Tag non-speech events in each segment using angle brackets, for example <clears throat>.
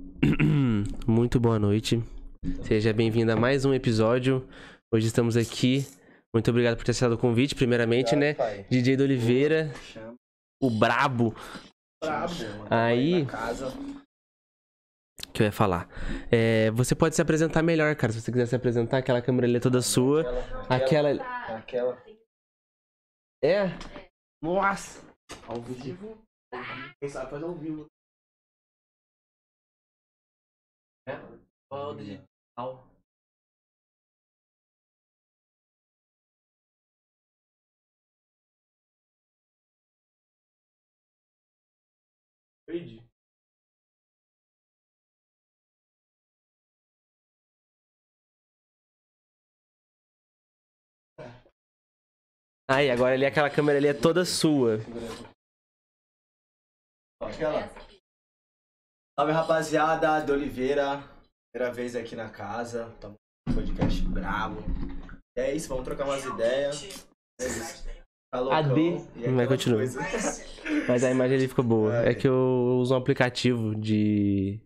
<clears throat> Muito boa noite. Seja bem-vindo a mais um episódio. Hoje estamos aqui. Muito obrigado por ter aceitado o convite, primeiramente, né? Pai. DJ do Oliveira, o Brabo, Brabo. Aí- que eu ia falar. É, você pode se apresentar melhor, cara. Se você quiser se apresentar, aquela câmera ali é toda sua. Aquela. Aquela. Aquela. É? Nossa! Ao vivo. Quem sabe faz ao vivo. É? Qual é o digital? Perdi. Aí, agora ali aquela câmera ali é toda sua. Aquela. Salve rapaziada do Oliveira. Primeira vez aqui na casa. Tamo com um podcast bravo. E é isso, vamos trocar umas ideias. É isso. Tá loucão. AD. E Mas continua. coisa. <laughs> Mas a imagem ali ficou boa. É. É que eu uso um aplicativo de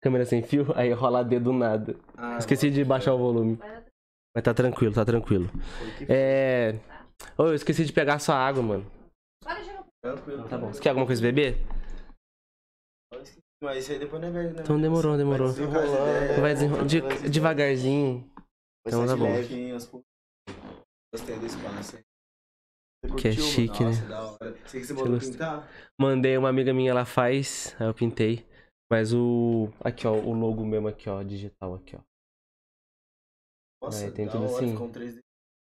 câmera sem fio, <laughs> aí rola AD do nada. Ah, Esqueci de baixar o volume. Mas tá tranquilo, tá tranquilo. É. Ô, eu esqueci de pegar sua água, mano. Tranquilo. Tá bom. Você quer alguma coisa beber? Mas isso aí depois não é verdade. Então demorou, demorou. Vai desenrolar, né? Vai desenrolar de- devagarzinho. Então tá bom. Gostei do espaço. Que é chique, né? Nossa, da hora. Sei que você mandou pintar? Mandei uma amiga minha, ela faz, aí eu pintei. Mas o. Aqui, ó, o logo mesmo aqui, ó, digital aqui, ó. Nossa, É, tem tudo hora, assim. Ficou um 3D.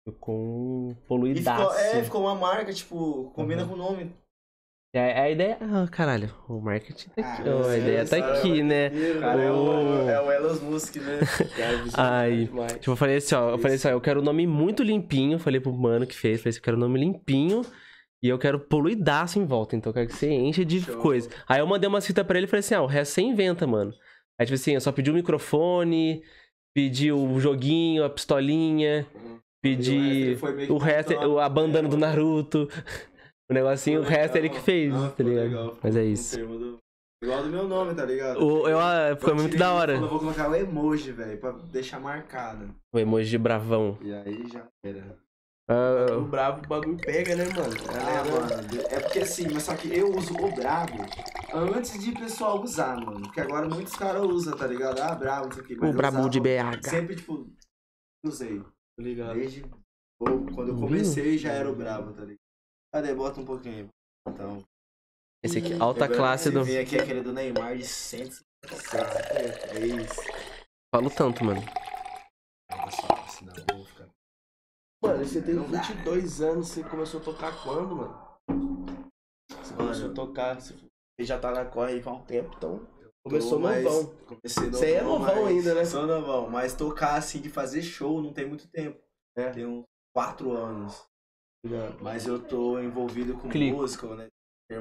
Ficou um E poluidaço. ficou, é, ficou uma marca, tipo, combina Uhum. com o nome. É, a ideia. Ah, caralho, o marketing tá aqui. Ah, ó, a ideia tá sabe, aqui, né? Cara, é, o, Oh. é o Elon Musk, né? <laughs> Ai, Tipo, eu falei assim, ó, eu falei assim, ó, eu quero o nome muito limpinho. Falei pro mano que fez, falei assim, eu quero o nome limpinho. E eu quero poluidaço em volta, então eu quero que você enche de Show. coisa. Aí eu mandei umas fitas pra ele e falei assim, ah, o resto você inventa, mano. Aí, tipo assim, eu só pedi o microfone, pedi o joguinho, a pistolinha, pedi foi meio que o resto, montado, a bandana do né? Naruto. O negocinho, o resto é ele que fez, Ah, tá ficou ligado? legal, ficou Mas é o isso. do- Igual do meu nome, tá ligado? O, eu, ah, foi Eu muito tirei da hora. falei, vou colocar o emoji, velho, pra deixar marcado. O emoji de bravão. E aí já era. Ah, O bravo o bagulho pega, né, mano? Ah, mano, é porque assim, mas só que eu uso o brabo antes de o pessoal usar, mano. Porque agora muitos caras usam, tá ligado? Ah, brabo, isso aqui. mas o eu brabo de BH. Sempre, tipo, usei. Tá ligado? Desde quando eu comecei já era o brabo, tá ligado? Cadê? Bota um pouquinho. Então. Esse aqui, alta Lembrando classe do. Vem aqui aquele do Neymar de 150. É isso. Falo tanto, mano. Mano, você tem Não dá. 22 anos, você começou a tocar quando, mano? Você começou a tocar, você já tá na corre aí faz um tempo, então. Começou novão. Comecei novão. Você é novão ainda, né? Sou novão, mas tocar assim de fazer show não tem muito tempo. É. Tem uns 4 anos. Ligado? Mas eu tô envolvido com Clico. música, né?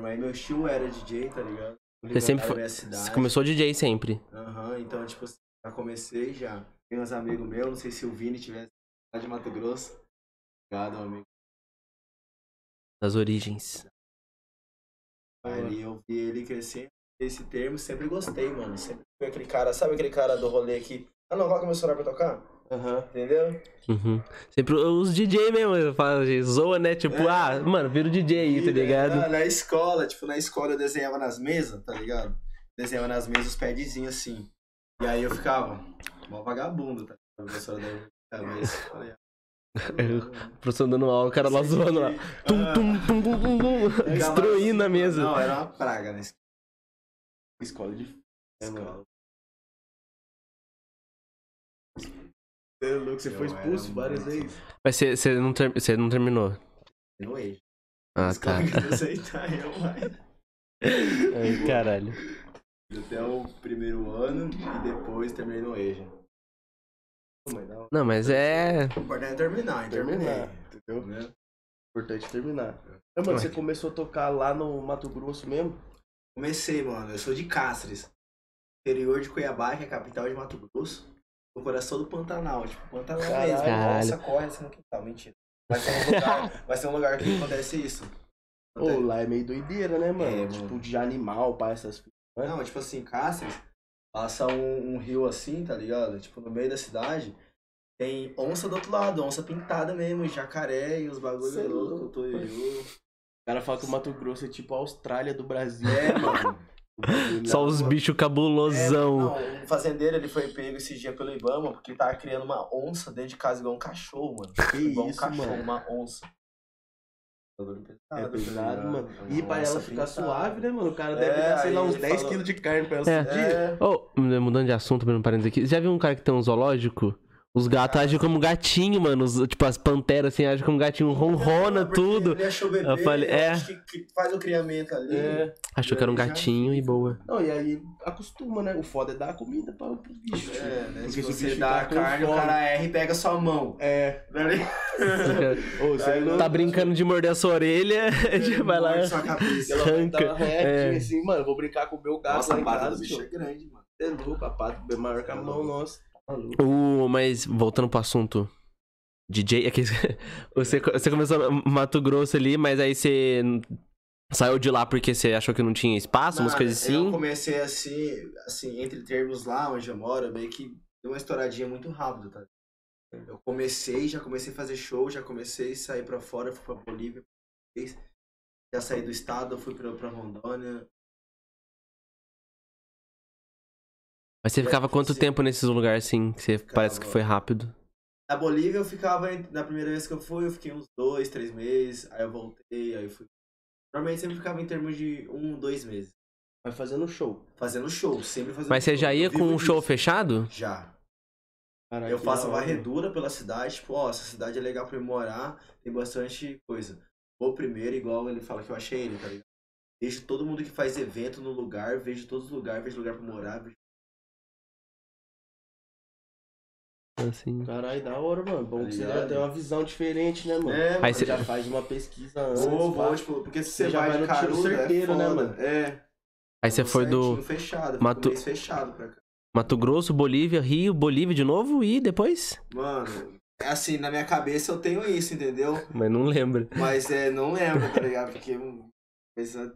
Mas meu tio era DJ, tá ligado? Você sempre foi. Você começou DJ sempre. Aham, então, tipo já comecei já. Tem uns amigos meus, não sei se o Vini tivesse lá de Mato Grosso. Obrigado, amigo. Das origens. Aí eu vi ele crescer. Esse termo sempre gostei, mano. Sempre foi aquele cara, sabe aquele cara do rolê que. Ah não, coloca meu celular pra tocar? Aham. Entendeu? Uhum. Sempre os DJ mesmo, eu falo, gente, zoa, né? Tipo, É. ah, mano, vira o DJ aí, tá ligado? Na, na escola, tipo, na escola eu desenhava nas mesas, tá ligado? Desenhava nas mesas os padzinhos assim. E aí eu ficava, mó vagabundo, tá ligado? A professora da mas falei, <laughs> O professor dando aula, o cara lá zoando lá. Tum, tum, tum, tum, tum, tum, destruindo a mesa. Não, era uma praga na Escola de. É, escola. É louco, você Eu foi expulso várias muito- vezes. Mas você, você, não, ter- você não terminou. No eixo. Ah, tá. Que não <laughs> aceitar eu, mas... Ai, caralho. Até o primeiro ano e depois terminei no EJA. Não, mas é. O importante é terminar, Terminar, terminei. entendeu? Né? Importante terminar. É, mano, você começou a tocar lá no Mato Grosso mesmo? Comecei, mano. Eu sou de Cáceres. Interior de Cuiabá, que é a capital de Mato Grosso. No coração do Pantanal. Tipo, Pantanal Caralho. mesmo. Caralho. Nossa, corre assim no quintal. Mentira. Vai ser um lugar, <laughs> vai ser um lugar que acontece isso. Ô, lá é meio doideira, né, mano? É, tipo, mano. de animal, pá, essas coisas. Não, tipo assim, Cáceres Passa um, um rio assim, tá ligado? Tipo, no meio da cidade. Tem onça do outro lado, onça pintada mesmo, jacaré e os bagulho Cê é louco, tuiu. O cara fala que o Mato Grosso é tipo a Austrália do Brasil. É, mano. <laughs> O Só os mano. bichos É, cabulosão. não, um fazendeiro ele foi pego esse dia pelo Ibama porque tava criando uma onça dentro de casa igual um cachorro, mano. Que igual um isso, cachorro, mano. uma onça. É tá pesado, ligado? mano. É E pra onça ela ficar pintada. suave, né, mano? O cara deve É, dar, sei lá, uns ele 10 falou- quilos de carne pra ela É. esse dia. É, Ô, mudando de assunto, abrindo um parênteses aqui. Já viu um cara que tem um zoológico? Os gatos agem como gatinho, mano. Os- tipo, as panteras assim agem como gatinho, ronrona, tudo. Ele achou bebê, Eu falei, é. acho que que faz o criamento ali. É. Achou que era um Já gatinho e boa. Não, e aí acostuma, né? O foda é dar comida pra, pro bicho. É, né? Porque Se se o você dá tá a carne, o cara erra e pega sua mão. É. <laughs> Tá? Ô, é Aí louco. Tá brincando de morder a sua orelha, <laughs> já vai lá. Sua cabeça. Ela retinha É. assim, mano. Vou brincar com o meu gato Nossa, a casa. do bicho é grande, mano. É louco, a pata é maior que a mão, nossa. O, mas voltando pro assunto DJ, é que <laughs> você, você começou no Mato Grosso ali, mas aí você saiu de lá porque você achou que não tinha espaço, umas Mano, coisas Eu assim. comecei assim, assim, entre termos lá onde eu moro, meio que deu uma estouradinha muito rápido, tá? Eu comecei, já comecei a fazer show, já comecei a sair pra fora, fui pra Bolívia, já saí do estado, fui pra, pra Rondônia. Mas você ficava quanto tempo nesses lugares assim, que você parece que Ficava- foi rápido? Na Bolívia eu ficava, na primeira vez que eu fui, eu fiquei uns dois, três meses, aí eu voltei, aí eu fui. Normalmente sempre ficava em termos de um, dois meses. Vai fazendo show. Fazendo show, sempre fazendo Mas você show. já ia com um show disso. fechado? Já. Caralho, Eu faço uma varredura pela cidade, tipo, ó, essa cidade é legal pra eu morar, tem bastante coisa. Vou primeiro, igual ele fala que eu achei ele, tá ligado? Vejo todo mundo que faz evento no lugar, vejo todos os lugares, vejo lugar pra morar, vejo... Assim. Caralho, da hora, mano. Bom Tá que você já tem uma visão diferente, né, mano? É, Aí você- já faz uma pesquisa antes. pá. vou, tipo, porque se Você já vai, vai de no tiro caruda, certeiro, é né, mano? É. Aí você foi do fechado, Mato- mês fechado pra cá. Mato Grosso, Bolívia, Rio, Bolívia de novo e depois? Mano, assim, na minha cabeça eu tenho isso, entendeu? Mas não lembro. Mas é, não lembro, tá ligado? Porque hum, coisa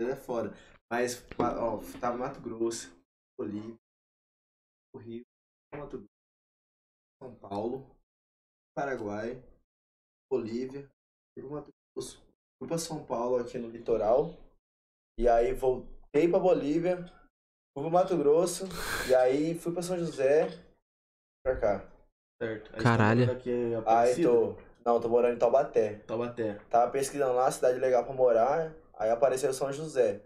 é foda. Mas, ó, tava no Mato Grosso, Bolívia, o Rio, Mato Grosso, São Paulo, Paraguai, Bolívia, fui Mato Grosso, pra São Paulo aqui no litoral, e aí voltei pra Bolívia, fui pro Mato Grosso, e aí fui pra São José, pra cá. Certo. Aí Caralho. tá aqui em Aí tô. Não, tô morando em Taubaté. Taubaté. Tava pesquisando lá, cidade legal pra morar, aí apareceu São José.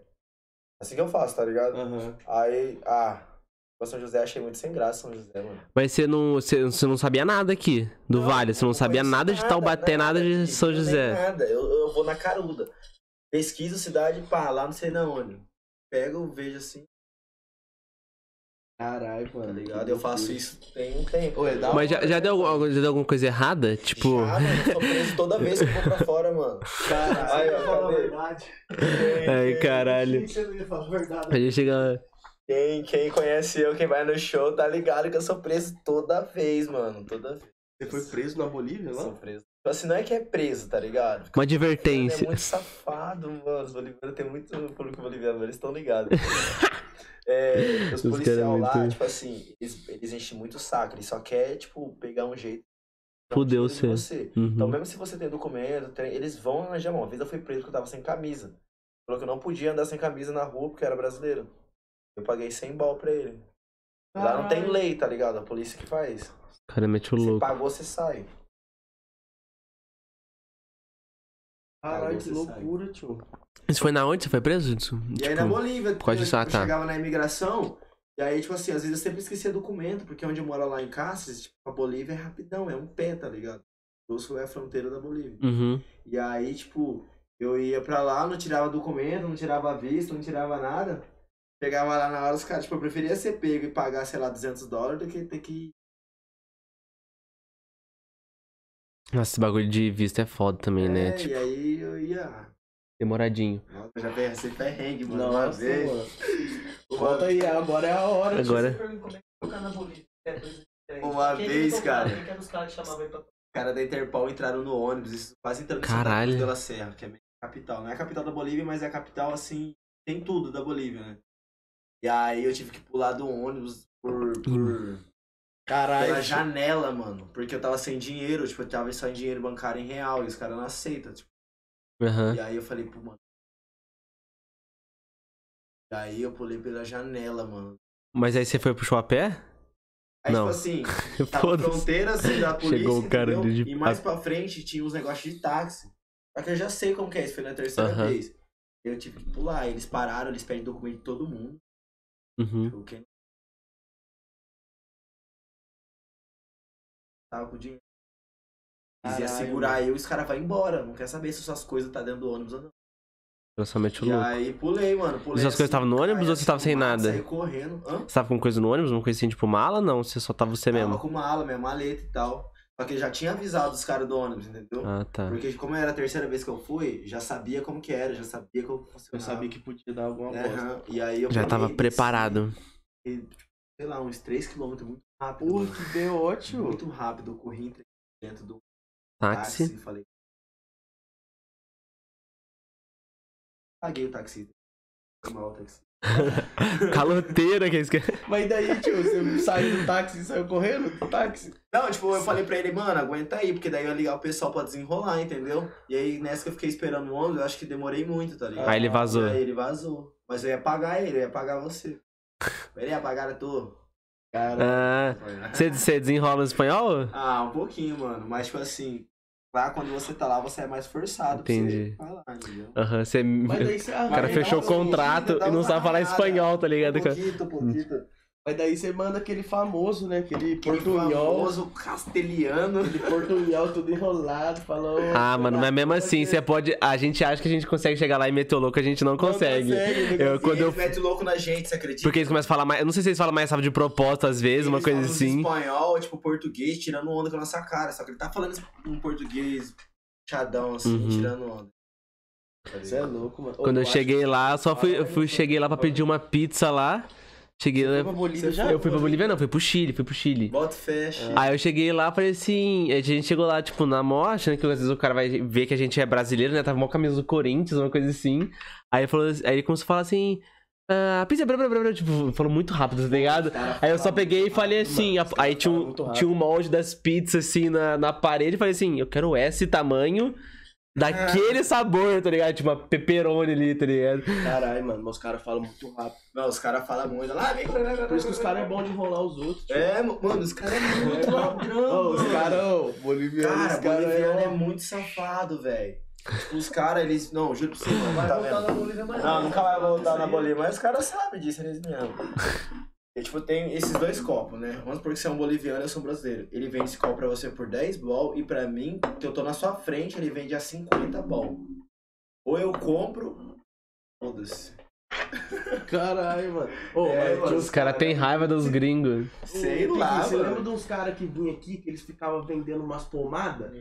Assim que eu faço, tá ligado? Aham. Aí, ah, pra São José achei muito sem graça São José, mano. Mas você não, você, você não sabia nada aqui do Vale, você não sabia conheço nada de Taubaté, nada de aqui, São José. Nada, eu, eu vou na caruda. Pesquiso cidade, pá, lá não sei na onde. Pego, vejo assim, Caralho, tá mano. ligado? Eu faço isso tem um tempo. É Mas já, já, né, deu, alguma- já deu alguma coisa errada? Tipo. Já, mano, eu sou preso <laughs> toda vez que eu vou pra fora, mano. Caralho. Aí, ó, Fala a cadê? verdade. Ai, caralho. Não a. A gente chega. Quem, quem conhece eu, quem vai no show, tá ligado que eu sou preso toda vez, mano. Toda vez. Você foi preso na Bolívia lá? sou preso. Tipo assim, não é que é preso, tá ligado? Uma Ele é advertência. muito safado, mano. Os bolivianos tem muito público boliviano, eles estão ligados. <laughs> É, os Os policiais lá, muito- tipo assim, eles, eles enchem muito o saco, eles só querem, tipo, pegar um jeito. um Fudeu em você. você. Então, Uhum. mesmo se você tem documento, tem- eles vão arranjar mão. Uma vez eu fui preso porque eu tava sem camisa. Falou que eu não podia andar sem camisa na rua porque eu era brasileiro. Eu paguei 100 bal pra ele. Lá não tem lei, tá ligado? A polícia que faz. Cara mete o Você louco. pagou, você sai. Caralho, que Você sai. loucura, tio. Isso foi na onde você foi preso? Isso? E aí na Tipo, Bolívia, por causa eu, disso, ah, eu tá. chegava na imigração, e aí, tipo assim, às vezes eu sempre esquecia documento, porque onde eu moro lá em Cáceres, tipo, a Bolívia é rapidão, é um pé, tá ligado? O sul é a fronteira da Bolívia. Uhum. E aí, tipo, eu ia pra lá, não tirava documento, não tirava visto, não tirava nada. Chegava lá na hora, os caras, tipo, eu preferia ser pego e pagar, sei lá, 200 dólares do que ter que. Nossa, esse bagulho de visto é foda também, né? É, Tipo, E aí eu ia. demoradinho. Nossa, eu já pensei perrengue, mano. uma Nossa, vez. mano. <laughs> Volta aí, agora é a hora. Agora. Você pergunta como é que tocar na Bolívia. É coisa diferente. Uma que vez, cara. Era os caras da Interpol entraram no ônibus, quase entrando Caralho. De la Serra, que é a capital. Não é a capital da Bolívia, mas é a capital, assim, tem tudo da Bolívia, né? E aí eu tive que pular do ônibus por. por Caralho. pela janela, mano. Porque eu tava sem dinheiro, tipo, eu tava só em dinheiro bancário em real e os caras não aceitam. Tipo, Aham. E aí eu falei, pô, mano. E aí eu pulei pela janela, mano. Mas aí você foi pro pé? Aí, Não. tipo assim, <laughs> tava fronteira assim da <laughs> polícia. Chegou o cara entendeu? de- E mais pra frente tinha uns negócios de táxi. Só que eu já sei como que é isso, foi na terceira Aham. vez. Eu tive que pular. Eles pararam, eles pedem documento de todo mundo. Uhum. Tipo, quem tava com dinheiro. Caralho, segurar eu e os caras vão embora. Não quer saber se suas coisas tá dentro do ônibus ou não. Eu só meti o E louco. aí pulei, mano. Pulei E suas coisas assim, estavam no ônibus ou você tava sem nada? Saí correndo. Hã? Você tava com coisa no ônibus? Uma coisa assim, tipo mala? Não, você só tava você mesmo. Tava com mala, minha maleta e tal. Só que eu já tinha avisado os caras do ônibus, entendeu? Ah, tá. Porque como era a terceira vez que eu fui, já sabia como que era, já sabia como Eu funcionava. sabia que podia dar alguma É, bosta. aham. E aí eu Já tava preparado. e, sei lá, uns 3km muito rápido. Pô, que deu ótimo. Muito rápido. Eu corri entre- dentro do Táxi. táxi e falei. Paguei o taxista. Foi mal o taxista. <laughs> Caloteira que eles querem. Mas daí, tio, você saiu do táxi e saiu correndo do táxi? Não, tipo, eu falei pra ele, mano, aguenta aí, porque daí eu ia ligar o pessoal pra desenrolar, entendeu? E aí, nessa que eu fiquei esperando o ônibus, eu acho que demorei muito, tá ligado? Aí ele vazou. Aí ele vazou. Mas eu ia pagar ele, eu ia pagar você. Ele ia pagar a tu. Cara, Ah, você, você desenrola no espanhol? Ah, um pouquinho, mano. Mas, tipo assim, lá quando você tá lá, você é mais forçado pra Entendi. você falar, entendeu? Aham, você. mas daí você <laughs> O cara fechou o contrato e não sabe falar espanhol, tá ligado? Um pouquinho, um pouquinho. Mas daí você manda aquele famoso, né? Aquele Aquele portunhol. famoso castelhano. Aquele portunhol tudo enrolado, falou. Ah, mano, mas mesmo assim, você pode. A gente acha que a gente consegue chegar lá e meter o louco, a gente não consegue. Eu, E quando eu. eles metem louco na gente, você acredita? Porque eles começam a falar mais. Eu não sei se eles falam mais, sabe, de propósito às vezes, uma Eles coisa falam assim. espanhol, tipo português, tirando onda com a nossa cara. Só que ele tá falando um português chadão, assim, Uhum. tirando onda. Você é louco, mano. Quando eu cheguei que- lá, eu só fui, eu fui, cheguei lá pra pedir uma pizza lá. Cheguei Você foi lá. pra Bolívia já? Eu fui pra Bolívia, não, fui pro Chile, fui pro Chile. Bota fecha. Aí eu cheguei lá, falei assim, a gente chegou lá, tipo, na mó, achando que às vezes o cara vai ver que a gente é brasileiro, né? Tava mó camisa do Corinthians, uma coisa assim. Aí ele falou, aí ele começou a falar assim, ah, pizza, blá, blá, blá, blá, tipo, falou muito rápido, tá ligado? Aí eu só peguei e falei assim, aí tinha um, tinha um molde das pizzas assim na, na parede, falei assim, eu quero esse tamanho, daquele sabor, tá ligado? Tipo, uma pepperoni ali, tá ligado? Caralho, mano, meus caras falam muito rápido. Não, os caras falam muito. Lá, vem, Por isso que os caras é bom de enrolar os outros. tio. É, mano, os caras é muito ladrão. Ô, os caras, boliviano, Cara, os caras boliviano é é... muito safado, velho. Tipo, os caras, eles. Não, juro pra você, mano. Vai tá voltar vendo? na Bolívia mais Não, não. nunca vai voltar na. Bolívia, mas os caras sabem disso, eles me amam. E, tipo, tem esses dois copos, né? Vamos supor que você é um boliviano e eu sou um brasileiro. Ele vende esse copo pra você por 10 bol e pra mim, que eu tô na sua frente, ele vende a 50 bol. Ou eu compro. Foda-se. Caralho, mano. Ô, É, mas mano, Os caras têm raiva dos gringos. Sei Ô, lá, Você mano. lembra de uns caras que vinham aqui, que eles ficavam vendendo umas pomadas?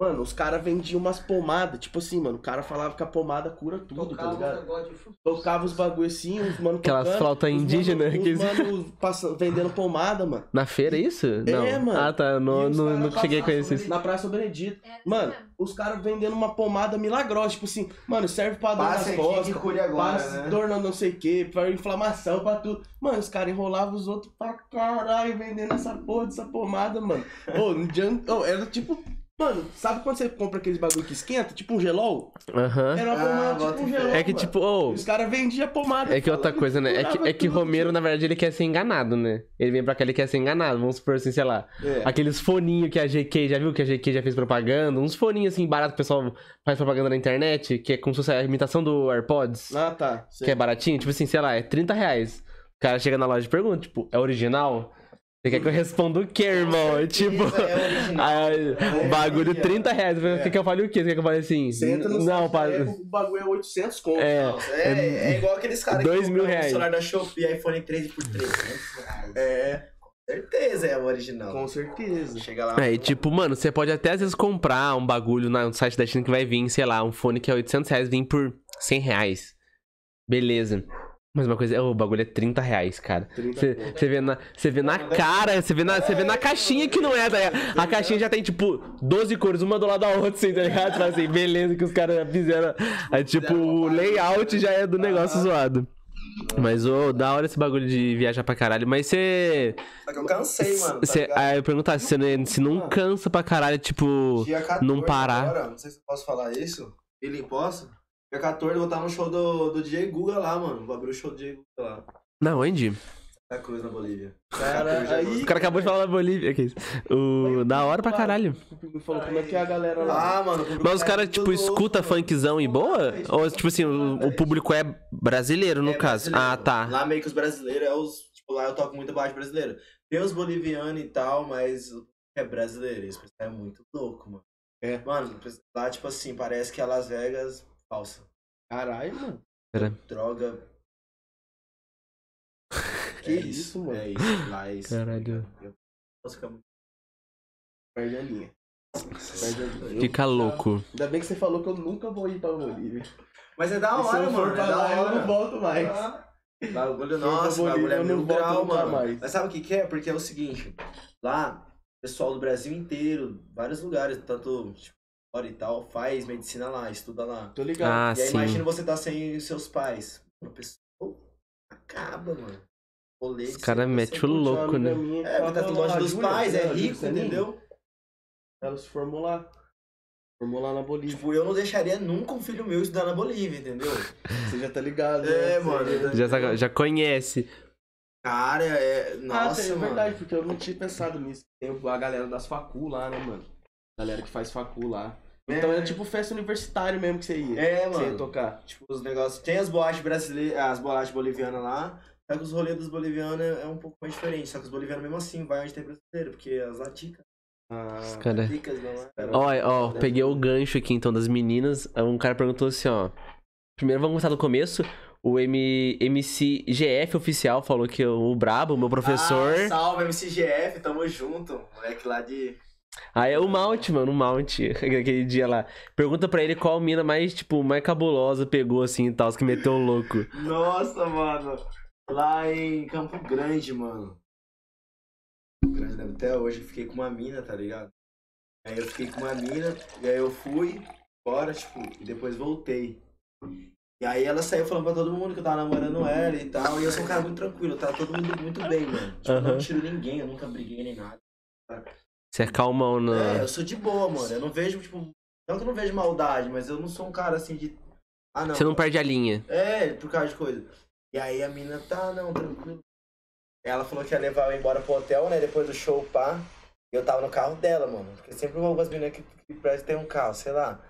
Mano, os caras vendiam umas pomadas, tipo assim, mano, o cara falava que a pomada cura tudo, tá Tocava um ligado? Tocava os bagulho assim, os mano Aquelas tocando, flautas os indígenas Mano, que mano <laughs> passando, vendendo pomada, mano. Na feira, é isso? Não. mano. Ah, tá. eu Não, não, não cheguei a conhecer isso. Na Praça Benedito. É, Mano, mesmo. os caras vendendo uma pomada milagrosa, tipo assim, mano, serve pra dor nas costas, passa né? dor na não sei o que, pra inflamação, pra tudo. Mano, os caras enrolavam os outros pra caralho vendendo essa porra dessa pomada, mano. Ô, não adianta. Ô, era tipo. Mano, sabe quando você compra aqueles bagulho que esquenta? Tipo um gelol? Aham. Era uma Ah, pomada bota tipo um gelol. É que, mano. tipo, ô. Os caras vendiam pomada. É que outra coisa, né? É que, é que. Romero, na verdade, ele quer ser enganado, né? Ele vem pra cá, ele quer ser enganado. Vamos supor assim, sei lá. É. Aqueles foninhos que a GQ, já viu que a GQ já fez propaganda? Uns foninhos assim, barato, o pessoal faz propaganda na internet, que é como se fosse a imitação do AirPods, Ah, tá. que é baratinho. Tipo assim, sei lá, é 30 reais. O cara chega na loja e pergunta, tipo, é original? Você quer que eu responda o quê, irmão? É tipo. É original. ah, bagulho 30 reais. Quer que eu fale o quê? Você quer que eu fale assim? Você entra no Não, pa... Apple, o bagulho é 800 conto. É. É, é igual aqueles caras Dois que mil compram reais. celular da Shopee, iPhone 13 por 300 reais. É, Certeza é o original. com certeza. Chega lá. É, e tipo, mano, você pode até às vezes comprar um bagulho no site da China que vai vir, sei lá, um fone que é 800 reais, vir por 100 reais. Beleza. Mas uma coisa, o bagulho é 30 reais, cara. 30 Você vê na, você vê na cara, você vê na, vê na caixinha que não é, tá? A caixinha já tem, tipo, 12 cores, uma do lado da outra, assim, tá ligado? Fala assim, beleza que os caras já fizeram. Aí, tipo, o layout já é do negócio zoado. Mas, ô, da hora esse bagulho de viajar pra caralho. Mas você. Só que eu cansei, mano. tá Cê, aí eu perguntar se você não, se não cansa pra caralho, tipo. Dia 14 não parar. Agora, não sei se eu posso falar isso. Ele posso? Dia 14 eu vou estar no show do, do DJ Guga lá, mano. Vou abrir o show do DJ Guga lá. Não, onde? Da Cruz, na Bolívia. Cara, aí. O cara acabou de falar da Bolívia. Que isso? O... Da hora pra caralho. Falou como é que é a galera lá. Ah, mano. Mas os tá caras, tipo, louco, escuta mano. funkzão e boa? Ou, tipo assim, o, o público é brasileiro, no É caso? brasileiro. Ah, tá. Lá meio que os brasileiros é os. Tipo, lá eu toco muito baixo brasileiro. Tem os bolivianos e tal, mas o é brasileiro. Esse pessoal é muito louco, mano. É. Mano, lá, tipo assim, parece que é Las Vegas falsa. Caralho, mano. Pera. Droga. <laughs> Que isso, mano. É isso, lá é isso. Caralho. Eu posso ficar muito. Perde a linha. Perde a linha. Fica louco. Ainda bem que você falou que eu nunca vou ir pra Bolívia. Mas é da se hora, eu for mano. É da lá, eu hora. não volto mais. Bagulho, Se eu nossa, o bagulho é eu não mil volto grau, mano. mais. Mas sabe o que que é? Porque é o seguinte, lá, o pessoal do Brasil inteiro, vários lugares, tanto tipo, fora e tal, faz medicina lá, estuda lá. Tô ligado. Ah, e aí sim. imagina você tá sem seus pais. A pessoa acaba, mano. Rolê Os caras metem o louco, né? É, porque tá tudo longe dos pais, é rico, entendeu? Ela se formou lá. Formou lá na Bolívia. Tipo, eu não deixaria nunca um filho meu estudar na Bolívia, entendeu? <laughs> Você já tá ligado. É, né? mano. Você- Já, saca- já conhece. Cara, é. Ah, Nossa, tem, é mano. verdade, porque eu não tinha pensado nisso. Tem a galera das facu lá, né, mano? Galera que faz facu lá. Então É. era tipo festa universitária mesmo que você ia. É, que Você ia mano. tocar. Tipo, os negócios. Tem as boates brasileiras, as boates bolivianas lá. Só que os rolês dos bolivianos é é um pouco mais diferente. Só que os bolivianos mesmo assim vai onde tem brasileiro, porque as laticas. Ah, Os cara... Ticas, não é? Ó, ó, peguei o gancho aqui então das meninas. Um cara perguntou assim, ó. Primeiro vamos começar do começo. O M... MC GF oficial falou que o Brabo, meu professor. Ah, salve, MCGF, tamo junto. Moleque lá de. Aí é o Mount, mano, o Mount, <laughs> aquele dia lá. Pergunta pra ele qual mina mais, tipo, mais cabulosa pegou assim e tal, que meteu o louco. Nossa, mano. Lá em Campo Grande, mano. Campo Grande, né? Até hoje eu fiquei com uma mina, tá ligado? Aí eu fiquei com uma mina, e aí eu fui embora, tipo, e depois voltei. E aí ela saiu falando pra todo mundo que eu tava namorando ela e tal. E eu sou um cara muito tranquilo, tá todo mundo muito bem, mano. Tipo, eu não tiro ninguém, eu nunca briguei nem nada. Você é calmão É, na. eu sou de boa, mano. Eu não vejo, tipo. Não que eu não vejo maldade, mas eu não sou um cara assim de. Ah, não. Você não perde a linha. É, por causa de coisa. E aí a mina, tá, não, tranquilo. Ela falou que ia levar eu embora pro hotel, né? Depois do show, pá. E eu tava no carro dela, mano. Porque sempre vou com as meninas que, que ter um carro, sei lá.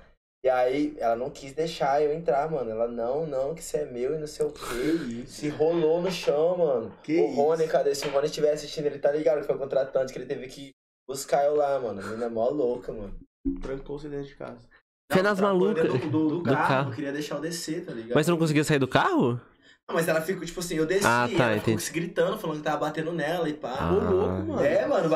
E aí ela não quis deixar eu entrar, mano. Ela, não, não, que isso é meu e não sei o que quê. Se rolou no chão, mano. Que o Rony, isso. cadê? Se o Rony estiver assistindo, ele tá ligado que foi o contratante, que ele teve que buscar eu lá, mano. A menina é mó louca, mano. Trancou você dentro de casa. Nas tá malucas. Do, do, do Do carro, carro. eu queria deixar eu descer, tá ligado? Mas você não conseguia sair do carro? Não, mas ela ficou, tipo assim, eu desci, Ah, tá, ela ficou entendi. se gritando, falando que tava batendo nela e pá. Ah. Ô, louco, mano. É, mano,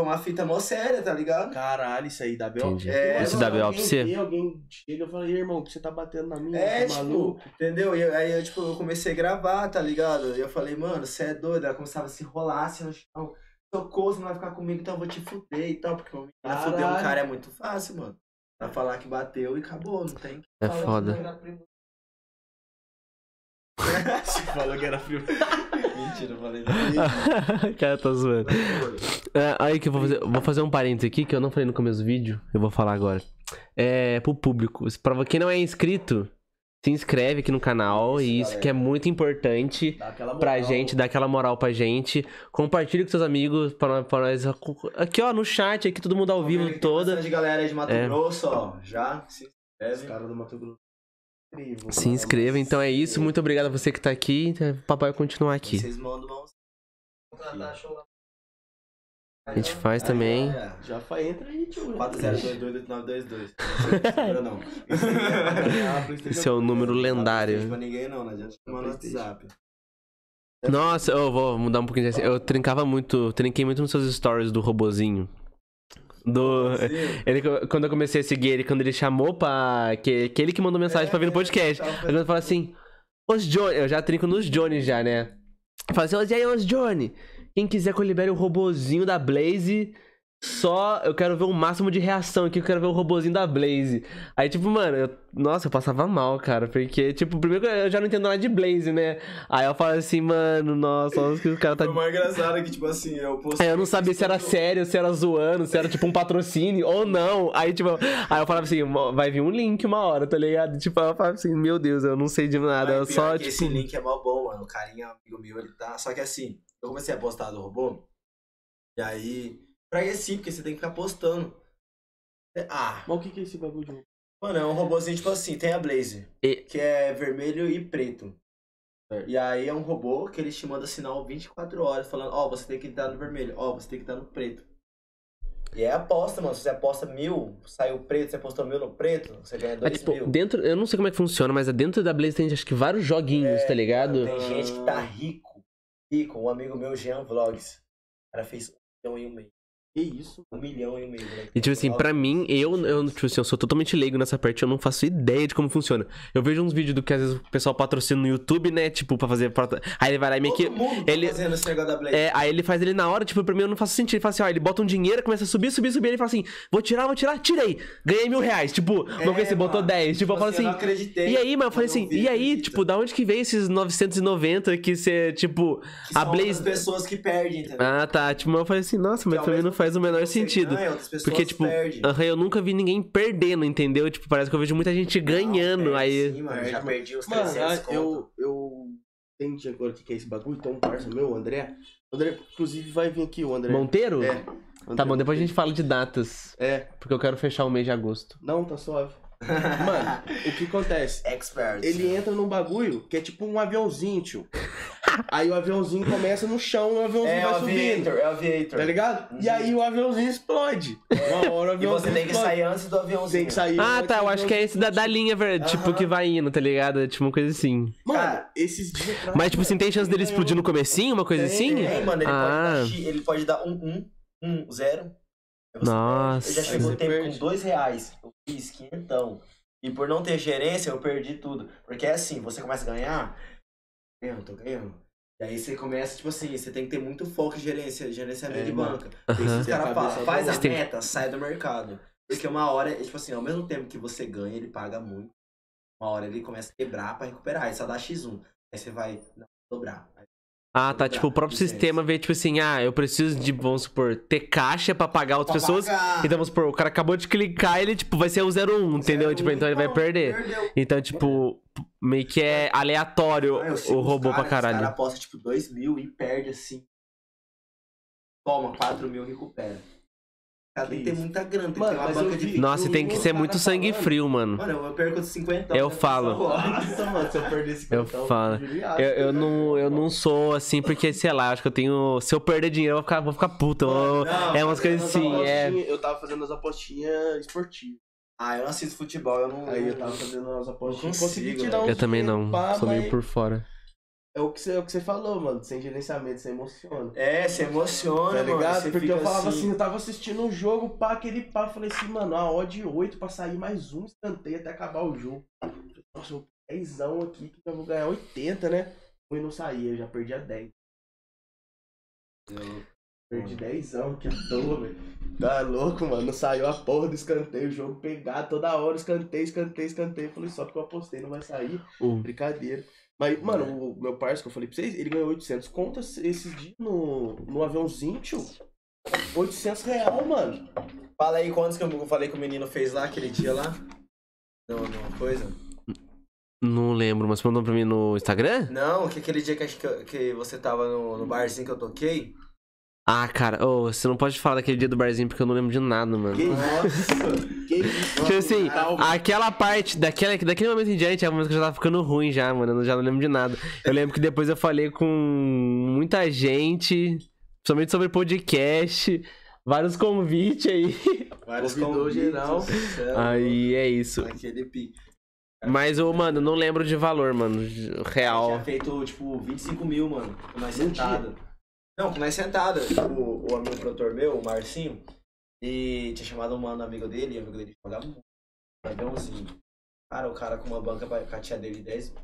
uma fita mó séria, tá ligado? Caralho, isso aí dá B.O. É, Isso mano, dá B.O. pra alguém você? Alguém chega e fala, "Ei, irmão, que você tá batendo na minha, É, tá tipo, maluco? entendeu? E aí eu, tipo, eu comecei a gravar, tá ligado? E eu falei, mano, você é doido. Ela começava a se rolar assim no chão. Socorro, você não vai ficar comigo, então eu vou te fuder e tal. Porque menina fuder um cara é muito fácil, mano. Pra falar que bateu e acabou, não tem que É falar foda. <laughs> Você falou que era frio. <laughs> Mentira, eu falei. <laughs> cara tá zoando. É, aí que eu vou fazer, vou fazer um parênteses aqui que eu não falei no começo do vídeo, eu vou falar agora. É pro público. Pra quem não é inscrito, se inscreve aqui no canal Isso, e isso galera. que é muito importante pra gente, dá aquela moral pra gente. Compartilha com seus amigos, pra, nós- pra nós. Aqui, ó, no chat, aqui todo mundo ao vivo, Tem toda. bastante galera aí de Mato É. Grosso, ó. Já se inscreve. caras do Mato Grosso. Incrível, Se inscreva, então é isso. Muito obrigado a você que tá aqui. O papai vai continuar aqui. Vocês mandam A gente faz também. É. Já fa... entra aí, tio. 40228922. <laughs> Não não. Esse é o número lendário. Pra ninguém não, não adianta chamar no WhatsApp. Nossa, eu vou mudar um pouquinho de. Eu trincava muito, trinquei muito nos seus stories do robozinho. Do. <laughs> Ele, quando eu comecei a seguir ele, quando ele chamou pra. Que, que ele que mandou mensagem pra vir no podcast. Aí quando eu falo assim, os Johnny, eu já trinco nos Johnny já, né? Eu falo assim, "Ô, e aí, os Johnny, quem quiser que eu libere o robozinho da Blaze, só. Eu quero ver o máximo de reação aqui, eu quero ver o robozinho da Blaze. Aí, tipo, mano, eu- nossa, eu passava mal, cara. Porque, tipo, primeiro eu já não entendo nada de Blaze, né? Aí eu falo assim, mano, nossa, olha o que o cara tá. O mais engraçado é que, tipo assim, eu postei. Aí eu não sabia se era <laughs> sério, se era zoando, se era tipo um patrocínio ou não. Aí, tipo, aí eu falava assim, vai vir um link uma hora, tá ligado? Tipo, eu falava assim, meu Deus, eu não sei de nada. Eu Mas pior só, que tipo. Esse link é mó bom, mano. O carinha, amigo meu, ele tá. Só que assim, eu comecei a postar do robô. E aí. Pra sim, porque você tem que ficar postando. É- Ah, Mas o que, que é esse bagulho de mano, é um robôzinho tipo assim, tem a Blaze, E- que é vermelho e preto. E aí é um robô que ele te manda sinal 24 horas, falando, ó, você tem que estar no vermelho, ó, você tem que estar no preto. E é aposta, mano. Se você aposta mil, saiu preto, você apostou mil no preto, você ganha É, dois tipo, mil. dentro, eu não sei como é que funciona, mas dentro da Blaze tem acho que vários joguinhos, tá ligado? Tem gente que tá rico. Rico. Um amigo meu, Jean Vlogs. O cara fez um milhão e um meio. Que isso? Um milhão e um meio. moleque. E tipo assim, pra mim, eu, eu, tipo assim, eu sou totalmente leigo nessa parte, eu não faço ideia de como funciona. Eu vejo uns vídeos do que às vezes o pessoal patrocina no YouTube, né? Tipo, pra fazer. patro- Aí ele vai lá e meio que. Tá ele- fazendo esse negócio da Blaze. É, aí ele faz ele na hora, tipo, pra mim eu não faço sentido. Ele fala assim, ó, ele bota um dinheiro, começa a subir, subir, subir, ele fala assim, vou tirar, vou tirar, tirei. Ganhei mil reais. Tipo, uma coisa assim, botou mano. 10. Tipo, eu falo assim. eu não acreditei. E aí, mas eu falei assim, vi, e aí, tipo, da onde que veio esses 990 que você, tipo, Que a Blaze. pessoas que perdem, entendeu? Ah, tá. Tipo, eu falei assim, nossa, mas pra mim não mesmo faz o menor Você sentido. ganha, outras pessoas Porque, tipo, perdem. aham, eu nunca vi ninguém perdendo, entendeu? Tipo, parece que eu vejo muita gente ganhando. Não, perde aí. Sim, mano, já mano. perdi os Mano, 300 ah, conto. eu, eu entendi agora o que é esse bagulho. Tem um parça meu, o André. O André, inclusive, vai vir aqui, o André. Monteiro? É. Tá André bom, depois a gente fala de datas. É. Porque eu quero fechar o mês de agosto. Não, tá suave. Mano, o que acontece? Expert. Ele entra num bagulho que é tipo um aviãozinho, tio. Aí o aviãozinho começa no chão e o aviãozinho É o vai subindo. Aviator, é o Aviator. Tá ligado? E aí o aviãozinho explode. Uma hora o E aviãozinho você tem que explode. sair antes do aviãozinho. Tem que sair. Ah, tá, eu acho que é esse da, da linha, ver- tipo, Aham. que vai indo, tá ligado? Tipo, uma coisa assim. Mano, Cara, esses dias atrás. <laughs> Mas, tipo assim, tem chance dele explodir no comecinho, uma coisa Tem, assim? Tem, mano, ele, Ah. pode dar, X- ele pode dar um, um, um, zero. Nossa. Eu já chegou tempo perde. com dois reais. Eu fiz quinhentão. E por não ter gerência, eu perdi tudo. Porque é assim, você começa a ganhar. Ganhando, tô ganhando. E aí você começa, tipo assim, você tem que ter muito foco em gerência, gerenciamento É, de banca. Caras cabeça falam, faz a tem- meta, sai do mercado. Porque uma hora, é, tipo assim, ao mesmo tempo que você ganha, ele paga muito. Uma hora ele começa a quebrar pra recuperar. Aí só dá X1. Aí você vai dobrar. Aí Ah, tá. Tipo, o próprio sistema vê, tipo assim, ah, eu preciso de, vamos supor, ter caixa pra pagar outras Pra pessoas. pagar. Então, vamos supor, o cara acabou de clicar, ele, tipo, vai ser o 01, entendeu? Zero, Tipo, então ele vai perder. Perdeu. Então, tipo, meio que é aleatório Ah, o robô cara, pra caralho. Os caras apostam tipo 2 mil e perde assim. Toma, 4 mil recupera. Cara, tem que ter muita grana, tem que Mano, ter uma banca eu de. Nossa, eu tem que ser muito sangue falando. frio, mano. Mano, eu perco 50. Eu falo. Nossa, mano, se eu perder esse Eu cartão, falo. Eu, eu, não, eu não sou assim, porque, sei lá, acho que eu tenho. Se eu perder dinheiro, eu vou ficar, vou ficar puto. eu- Não, é umas coisas assim, é. Eu tava fazendo as apostinhas esportivas. Ah, eu não assisto futebol, eu não. Aí eu tava fazendo as apostinhas. Não Consegui consigo, tirar velho. um Eu também não. pá, Sou meio mas por fora. É o, que você, é o que você falou, mano. Sem gerenciamento, você emociona. É, se emociona, Tá mano. ligado? você Porque eu falava assim, eu tava assistindo um jogo, pá, aquele pá, falei assim, mano, a odd 8 pra sair mais um escanteio até acabar o jogo. Nossa, eu 10 aqui que eu vou ganhar 80, né? E não saía, eu já perdi a 10. Perdi 10 que à toa, velho. Tá louco, mano. Saiu a porra do escanteio, o jogo pegado toda hora, escanteio, escanteio, escanteio. Falei, só porque eu apostei, não vai sair. Um. Brincadeira. Mas, mano, o meu parceiro que eu falei pra vocês, ele ganhou 800 contas esses dias no, no aviãozinho, tio. 800 real, mano. Fala aí quantos que eu falei que o menino fez lá aquele dia lá? Não, não, coisa. Não lembro, mas mandou pra mim no Instagram? Não, que aquele dia que, acho que, que você tava no, no barzinho que eu toquei. Ah, cara, ô, você não pode falar daquele dia do barzinho porque eu não lembro de nada, mano. Que isso? que isso? Tipo assim, Calma. aquela parte, daquela, daquele momento em diante, é o momento que eu já tava ficando ruim já, mano. Eu já não lembro de nada. Eu lembro que depois eu falei com muita gente, principalmente sobre podcast, vários convites aí. Vários convites, geral. Aí é isso. Aquele pique. Mas, ô, mano, não lembro de valor, mano. Tinha Real. feito, tipo, 25 mil, mano. Num sentado. Não, com nós sentado. Tipo, o amigo produtor meu, o Marcinho, e tinha chamado um mano amigo dele, e o amigo dele jogava muito. Aviãozinho. Cara, o cara com uma banca pra- tia dele 10 mil.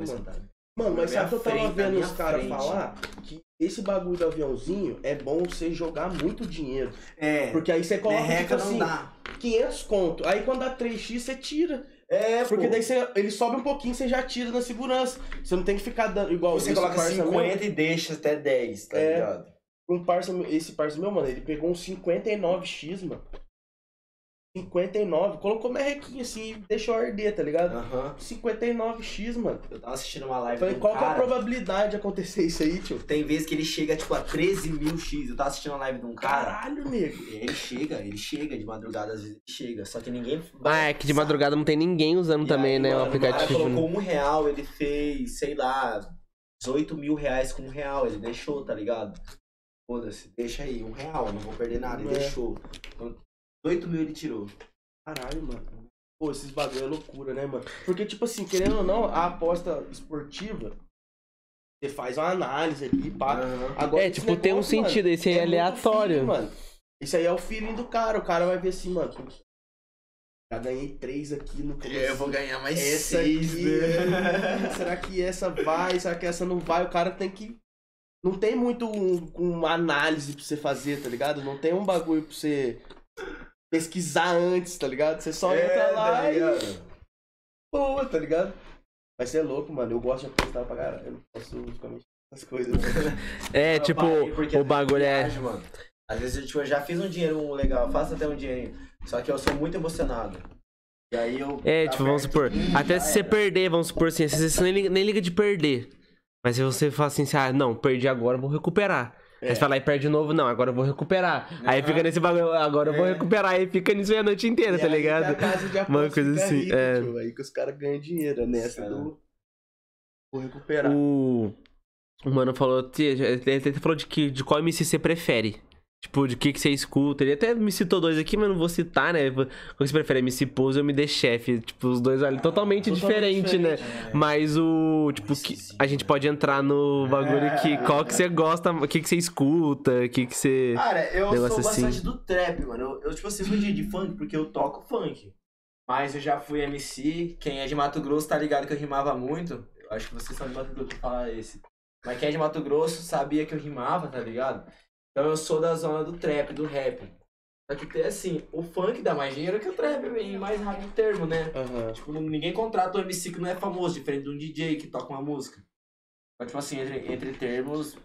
Foi Mano. sentado. Mano, mas sabe que eu tava vendo os caras falar que esse bagulho do aviãozinho é bom você jogar muito dinheiro. É. Porque aí você coloca, tipo assim, dá. 500 conto. Aí quando dá 3x, você tira. É, Porque pô. daí você, ele sobe um pouquinho, você já tira na segurança. Você não tem que ficar dando igual Você coloca parça 50 meu, e deixa até 10, tá É. ligado? um parça, esse parça meu, mano, ele pegou um 59x, mano. 59, colocou merrequinho assim e deixou arder, tá ligado? Aham. 59x, mano. Eu tava assistindo uma live Falei, um qual que é a cara, probabilidade de acontecer isso aí, tio? Tem vezes que ele chega, tipo, a 13 mil X. Eu tava assistindo uma live de um cara. Caralho, nego. Ele chega, ele chega de madrugada, às vezes ele chega. Só que ninguém. Ah, é que de madrugada não tem ninguém usando E também, aí, né? mano, o O cara aplicativo. colocou um real, ele fez, sei lá, 18 mil reais com um real. Ele deixou, tá ligado? Foda-se, deixa aí, um real, não vou perder nada. Ele É. deixou. 18 mil ele tirou. Caralho, mano. Pô, esses bagulho é loucura, né, mano? Porque, tipo assim, querendo ou não, a aposta esportiva, você faz uma análise ali, pá. Aham. Agora, É, esse tipo, tem um negócio, mano, sentido, esse aí é muito aleatório. feeling, mano. Isso aí é o feeling do cara. O cara vai ver assim, mano. Já ganhei três aqui no começo. ganhar mais essa aqui, né? <laughs> será que essa vai? Será que essa não vai? O cara tem que. Não tem muito um, uma análise pra você fazer, tá ligado? Não tem um bagulho pra você pesquisar antes, tá ligado? Você só É, entra lá tá e. Boa, tá ligado? Vai ser louco, mano. Eu gosto de apostar pra caralho. Eu não posso ficar mexendo nessas coisas. <laughs> É, Eu tipo, o bagulho é. viagem, mano. Às vezes eu, tipo, eu já fiz um dinheiro legal, faço até um dinheirinho. Só que eu sou muito emocionado. E aí eu. É, tipo, vamos supor. Até se você perder, vamos supor assim, às vezes você nem liga, nem liga de perder. Mas se você fala assim, ah, não, perdi agora, vou recuperar. Aí É. você vai lá e perde de novo, não, agora eu vou recuperar. Aí fica nesse bagulho, agora eu vou É. recuperar. Aí fica nisso aí a noite inteira, E tá ligado? Uma coisa fica assim, rica, é. tio. Aí que os caras ganham dinheiro nessa É. do. Vou recuperar. O. O mano falou. Ele falou de, que, de qual MC você prefere. Tipo, de que, que você escuta. Ele até me citou dois aqui, mas não vou citar, né? Qual que você prefere? MC Pose ou MD Chef? Tipo, os dois olham totalmente, Totalmente diferente, né? É. Mas o. Tipo, que, a gente pode entrar no bagulho que. Qual que você gosta, o que, que você escuta, o que, que você. Cara, eu Negócio sou assim. bastante do trap, mano. Eu, eu tipo assim, fui de, de funk porque eu toco funk. Mas eu já fui MC. Quem é de Mato Grosso tá ligado que eu rimava muito. Eu acho que vocês são de Mato Grosso pra falar esse. Mas quem é de Mato Grosso sabia que eu rimava, tá ligado? Então eu sou da zona do trap, do rap. Só que tem assim, o funk dá mais dinheiro que o trap, em mais rápido termo, né? Aham. Tipo, ninguém contrata um MC que não é famoso, diferente de um DJ que toca uma música. Então, tipo assim, entre, entre termos,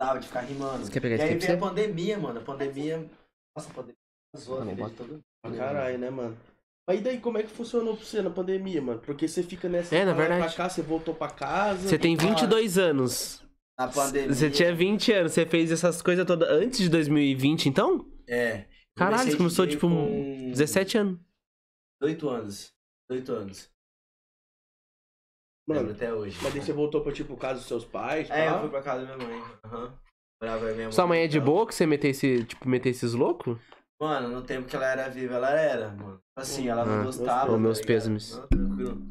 dava de ficar rimando. Você quer pegar E aí pra a pandemia, mano. A pandemia. Nossa, a pandemia zoou a Ah, vida todo Pra mundo. caralho, né, mano? Mas e daí, como é que funcionou pra você na pandemia, mano? Porque você fica nessa. É, na verdade. Pra cá, você voltou pra casa. Você tem pá. 22 anos. Na pandemia. Você tinha 20 anos, você fez essas coisas todas antes de 2020, então? É. Caralho, você começou, tipo, com 17 anos. 18 anos. 18 anos. Lembro Mano, até hoje. mas daí você voltou pra, tipo, casa dos seus pais? É, pá? eu fui pra casa da minha mãe. Aham. Minha Sua mãe é de então. boa que você meter esse, tipo, meter esses loucos? Mano, no tempo que ela era viva, ela era, mano. Assim, ela não Ah, gostava. ô, tá meus. Não, tranquilo.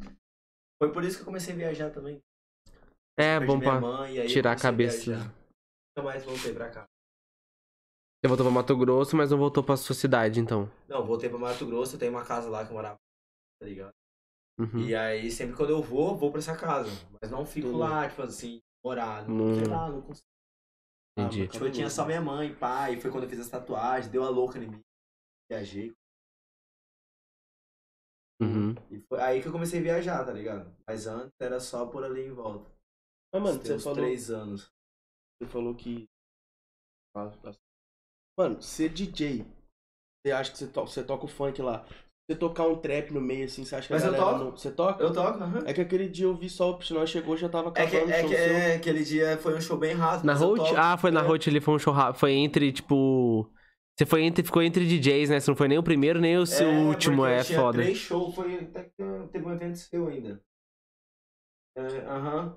Foi por isso que eu comecei a viajar também. É, Perdi bom pra mãe, tirar a cabeça. viajar. Nunca mais voltei pra cá. Você voltou pra Mato Grosso, mas não voltou pra sua cidade, então. Não, voltei pra Mato Grosso, eu tenho uma casa lá que eu morava, tá ligado? Uhum. E aí, sempre quando eu vou, vou pra essa casa. Mas não fico Entendi. lá, tipo assim, morar. Não, Não- sei lá, não consigo. Entendi. Ah, Tipo, eu tinha só minha mãe, pai, foi quando eu fiz as tatuagens, deu a louca em mim. Viajei. Uhum. E foi aí que eu comecei a viajar, tá ligado? Mas antes era só por ali em volta. Mas, mano, você uns falou, três anos. você falou que. Mano, ser DJ, você acha que você, to... você toca o funk lá? Você tocar um trap no meio assim, você acha que Mas a eu galera toco. não. Você toca? Eu toco, aham. É que aquele dia eu vi só o Piscinão chegou já tava É que, acabando é que seu. é, aquele dia foi um show bem rápido. Na eu toco. Ah, foi na É. Road ali, foi um show rápido. Foi entre, tipo. Você foi entre, ficou entre DJs, né? Você não foi nem o primeiro, nem o seu É, último, é tinha foda. três shows, foi até que teve um evento seu ainda. É, Aham.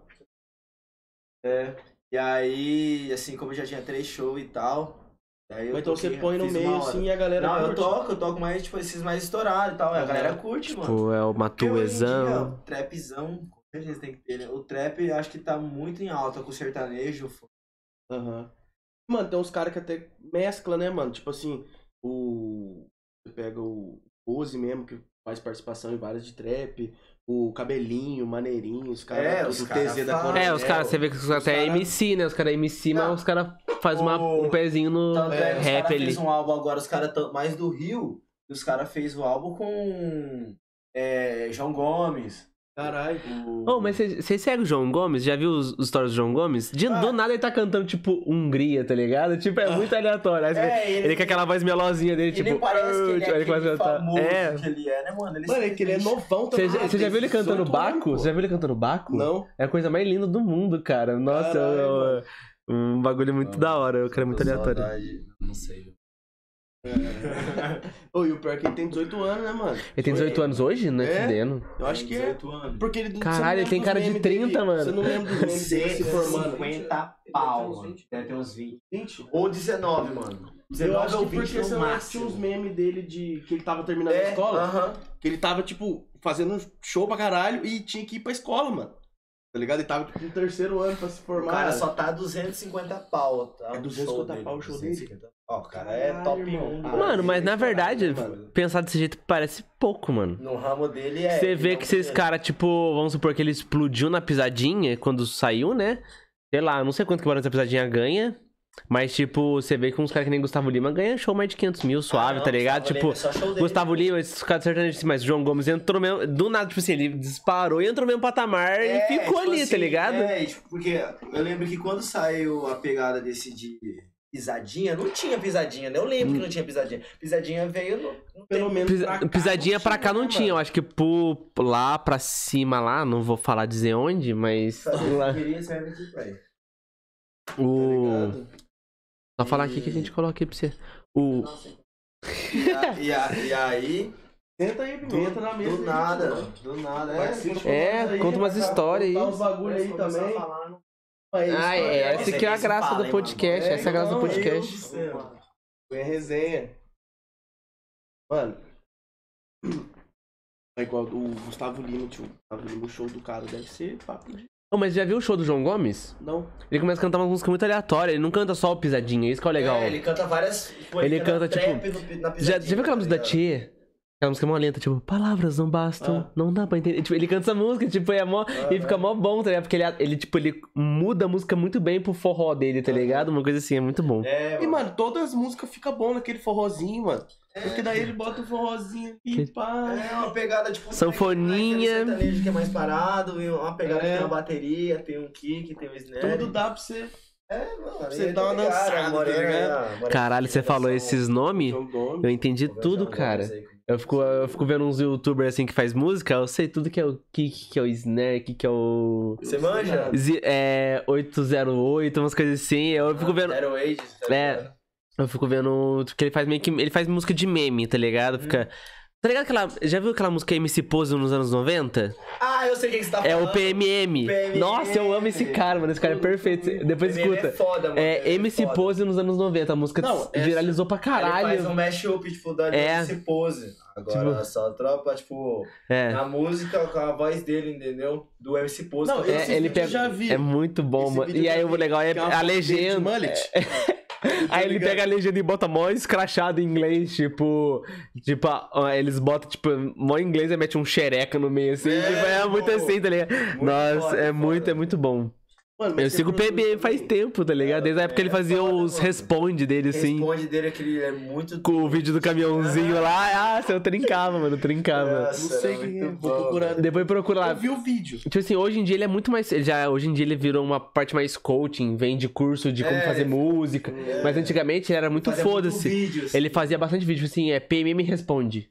É, e aí, assim, como eu já tinha três shows e tal. Aí eu Mas então toquei, você põe no fiz meio assim e a galera. Não, eu curte. toco, eu toco mais, tipo, esses mais estourados e tal. e A galera curte, mano. Tipo, é o Matuezão. o trapzão, com certeza tem que ter, né? O trap acho que tá muito em alta com o sertanejo. Aham. Mano, tem uns caras que até mescla, né, mano? Tipo assim, o. Você pega o Pose mesmo, que faz participação em várias de trap. O cabelinho, maneirinho, os caras É, cara TZ da. Coronel. É, os caras, você vê que os caras Os até é cara- MC, né? Os caras é MC, mas os caras fazem um pezinho no Tanto é que os rap caras ali. fez um álbum agora, os caras tão mais do Rio, e os caras fez o álbum com é, João Gomes. Caralho. Oh, mas você segue o João Gomes? Já viu os, os stories do João Gomes? De, Ah. Do nada ele tá cantando, tipo, Hungria, tá ligado? Tipo, é muito aleatório. Aí É, ele, com aquela voz melosinha dele, e tipo... parece que ele é "Ah", aquele cantar. famoso É. que ele é, né, mano? Ele Mano, é que ele é novão também. Você já, viu ele cantando 18 Baco? Você já viu ele cantando Baco? Não. É a coisa mais linda do mundo, cara. Nossa, Caralho, eu- um bagulho muito da hora. O cara é muito aleatório. Não sei. Ô, e o pior é que ele tem 18 anos, né, mano? Ele tem 18 anos hoje? Não é, É? fudendo. Eu acho que é. 18 anos. Porque ele. Caralho, ele tem cara de 30, mano. Você não lembra dos memes dele se formando. 150 pau, mano. Deve ter uns 20. 20? Ou 19, mano. 19 Eu acho ou que 20 porque no você não máximo. tinha uns memes dele de que ele tava terminando a É, escola. aham. Que ele tava, tipo, fazendo um show pra caralho e tinha que ir pra escola, mano. Tá ligado? Ele tava, tipo, no terceiro ano pra se O formar. cara só tá 250 pau, tá? É o 250 show pau o show dele? 250. Ó, o cara é Caralho, top irmão. 1. Ah, Mano, mas na verdade, mano. pensar desse jeito parece pouco, mano. No ramo dele é. Você vê ele que esses caras, tipo, vamos supor que ele explodiu na pisadinha quando saiu, né? Sei lá, não sei quanto que o Barão da Pisadinha ganha. Mas, tipo, você vê que uns caras que nem Gustavo Lima ganham show mais de 500 mil, suave, Ah, não, tá ligado? Gustavo Tipo, Lima é dele. Gustavo Lima, esses caras sertanejos, assim, mas João Gomes entrou mesmo. Do nada, tipo assim, ele disparou e entrou no mesmo patamar É, e ficou tipo ali, assim, tá ligado? É, tipo, porque eu lembro que quando saiu a pegada desse de pisadinha, não tinha pisadinha, né? Eu lembro que não tinha pisadinha. Pisadinha veio no. no Pelo menos Pisa- pra cá pisadinha pra cá não né, tinha, eu acho que por lá pra cima lá, não vou falar dizer onde, mas lá, Queria serve aqui pra ele. o Tá ligado? Só falar aqui que a gente coloca aí pra você. O E, a- e a- e aí, Senta aí, pimenta na mesa. do nada, mano. do nada, é. É, aí, conta umas histórias aí. uns bagulho aí também. É isso, Ah, é, essa aqui é a graça fala, do podcast, mano? essa é a graça do Não, podcast. Foi a resenha. Mano. <clears throat> É igual o Gustavo Lima, tio. Gustavo Lima, o show do cara deve ser papo de. Ô, mas já viu o show do João Gomes? Não. Ele começa a cantar uma música muito aleatória, ele não canta só o pisadinha, isso que é o legal. É, ele canta várias. tipo, Ele canta, tipo, na Já, pisadinha, já viu aquela tá música da ligado? Aquela música mó lenta, tipo, palavras não bastam, Ah. não dá pra entender. Tipo, ele canta essa música, tipo, é mó. e fica mó bom, tá ligado? Porque ele, ele, tipo, ele muda a música muito bem pro forró dele, tá ligado? Uma coisa assim, é muito bom. É, E, mano, todas as músicas ficam bom naquele forrozinho, mano. Porque daí ele bota o forrozinho e pá. É uma pegada tipo. Sanfoninha. Tem um sertanejo que é mais parado, uma pegada que É. tem uma bateria, tem um kick, tem um snare. Tudo dá pra você. É, mano. você dar uma dançada, tá ligado? Caralho, você falou esses nomes, eu entendi tudo, cara. Eu fico, eu fico vendo uns youtubers assim que faz música, eu sei tudo que é o kick, que é o snare, que que é o. Você manja? Z- É. 808, umas coisas assim. Eu fico vendo. Zero Age, tá É. Eu fico vendo. Porque ele faz meio que. Ele faz música de meme, tá ligado? Fica. Tá ligado aquela. Já viu aquela música MC Pose nos anos 90? Ah, eu sei o que que você tá É falando. o PMM. PMM. Nossa, eu amo esse cara, mano. Esse cara é perfeito. Depois PMM escuta. É foda, mano. É ele MC foda. Pose nos anos 90. A música Não, essa- viralizou pra Ele faz um caralho. mashup, tipo, da É. MC Pose. Agora, Tipo- só tropa, tipo, É. na música com a voz dele, entendeu? Do MC Pose. Não, que eu esse É, ele vídeo pega- eu já vi. É muito bom, Esse mano. vídeo E eu aí já o vi, legal é que é uma a foto dele de legenda. mullet. <laughs> Aí ele pega a legenda e bota mó escrachado em inglês, tipo. Tipo, ó, eles botam, tipo, mó em inglês e mete um xereca no meio, assim. É, tipo, é muito assim, tá ligado? Nossa, foda, é foda. muito, é muito bom. Mano, Eu sigo o produz PB faz também? tempo, tá ligado? Desde a época que ele É fazia foda, os mano. responde dele, assim. responde dele é que ele é muito... Com o vídeo do caminhãozinho lá. Ah, eu trincava, mano, trincava. Nossa, Não sei quem é, vou procurar. Depois procura lá. Eu vi o vídeo. Tipo assim, hoje em dia ele é muito mais. ele Já, hoje em dia ele virou uma parte mais coaching, vende curso de como É, fazer música. É. Mas antigamente ele era muito Fazia foda-se. assim. Ele fazia bastante vídeo, assim, é PMM responde.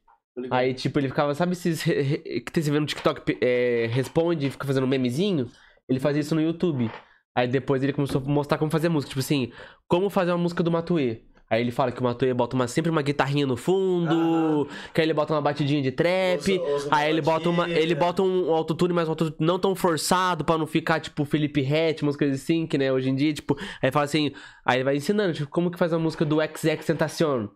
Aí, tipo, ele ficava, sabe esses que você vê no TikTok, é, responde e fica fazendo memezinho? Ele fazia isso no YouTube. Aí depois ele começou a mostrar como fazer música. Tipo assim, como fazer uma música do Matuê. Aí ele fala que o Matuê bota uma, sempre uma guitarrinha no fundo, que aí ele bota uma batidinha de trap, usa uma aí ele bota uma, ele bota um autotune, mas um autotune não tão forçado pra não ficar tipo Felipe Rett, umas coisas assim, que né, hoje em dia, tipo, aí fala assim, aí ele vai ensinando, tipo, como que faz uma música do XX Tentacion.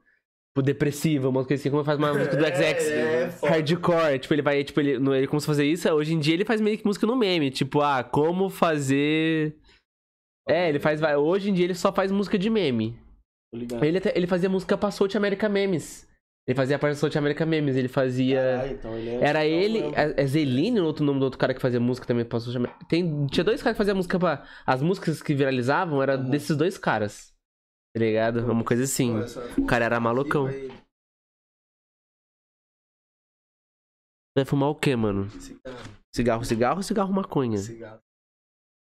Tipo, depressiva, uma coisa assim, como faz uma <laughs> música do XX É, é, foda. hardcore, tipo, ele vai, tipo, ele, no, ele começa a fazer isso, hoje em dia ele faz meio que música no meme, tipo, ah, como fazer... É, ele faz, vai, hoje em dia ele só faz música de meme. Ele, até- ele fazia música pra South America Memes. Ele fazia parte do South America Memes, ele fazia. Caralho, então ele é Era ele, é é Zeline, o outro nome do outro cara que fazia música também pra South America. Tem, tinha dois caras que faziam música pra. As músicas que viralizavam era Uhum. desses dois caras. Tá ligado? Uma coisa assim. O cara era malucão. Vai fumar o quê, mano? cigarro, Cigarro, cigarro ou cigarro maconha? cigarro.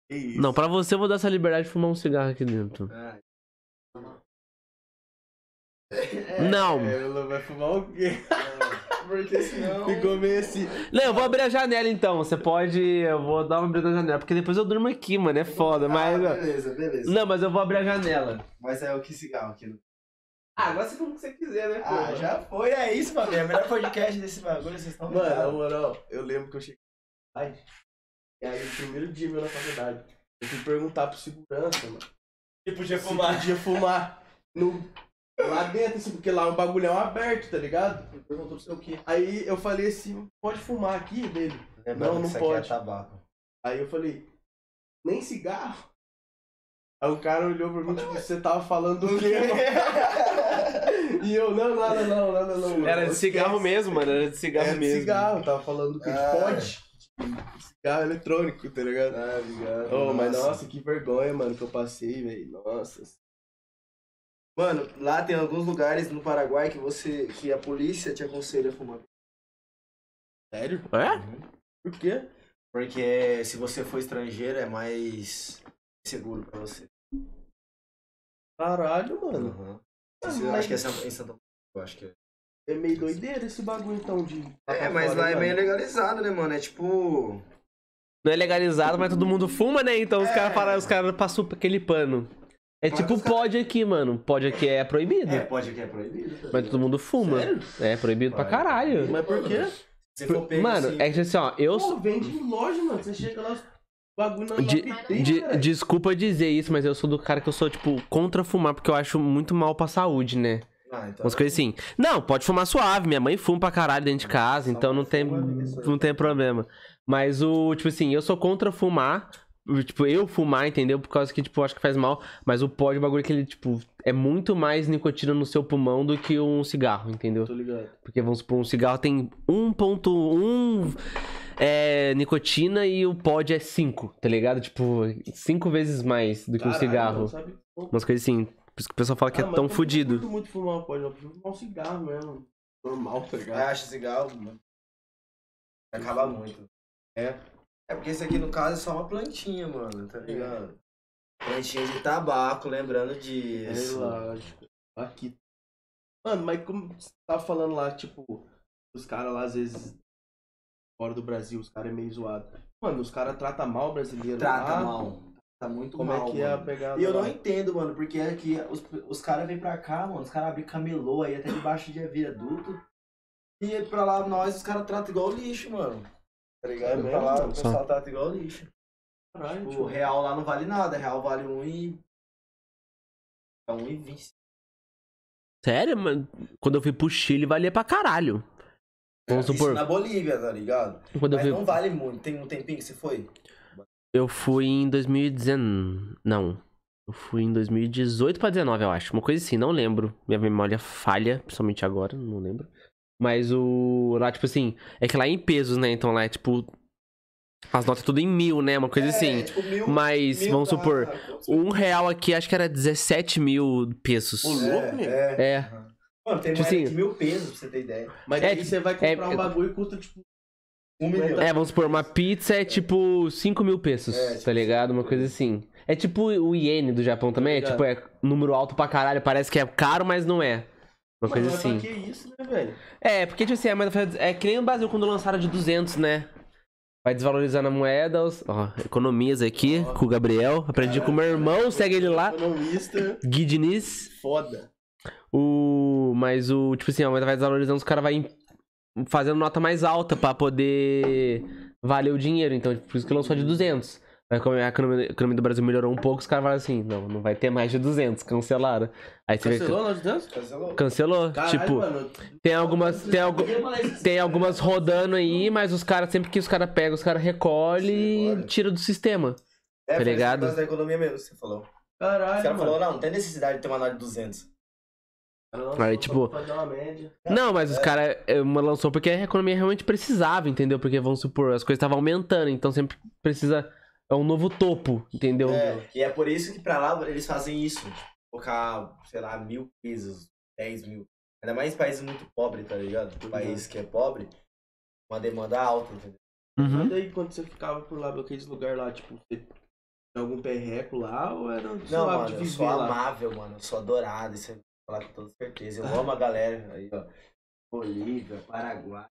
Que isso? Não, pra você eu vou dar essa liberdade de fumar um cigarro aqui dentro. Ah, Não! É, ela vai fumar o quê? <laughs> Porque senão. Ficou meio assim. Não, eu vou abrir a janela então. Você pode. Eu vou dar uma abrida na janela. Porque depois eu durmo aqui, mano. É foda. Mas. Ah, beleza, beleza. Não, mas eu vou abrir a janela. Mas é o que cigarro aqui. Ah, agora você fuma o que você quiser, né, Ah, já foi, é isso, mano. É o melhor podcast desse bagulho, vocês estão Mano, na moral, eu lembro que eu cheguei faculdade. E aí, no primeiro dia meu na faculdade, eu fui perguntar pro segurança, mano. E podia Se podia fumar no, lá dentro, assim, porque lá é um bagulhão aberto, tá ligado? Perguntou pro seu o quê? Aí eu falei assim, pode fumar aqui dele. Lembrando Não, não isso pode. é tabaco. Aí eu falei, nem cigarro? Aí o cara olhou pra mim, tipo, você tava falando do quê? mano?" <laughs> e eu, não, nada não, nada não. Era de cigarro Esquece. mesmo, mano. Era de cigarro Era de mesmo. cigarro, tava falando do que? De Ah. pode. Cigarro eletrônico, tá ligado? Ah, ligado. Oh, mas nossa, que vergonha, mano, que eu passei, velho. Nossa. Mano, lá tem alguns lugares no Paraguai que você. que a polícia te aconselha a fumar. Sério? É? Por quê? Porque se você for estrangeiro é mais seguro pra você. Caralho, mano. Uhum. Ah, Isso, eu mas- acho que é Santa- em Santa eu acho que é. É meio doideira esse bagulho, então, de... É, mas lá é meio legalizado, né, mano? É tipo. Não é legalizado, mas todo mundo fuma, né? Então os É. caras falam, os caras passam aquele pano. É Mas tipo os cara- pod aqui, mano. Pod aqui é proibido. É, pode que é proibido. tá Mas todo mundo fuma. Sério? É proibido pra Vai. caralho. Mas por quê? Se for pego Mano, assim, é que assim, ó, eu Pô, sou. vende em loja, mano. Você chega lá, De- de- desculpa dizer isso, mas eu sou do cara que eu sou, tipo, contra fumar, porque eu acho muito mal pra saúde, né? Ah, então. Umas coisas assim. Não, pode fumar suave. Minha mãe fuma pra caralho dentro de casa, então não tem, não tem problema. Mas o, tipo assim, eu sou contra fumar. Tipo, eu fumar, entendeu? Por causa que, tipo, acho que faz mal. Mas o pó de bagulho que ele, tipo, é muito mais nicotina no seu pulmão do que um cigarro, entendeu? Tô ligado. Porque, vamos supor, um cigarro tem 1.1 é, nicotina e o pod é 5, tá ligado? Tipo, 5 vezes mais do que um cigarro. sabe? Umas coisas assim. Por isso que o pessoal fala que ah, é tão eu não muito fumar, pode. Eu prefiro fumar um cigarro mesmo. Normal, tá ligado? Ah, acho cigarro, mano. Acaba muito. É. É porque isso aqui, no caso, é só uma plantinha, mano, tá ligado? Plantinha de tabaco, lembrando disso. Relaxa. Aqui. Mano, mas como você tava falando lá, tipo, os caras lá, às vezes, fora do Brasil, os caras é meio zoado. Mano, os caras tratam mal o brasileiro Trata lá. mal. Tá muito Como mal, é que é a pegada E eu lá? não entendo, mano, porque aqui os, os caras vêm pra cá, mano, os caras abrem camelô aí até debaixo de viaduto. E pra lá nós, os caras tratam igual lixo, mano. Tá ligado? É lá mano? o pessoal trata igual lixo. Caralho, O tio. real lá não vale nada, real vale um e. É um e vinte. Sério, mano? Quando eu fui pro Chile, valia pra caralho. Vamos Isso supor, na Bolívia, tá ligado? quando eu Mas fui. não vale muito. Tem um tempinho que você foi? Eu fui em 2019. Não. Eu fui em 2018 pra 19, eu acho. Uma coisa assim, não lembro. Minha memória falha, principalmente agora, não lembro. Mas o. Lá, tipo assim, é que lá é em pesos, né? Então lá é tipo. As notas tudo em mil, né? Uma coisa É, assim. tipo, mil, Mas, mil vamos supor, um real aqui acho que era 17 mil pesos. Ô, louco, É, meu. é. É. Mano, tem Tipo assim, de mil pesos, pra você ter ideia. Mas É, aí você vai é- comprar um bagulho e custa, tipo, Um milhão. É, vamos supor, uma pizza é tipo 5 mil pesos, É, tipo tá ligado? Uma coisa assim. É tipo o iene do Japão também, é Tá tipo, é número alto pra caralho, parece que é caro, mas não é. Uma Mas coisa é assim. que isso, né, velho? É, porque, tipo assim, a moeda foi- é que nem o Brasil quando lançaram de 200, né? Vai desvalorizando a moeda, os... ó, economias aqui Ó. com o Gabriel. Aprendi com o meu irmão, segue ele lá. Economista, Gui Diniz. foda. O... Mas o, tipo assim, a moeda vai desvalorizando, os caras vai fazendo nota mais alta pra poder valer o dinheiro. Então, por isso que lançou de 200. A economia, a economia do Brasil melhorou um pouco, os caras falaram assim, não, não vai ter mais de 200, cancelaram. Aí você Cancelou nós danças? Cancelou. cancelou. Caralho, tipo, mano. tem algumas, tem, algu- tem algumas rodando aí, mas os caras, sempre que os caras pegam, os caras recolhem e Recolhe. tiram do sistema. É, Tá ligado? negócio da economia mesmo, você falou. Caralho, cara mano. falou, não, não tem necessidade de ter uma nota de 200. Ela lançou Aí, tipo- Fazer uma média. Não, mas os caras lançou porque a economia realmente precisava, entendeu? Porque, vamos supor, as coisas estavam aumentando, então sempre precisa. É um novo topo, entendeu? É, e é por isso que pra lá eles fazem isso. Tipo, colocar, sei lá, mil pesos, 10 mil. Ainda mais em países muito pobres, tá ligado? Uhum. País que é pobre, uma demanda alta, entendeu? Uhum. Mas daí quando você ficava por lá, naqueles lugares lá, tipo, algum perreco lá ou era Não, suave mano, de eu sou lá? amável, mano. Eu sou adorado, isso eu vou falar com toda certeza. Eu amo a galera aí, ó. Bolívia, Paraguai.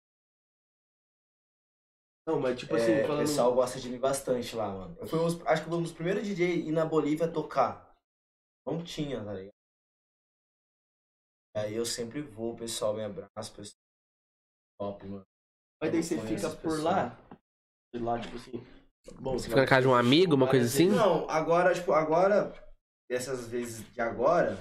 Não, mas tipo assim, É, o falando. pessoal gosta de mim bastante lá, mano. Eu fui um acho que fui um dos primeiros DJ a ir na Bolívia tocar. Não tinha, tá ligado? Aí eu sempre vou, o pessoal me abraça, o pessoal. Top, mano. Mas daí você fica por pessoas. lá? Sei lá, tipo assim. Bom, Você fica na casa de um amigo, uma coisa assim? Não, agora, tipo, agora, essas vezes de agora,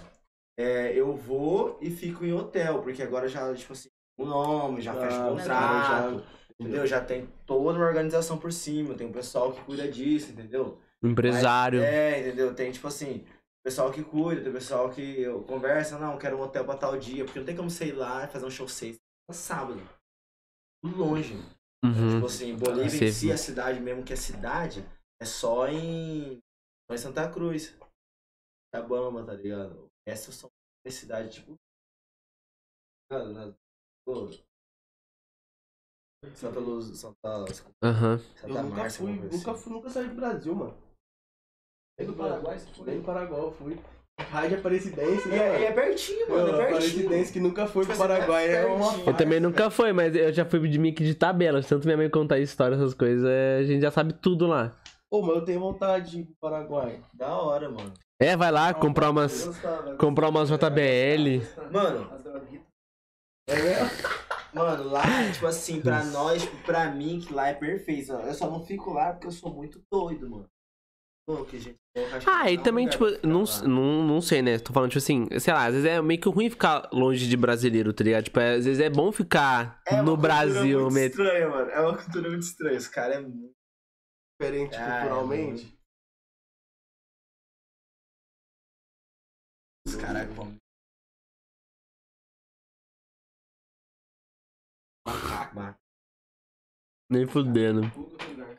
é, eu vou e fico em hotel, porque agora já, tipo assim, o nome, já fecha Ah, o os caras já- contrato, entendeu? Já tem toda uma organização por cima, tem um pessoal que cuida disso, entendeu? Empresário. É, entendeu? Tem, tipo assim, pessoal que cuida, tem pessoal que eu conversa, não, quero um hotel pra tal dia, porque não tem como sei lá fazer um show sexta no sábado. Tudo longe. Uhum. Tipo assim, Bolívia Você- em si, a cidade mesmo que é cidade, é só em, só em Santa Cruz. Itabama, tá ligado? Essas são as cidades, tipo. Pô, Santa Luz, Santa, Aham. Eu Santa nunca Márcia, fui, nunca assim. fui, nunca saí do Brasil, mano. Nem do Paraguai você foi? Nem do Paraguai eu fui. De Aparecidense, E né, é, e é pertinho, mano, é Não, pertinho. Aparecidense que nunca foi pro Tipo assim, Paraguai é uma. Eu também nunca fui, mas eu já fui de que de tabela. Tanto minha mãe contar história, essas coisas, é, a gente já sabe tudo lá. Pô, mas eu tenho vontade de ir pro Paraguai. Da hora, mano. É, vai lá, comprar umas. Comprar umas JBL. Mano, As droguitas. É mesmo? Mano, lá, tipo assim, pra nós, tipo, pra mim, que lá é perfeito. Eu só não fico lá porque eu sou muito doido, mano. Pô, que gente. Ah, e é também, tipo, não, não, não sei, né? Tô falando, tipo assim, sei lá, às vezes é meio que ruim ficar longe de brasileiro, tá ligado? Tipo, é- às vezes é bom ficar É uma no cultura Brasil muito mesmo. estranha, mano. É uma cultura muito estranha. Esse cara é muito. Diferente Ah, culturalmente. Os caras vão. Macaco. Nem fudendo.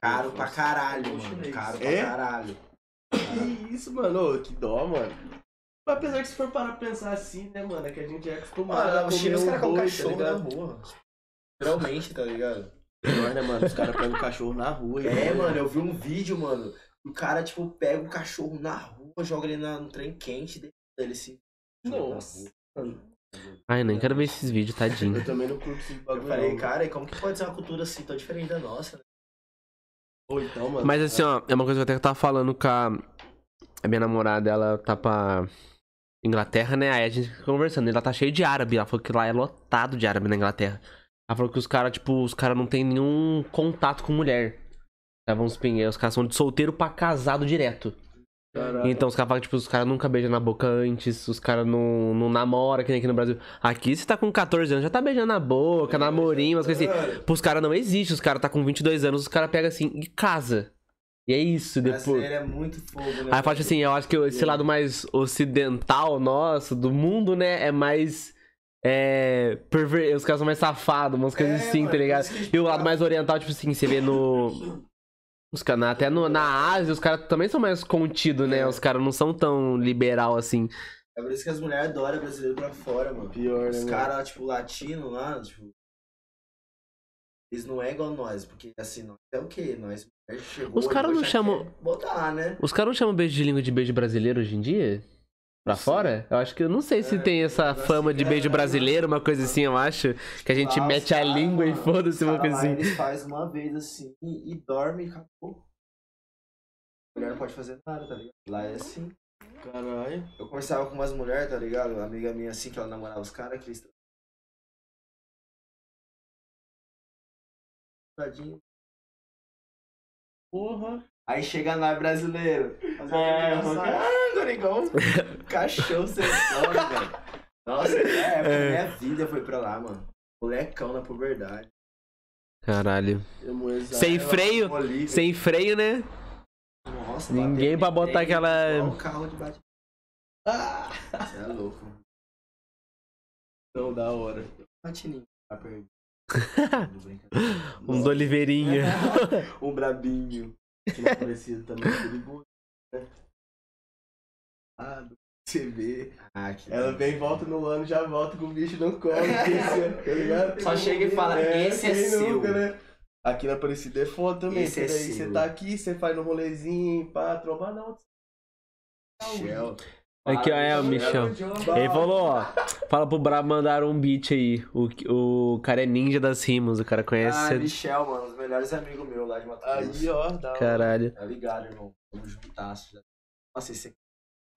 Caro pra caralho, mano. Caro pra É? caralho. Que isso, mano? Ô, que dó, mano. Mas apesar que se for parar pra pensar assim, né, mano, é que a gente é acostumado Mano, a comer um caras comem boi, cachorro tá na rua. Literalmente, tá ligado? Pior, né, mano? Os caras pegam o cachorro na rua. É, mano, eu vi um vídeo, mano. O cara, tipo, pega o cachorro na rua, joga ele na- no trem quente e ele se. Nossa. Mano, Ai, nem quero ver esses vídeos, tadinho. eu também não curto esse Eu bagulho. falei, não. cara, e como que pode ser uma cultura assim tão diferente da nossa? Ou então, mano. Mas assim, ó, é uma coisa que eu até tava falando com a, a minha namorada, ela tá pra Inglaterra, né? Aí a gente conversando, ela tá cheio de árabe. Ela falou que lá é lotado de árabe na Inglaterra. Ela falou que os caras, tipo, os caras não tem nenhum contato com mulher. Tá, vamos supor, os caras são de solteiro pra casado direto. Caralho. Então os caras falam que tipo, os caras nunca beijam na boca antes, os caras não, não namoram, que nem aqui no Brasil. Aqui você tá com 14 anos, já tá beijando na boca, namorinho, umas coisas assim. Pros caras não existe, os caras tá com 22 anos, os caras pegam assim e casa. E é isso, depois. Brasileiro é muito fogo, né? Aí fala assim, eu acho que esse lado mais ocidental nosso, do mundo, né, é mais. É. Perver... Os caras são mais safados, umas coisas É, assim, mano, tá ligado? E o lado fala. mais oriental, tipo assim, você vê no. <clears throat> Os caras, até no, na Ásia, os caras também são mais contidos, né? É. Os caras não são tão liberal assim. É por isso que as mulheres adoram brasileiro pra fora, mano. Pior, né, Os caras, tipo, latino lá, tipo. Eles não é igual nós, porque assim, nós é o quê? Nós chegou. Os caras não chamam- Botar, né? Os caras não chamam beijo de língua de beijo brasileiro hoje em dia? Pra fora? Eu acho que eu não sei se É, tem essa fama de é, beijo brasileiro, uma coisa assim, eu acho. Que a gente Lá, mete a língua e mano, foda-se, os uma coisa assim. Eles fazem uma vez assim e, e dorme e acabou. A mulher não pode fazer nada, tá ligado? Lá é assim. Caralho. Eu conversava com umas mulheres, tá ligado? Uma amiga minha assim, que ela namorava os caras, que eles. Tadinho. Porra. Aí chega nós brasileiro. Fazer É, mano. ah, agora igual <laughs> um cachorro sentando, velho. Nossa, é, É. minha vida foi pra lá, mano. Molecão na puberdade. Caralho. Sem freio, Bolívia. sem freio, né? Nossa, Ninguém pra botar trem, aquela- um carro de bate. Ah! Você é louco. Não, da hora. Patininho. Tá perdido. <laughs> Um do Oliveirinha. <laughs> um brabinho. Não parecia também é perigoso. né? Ah, do CV. Ah, que Ela vem, volta no ano, já volta com o bicho no colo. <laughs> tá? Só chega e fala, "Esse é seu." né? Aqui na Aparecida é foda também. Esse é daí seu. você tá aqui, você faz no rolezinho, pá, tromba não. Michel. Aqui, ó, é o Michel. Ele falou, ó. Fala pro Brabo mandar um beat aí. O, o cara é ninja das rimas, o cara conhece. Ah, Michel, mano, os melhores amigos meus lá de Mato Grosso. Aí, ó. Caralho. Tá ligado, irmão? Tamo juntasso. já. Nossa, esse aqui.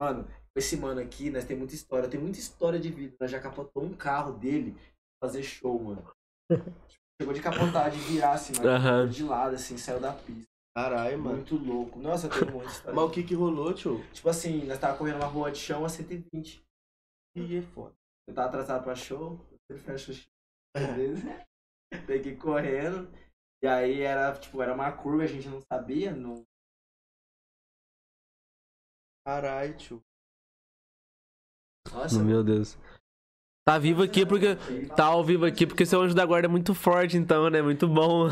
Mano, esse mano aqui, nós tem muita história. Tem muita história de vida. Nós já capotou um carro dele pra fazer show, mano. <laughs> Chegou de capotar, de virar assim, mano. Aham. De lado, assim, saiu da pista. Caralho, mano. Muito louco. Nossa, tem muita <laughs> história. Mas o que que rolou, tio? Tipo assim, nós tava correndo uma rua de chão a 120. Ih, é foda. Eu tava atrasado pra show, eu fecho o show. Às vezes, tem que ir correndo. E aí era, tipo, era uma curva, a gente não sabia, não. Caralho, tio. Nossa, Meu Deus. Tá vivo aqui porque. Tá ao vivo aqui porque seu anjo da guarda é muito forte, então, né? Muito bom.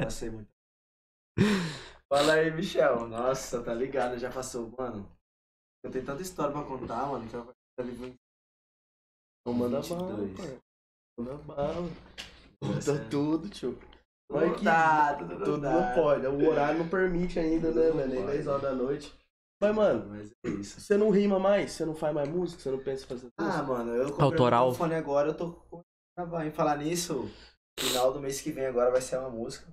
Nossa, é muito. <laughs> Fala aí, Michel. Nossa, tá ligado, já passou. Mano, eu tenho tanta história pra contar, mano, que eu tá livro Então manda bala, 22. pai. Manda bala. Conta é- tudo, tio. Mas que- dá, tudo não Tudo não pode. O horário não permite ainda, né, velho? Nem pode. 10 horas da noite. Mas, mano, Mas é isso. você não rima mais? Você não faz mais música? Você não pensa em fazer Ah, música? mano, eu comprei Autoral. um microfone agora, eu tô com gravar. Em falar nisso, final do mês que vem agora vai ser uma música.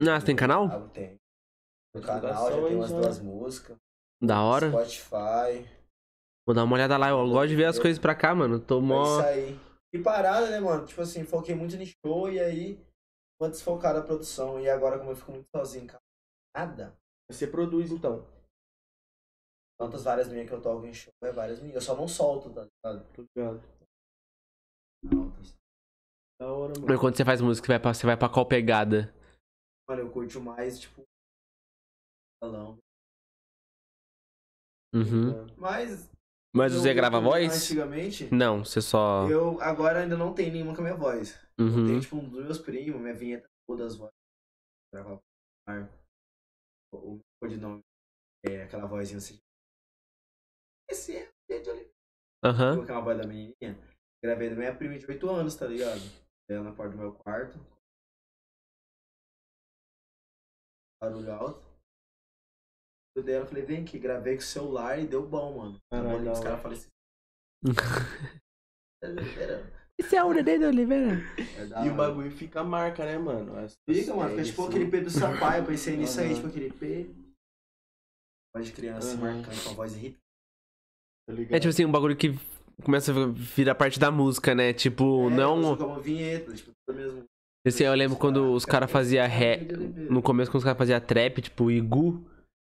Ah, você tem canal? Ah, Tem. No canal já tem umas já. duas músicas. Da hora. Spotify. Vou dar uma olhada lá. Eu gosto de ver as coisas pra cá, mano. Tô É mó. isso aí. E parada, né, mano? Tipo assim, foquei muito no show e aí vou desfocar da produção. E agora, como eu fico muito sozinho, cara, nada. Você produz, então. Tantas várias minhas que eu toco em show, é várias minhas. Eu só não solto, tá ligado? Tô ligado. Da hora, mano. Mas quando você faz música, você vai pra, você vai pra qual pegada? Mano, eu curto mais, tipo, salão. Uhum. Mas. Mas eu- você eu grava voz? Antigamente, Não, você só. eu agora ainda não tenho nenhuma com a minha voz. Eu Uhum. tenho, tipo, um dos meus primos, minha vinheta todas as vozes. Gravar o codinome é aquela vozinha assim. Esse é o Pedro Oliveira. Aham. Coloquei uma voz da menininha. Gravei da minha prima de 8 anos, tá ligado? Ela na porta do meu quarto. Barulho alto. Eu dei ela, falei, vem aqui, gravei com o celular e deu bom, mano. Caralho, os caras falaram assim. <laughs> Esse é o Nenê de Oliveira. É E o bagulho fica a marca, né, mano? As- Fica, mano, fica tipo tags, aquele. P do Sampaio, eu pensei nisso aí, tipo aquele P. Voz de criança Aham. marcando com a voz irritante. Tá? É tipo assim, um bagulho que começa a virar parte da música, né? Tipo, não. Como vinheta, tipo, tudo mesmo. Esse aí eu lembro quando os caras faziam ré. No começo, quando os caras faziam trap, tipo, Igu.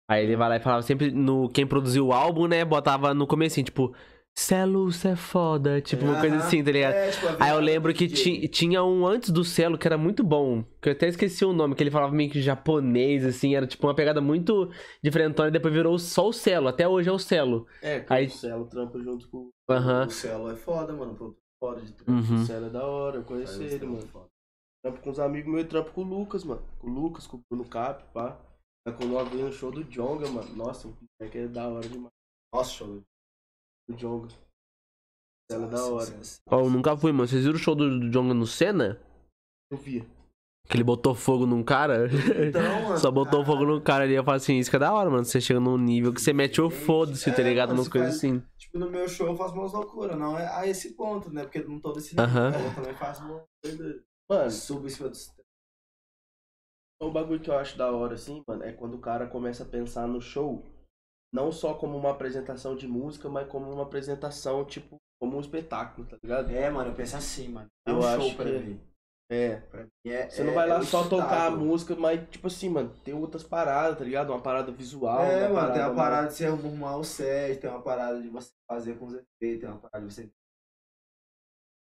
Aí ele vai lá e falava sempre no. Quem produziu o álbum, né? Botava no comecinho, tipo. Celo, cê é foda. Tipo, uma coisa assim, tá ligado? É, tipo, Aí eu lembro que ti- tinha um antes do Celo que era muito bom. Que eu até esqueci o nome, que ele falava meio que japonês, assim. Era tipo uma pegada muito diferentona. E depois virou só o Celo. Até hoje é o Celo. É, Aí- o Celo trampa junto com Aham. O Celo é foda, mano. produtor Foda de tudo. Uhum. o Celo, é da hora. Eu conheci ele, mano. foda. Trampo com os amigos meus e trampo com o Lucas, mano. Com o Lucas, com o Bruno Cap, pá. Tá com nós no show do Jonga, mano. Nossa, o moleque é da hora demais. Nossa, show. O Jonga. O Celo é da hora. Ó, eu nunca fui, mano. Vocês viram o show do, do Jonga no Senna? Eu via. Que ele botou fogo num cara? Então, mano. <laughs> Só botou caralho. fogo no cara ali. Eu falo assim, isso que é da hora, mano. Você chega num nível que você mete o foda-se, tá É, ligado? mano, Umas coisas assim. Tipo, no meu show eu faço umas loucuras, não é a esse ponto, né? Porque eu não tô nesse nível. Aham. Eu também faço. Mano, Subo em cima dos. o bagulho que eu acho da hora, assim, mano, é quando o cara começa a pensar no show, não só como uma apresentação de música, mas como uma apresentação, tipo, como um espetáculo, tá ligado? É, mano, eu penso assim, mano. É Eu um acho show pra que- mim. É. Pra mim é, Você é- não vai lá é só tocar a música, mas, tipo assim, mano, tem outras paradas, tá ligado? Uma parada visual. É, uma mano, tem uma parada de você arrumar o set, tem uma parada de você fazer com os efeitos, tem uma parada de você.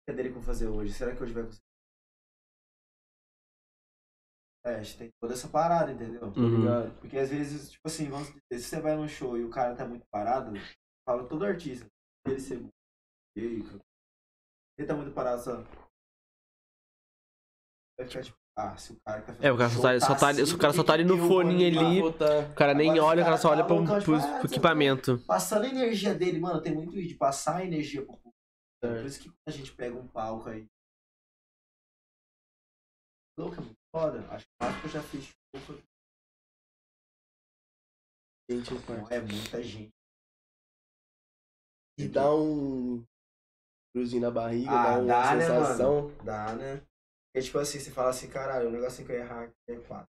Cadê ele que eu vou fazer hoje? Será que hoje vai conseguir? É, a gente tem toda essa parada, entendeu? Tá Uhum. Porque às vezes, tipo assim, vamos dizer, se você vai num show e o cara tá muito parado, fala todo artista, ele ser. E cara? Ele tá muito parado, só. Vai ficar tipo, ah, se o cara tá É, o cara só tá, só tá, assim, o cara só por tá ali no foninho vou ali. Botar- O cara nem Agora olha, o cara só olha tá pro, pro- pro você equipamento. Passando a energia dele, mano, tem muito de passar a energia pro público. Por Certo. isso que a gente pega um palco aí. Louco, é muito foda. Acho que eu já fiz show Gente, é muita gente. E dá um cruzinho na barriga, Ah, dá uma dá, né, sensação. Dá, né? É tipo assim, você fala assim, caralho, o negocinho que eu ia errar aqui é quatro.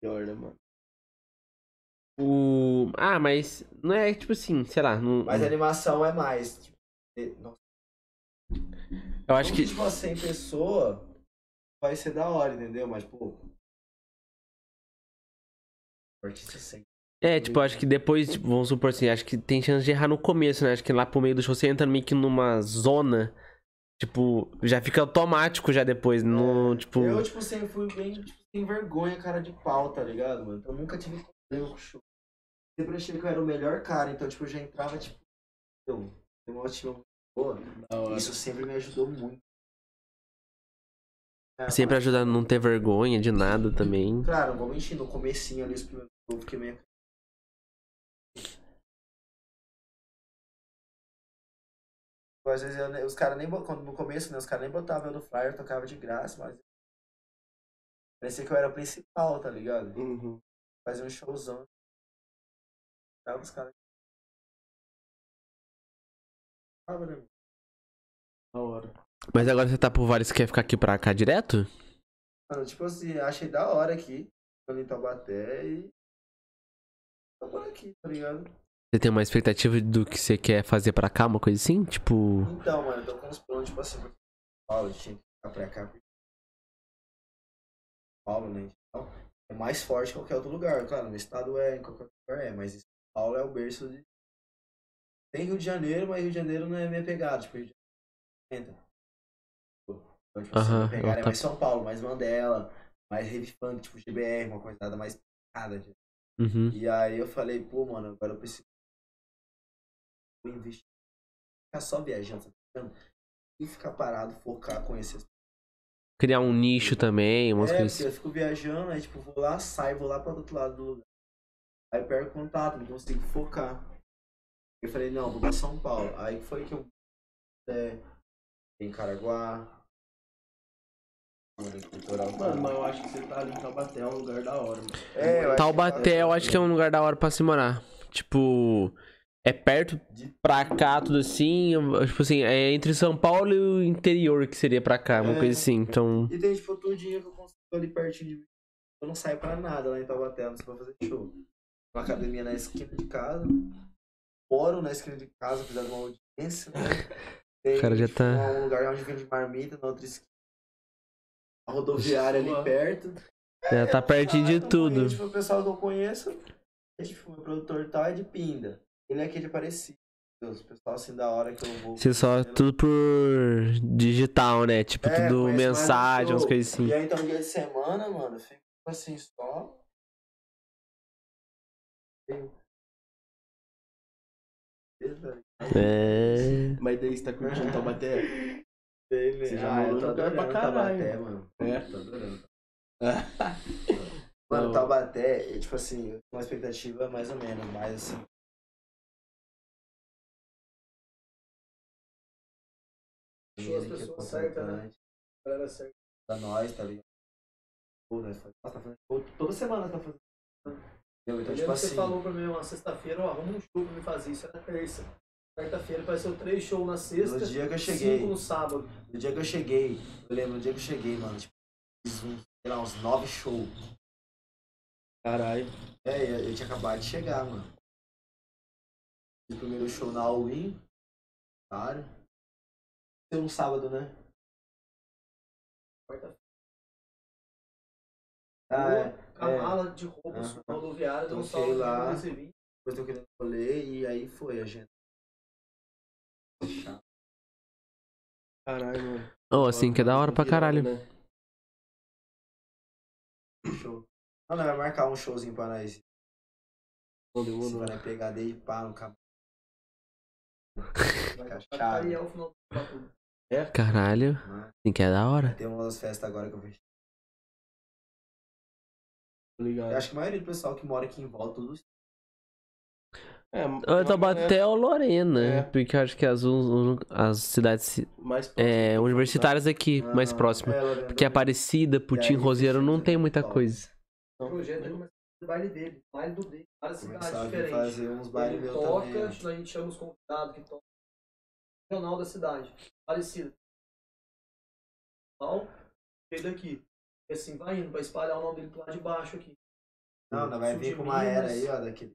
Pior, né, mano? O... Ah, mas não é tipo assim, sei lá. Não... Mas a animação é mais. Tipo, nossa, Eu acho que. tipo, 100 pessoas vai ser da hora, entendeu? Mas, pô. O artista sempre. É, tipo, acho que depois, tipo, vamos supor assim, acho que tem chance de errar no começo, né? Acho que lá pro meio do show você entra meio que numa zona. Tipo, já fica automático já depois. No, tipo. Eu, tipo, sempre fui bem tipo, sem vergonha, cara de pau, tá ligado, mano? Então eu nunca tive problema com show. Sempre achei que eu era o melhor cara, então, tipo, eu já entrava, tipo, eu, uma muito boa. Hora. Isso sempre me ajudou muito. É, Sempre ajuda a não ter vergonha de nada também. Claro, não vou mentir, no comecinho ali, os primeiros eu fiquei meio... Às vezes eu, os caras nem, quando no começo, né, os caras nem botavam eu no flyer, eu tocava de graça, mas... Parecia que eu era o principal, tá ligado? Uhum. Fazia um showzão. Tava os caras... Tava, né? Da hora. Mas agora você tá por vários quer ficar aqui pra cá direto? Mano, tipo assim, achei da hora aqui. Tô em Taubaté e... Tô por aqui, tá ligado? Você tem uma expectativa do que você quer fazer pra cá, uma coisa assim? Tipo. Então, mano, eu tô com uns planos, tipo assim, porque Paulo tinha que ficar pra cá. porque Paulo, né? Então, é mais forte que qualquer outro lugar. Claro, no estado é, em qualquer lugar é, mas São Paulo é o berço de. Tem Rio de Janeiro, mas Rio de Janeiro não é minha pegada, tipo, Rio de Janeiro. Então, tipo, assim, pegada tá- é mais São Paulo, mais Mandela, mais heavy funk, tipo GBR, uma coisa nada mais picada. tipo. Uhum. E aí eu falei, pô, mano, agora eu preciso vou investir. Ficar só viajando, tá? E ficar parado, focar, conhecer. as Criar um nicho também, umas é, coisas eu fico viajando, aí tipo, vou lá, saio, vou lá para outro lado do lugar. Aí perco contato, não consigo focar. Eu falei, não, vou pra São Paulo. Aí foi que eu. É, em Caraguá. Mano, mas eu acho que você tá ali em Taubaté, é um lugar da hora, mano. É, eu Taubaté, eu acho que é um lugar da hora pra se morar. Tipo, é perto pra cá, tudo assim. Tipo assim, é entre São Paulo e o interior que seria pra cá, uma É. coisa assim. Então. E tem, tipo, tudinho que eu consigo ali pertinho de mim. Eu não saio pra nada lá em Taubaté, não sei pra fazer show. Uma academia na esquina de casa. Moro na esquina de casa, fizeram uma audiência. Né? Tem, <laughs> O cara já tipo, tá- um lugar onde vende marmita, na outra esquina. A rodoviária ali perto. Já tá pertinho de tudo. Conheço, tipo, o pessoal que eu conheço, é, tipo, meu produtor tal é de Pinda. Ele é aqui de Aparecida. O pessoal assim da hora que eu vou. Você só conhecendo. tudo por digital, né? Tipo, É, tudo mensagem, umas coisas assim. E aí então dia de semana, mano, fico assim só. É. Mas daí você tá curtindo Taubaté? <laughs> Você já morou no lugar pra caralho. Taubaté, mano. É. Tô adorando. <laughs> Mano, Taubaté, é, tipo assim, eu uma expectativa mais ou menos, mas assim. As é pessoas certas, né? Galera certa. Pra nós, tá ligado? Pô, nós tá fazendo toda semana tá fazendo. Então, Eu tipo você assim. falou pra mim uma sexta-feira, ó, arruma um show pra me fazer. Isso era terça. Quarta-feira apareceu três shows na sexta. No dia que eu cheguei. Cinco no sábado. No dia que eu cheguei, eu lembro, no dia que eu cheguei, mano, tipo, fiz uns, sei lá, uns nove shows. Caralho. É, eu, eu tinha acabado de chegar, mano. Fiz o primeiro show na All-In. Claro. Foi um sábado, né? Quarta-feira. Ah, é. Com a é. mala de roupas Aham. na rodoviária, deu um salve lá. Depois eu querendo rolê e aí foi a gente. Caralho, mano. Oh, assim que é da hora pra caralho. Né? Show. Não, vai marcar um showzinho pra nós. Você mundo, vai pegar desde pá no cabelo. <laughs> É tudo. Caralho. Assim que é da hora. Tem umas festas agora que eu vejo. Tô ligado. Eu acho que a maioria do pessoal que mora aqui em volta, todos. É, Taubaté ou Lorena, É. porque eu acho que as, as cidades mais é, universitárias aqui, mais Não, próximas. é, Lorena, Porque Aparecida, Putim, aí, Roseiro não tem muita coisa. O projeto é o baile dele, baile do dele, várias cidades diferentes. fazer uns Ele toca, também. a gente chama os convidados que tocam. Regional da cidade, parecido. Então, veio daqui. E assim, vai indo, vai espalhar o nome dele pro lado de baixo aqui. Não, não vai vir com uma era aí, ó, daquele.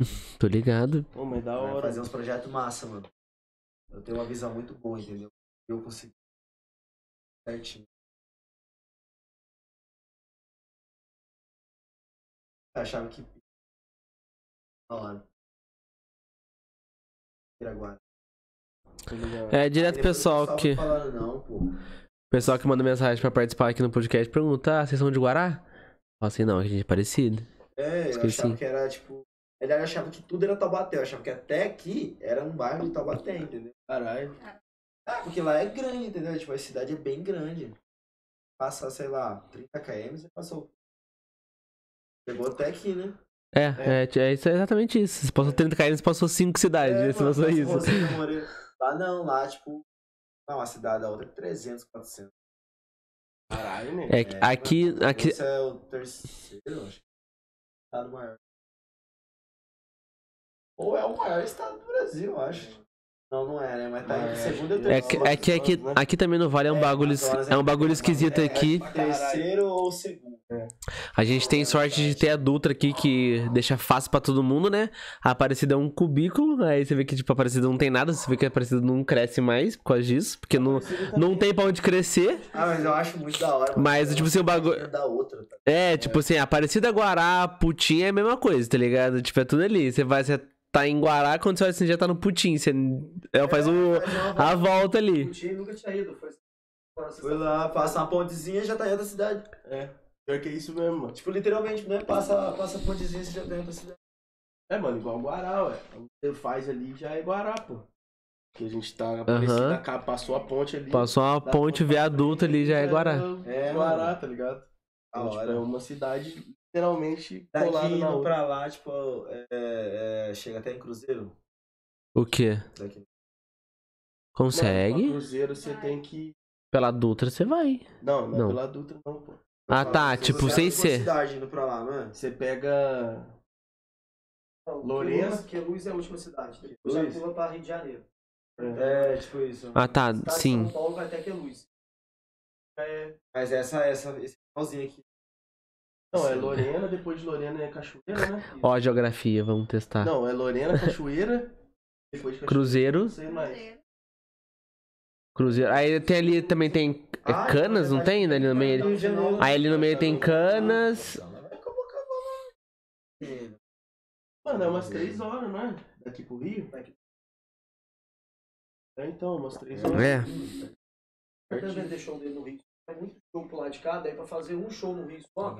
<laughs> Tô ligado. Pô, mas da Vai hora. fazer uns projetos massa, mano. Eu tenho uma visão muito boa, entendeu? Eu consigo. Certinho. Eu achava que. Da hora. Piraguara. Tô ligado. É direto o pessoal que. não. Pessoal que manda mensagem pra participar aqui no podcast pergunta: Ah, vocês são de Guará? Fala assim, não, a gente é parecido. É, eu Esqueci. achava que era tipo. Ele achava que tudo era Taubaté. Eu achava que até aqui era um bairro de Taubaté, entendeu? Caralho. Ah, porque lá é grande, entendeu? Tipo, a cidade é bem grande. Passa, sei lá, 30 km e passou. Chegou até aqui, né? É, é, é, isso, é exatamente isso. Você passou 30 km, você passou 5 cidades. É, você mano, passou isso. Moreira. Lá não, lá, tipo. Não, a cidade da outra é 300, 400. Caralho, né? É, que É, aqui, aqui. Esse é o terceiro, acho. Estado maior. Ou é o maior estado do Brasil, eu acho. Não, não é, né? Mas tá É, segundo e acho É terceiro. que, é que aqui, aqui também no Vale é um É, bagulho, é um bagulho é- esquisito é- aqui. é Terceiro ou segundo? A gente tem sorte de ter a Dutra aqui que deixa fácil pra todo mundo, né? A Aparecida é um cubículo, aí você vê que tipo a Aparecida não tem nada, você vê que a Aparecida não cresce mais por causa disso, porque não, não tem pra onde crescer. Ah, mas eu acho muito da hora. mano. Mas, tipo assim, o bagulho- outra, tá? É, tipo assim, Aparecida Guará, Putim é a mesma coisa, tá ligado? Tipo, é tudo ali. Você vai, você tá em Guará, quando você vai assim, já tá no Putim. Você é, faz o, uma a volta ali. Time nunca tinha ido, foi. Foi lá, passa uma pontezinha e já tá dentro da cidade. É. Pior que é isso mesmo, mano. Tipo, literalmente, né? Passa, passa a pontezinha e você já tá dentro da cidade. É, mano, igual Guará, ué. Você faz ali já é Guará, pô. Que a gente tá aparecida, cá, passou a ponte ali. Passou uma ponte, pra viaduto ali, já é Guará. É, Guará, mano. tá ligado? Então, tipo, hora. é uma cidade literalmente Daqui na indo outra. pra lá, tipo, é, é, chega até em Cruzeiro. O quê? Daqui. Não, Consegue? pra Cruzeiro você tem que. Pela Dutra você vai. Não, não, é Não. pela Dutra não, pô. Ah, tá, Você tipo, sem ser. cidade indo pra lá, não é? Você pega. Lorena. Que Luz é a última cidade. Depois já Queluz? pula pra Rio de Janeiro. É, tipo isso. Ah, tá, Cidade de sim. São Paulo vai até Queluz. É, Mas essa, essa, esse finalzinho aqui. Não, é Lorena, depois de Lorena é Cachoeira, né? <laughs> Ó, a geografia, vamos testar. Não, é Lorena, Cachoeira. Depois de Cachoeira. Cruzeiro. Não sei mais. Cruzeiro. Aí tem ali também tem é, Ah, canas, não tem? Ali no meio. Aí ali no meio tem canas. Mano, é umas três horas, não é? Daqui pro Rio? É então, umas três horas. É. Eu também vender show dele no Rio. É muito show pro lado de cá, daí pra fazer um show no Rio só.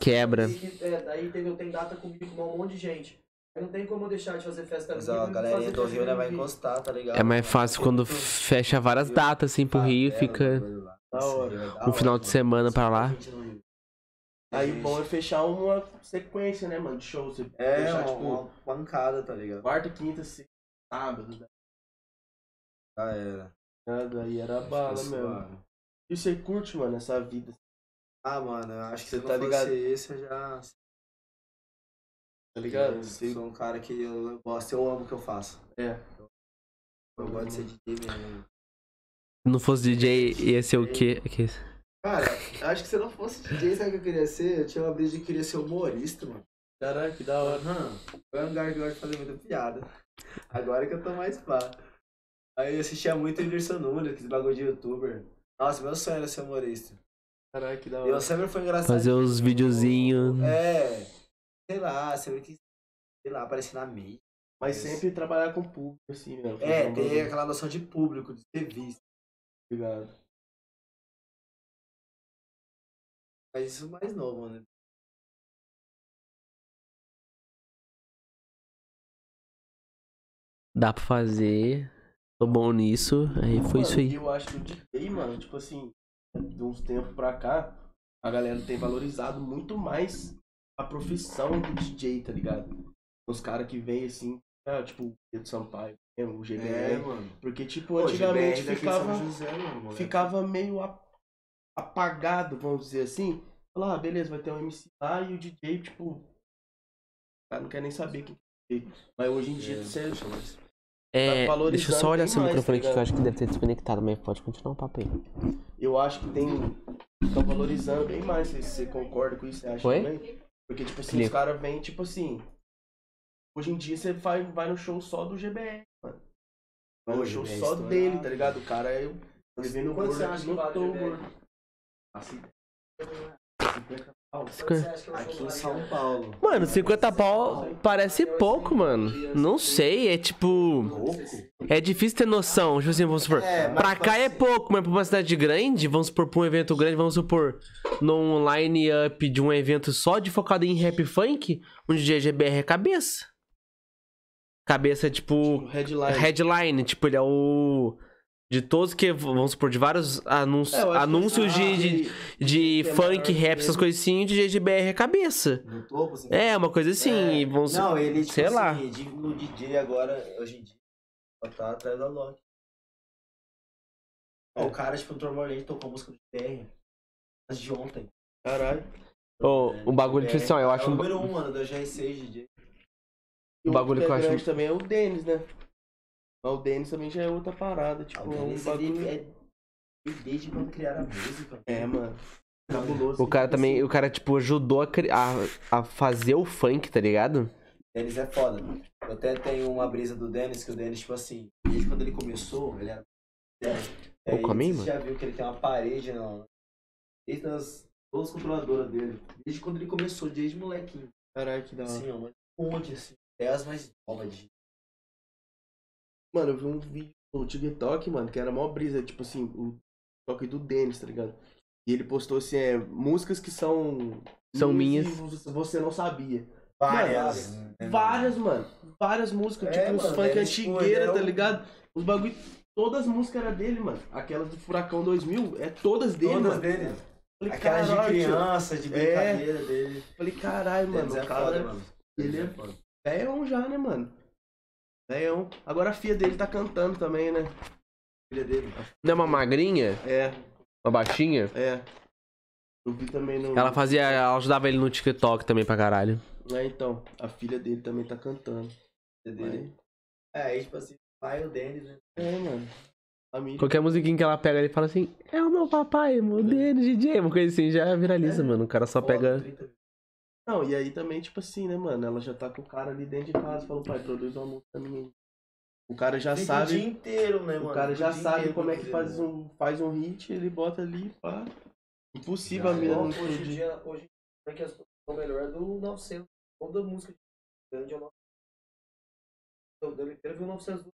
Quebra. Daí, que- é, daí entendeu? Tem data comigo com um monte de gente. Aí não tem como eu deixar de fazer festa Mas ó, Rio a e galerinha fazer do Rio né, vai encostar, tá ligado? É mais fácil quando fecha várias datas assim pro Rio e fica Da hora. um final de semana pra lá. Aí bom é fechar uma sequência, né, mano, de show. Você É, fechar, uma, tipo, uma pancada, tá ligado? quarta, quinta, sexta, sábado. Já era. Daí era bala mesmo. E você curte, mano, essa vida, Ah, mano, eu acho que Você se tá não ligado? fosse esse, eu já... tá ligado? Eu Você- sou um cara que eu gosto, eu amo o que eu faço. É. Eu gosto de ser DJ mesmo. Se não fosse DJ, ia ser o quê? Que- Cara, eu acho que se eu não fosse DJ, sabe o que eu queria ser? Eu tinha uma brisa de querer ser humorista, mano. Caralho, que da hora. Aham. Foi um lugar que eu gosto de fazer muita piada. Agora que eu tô mais pá. Aí eu assistia muito o Whindersson Nunes, aquele bagulho de youtuber. Nossa, meu sonho era ser humorista. Caralho, que da E eu hora. sempre foi engraçado. Fazer os videozinhos. É. Sei lá, sempre quis, sei lá, aparecer na mídia. Mas sempre trabalhar com público, assim, fazer É, ter bagulho, aquela noção de público, de ser visto. tá ligado? Mas isso mais novo, né? dá pra fazer, tô bom nisso, aí foi Mano, isso aí. Eu acho que o DJ, mano, tipo assim, de uns tempos pra cá, a galera tem valorizado muito mais a profissão do DJ, tá ligado? Os caras que vêm assim, ah, tipo o Pedro Sampaio, mesmo, o GBR. É, mano. Porque, tipo, Pô, antigamente de ficava, São José, mano, ficava meio apagado, vamos dizer assim. Falar, ah, beleza, vai ter um MC lá e o DJ, tipo. O cara não quer nem saber quem é. Mas hoje em dia É, você. Mais. É, deixa eu só olhar seu mais, microfone tá aqui que eu acho que deve ter desconectado, mas pode continuar o papo aí. Eu acho que tem. Estão valorizando bem mais. Se você concorda com isso, você acha Oi? também? Porque, tipo assim, Clica. os caras vêm, tipo assim. Hoje em dia você vai, vai no show só do GBR, mano. Vai no show GBR só dele, tá ligado? O cara é. Vem no Quanto você acha que vale o GBR? Assim, 50 o Aqui em São? Paulo. Mano, 50 pau parece pouco, mano. Não sei, é tipo. É difícil ter noção. Tipo assim, vamos supor. É, pra tipo cá é pouco, mas pra uma cidade grande, vamos supor, pra um evento grande, vamos supor, num line-up de um evento só de focado em rap funk, um DJ GBR é cabeça. Cabeça, tipo, Headline. headline, tipo, ele é o. De todos que, vamos supor, de vários anúncios, É, anúncios de, de, de tem funk, rap, essas coisas assim, o DJ GBR é cabeça. No topo, assim. É, uma coisa assim, É, vamos Não, ele, tipo sei assim, lá. de- no DJ agora, hoje em dia, só tá atrás da Loki. Ó, O cara, tipo, normalmente tocou música do BR. Antes de ontem. Caralho. Ô, o bagulho, tipo assim, ó, eu é acho o um- número um, mano, da GR6 DJ. O bagulho que eu é acho- também é o Denis, né? Mas o Denis também já é outra parada. Tipo, o é um Denis, bagulho. ele é desde quando criaram a música. É, mano. Cabuloso. O cara Tipo também, assim, o cara, tipo, ajudou a, a, a fazer o funk, tá ligado? Denis é foda. Eu até tenho uma brisa do Denis, que o Denis, tipo assim, desde quando ele começou, ele era. É, Ô, come aí, você já viu que ele tem uma parede, não? Desde as todas as controladoras dele. Desde quando ele começou, desde molequinho. Caralho, que da hora. Assim, ó, mas onde, assim? Até as mais novas de. Mano, eu vi um vídeo no TikTok, mano, que era mó brisa, tipo assim, o TikTok do Denis, tá ligado? E ele postou assim, é, músicas que são. São e Você não sabia. Várias. Várias, mano. Várias músicas, É, tipo, os mano, funk ele, antigueira, tá é um- ligado? Os bagulho. Todas as músicas eram dele, mano. Aquelas do Furacão 2000, é todas dele, Todas mano. dele. Falei, Aquelas de caralho, criança, de brincadeira dele. Falei, caralho, mano. O é cara foda, mano. ele é-. Velhão já, né, mano? Velhão. Agora a filha dele tá cantando também, né? Filha dele. Não é uma magrinha? É, Uma baixinha? é. Eu vi também no. Ela fazia. Ela ajudava ele no TikTok também pra caralho. É, então. A filha dele também tá cantando. Filha dele. Mas- É, aí, tipo assim, pai o Denis, né? É, mano. Família. Qualquer musiquinha que ela pega, ele fala assim: É o meu papai, o Denis DJ, uma coisa assim, já viraliza, É. mano. O cara só Foda, pega. 30 Não, e aí também, tipo assim, né, mano? Ela já tá com o cara ali dentro de casa. Falou, pai, produz uma música minha. O cara já Fica sabe. o dia inteiro, né, mano? O cara já sabe como é que faz produzindo. um, faz um hit, ele bota ali, pá. Impossível a Já mina é. não Hoje em dia, hoje em dia, que as coisas são melhor do 900. Toda música grande é o 900. O Deliveira viu 900 do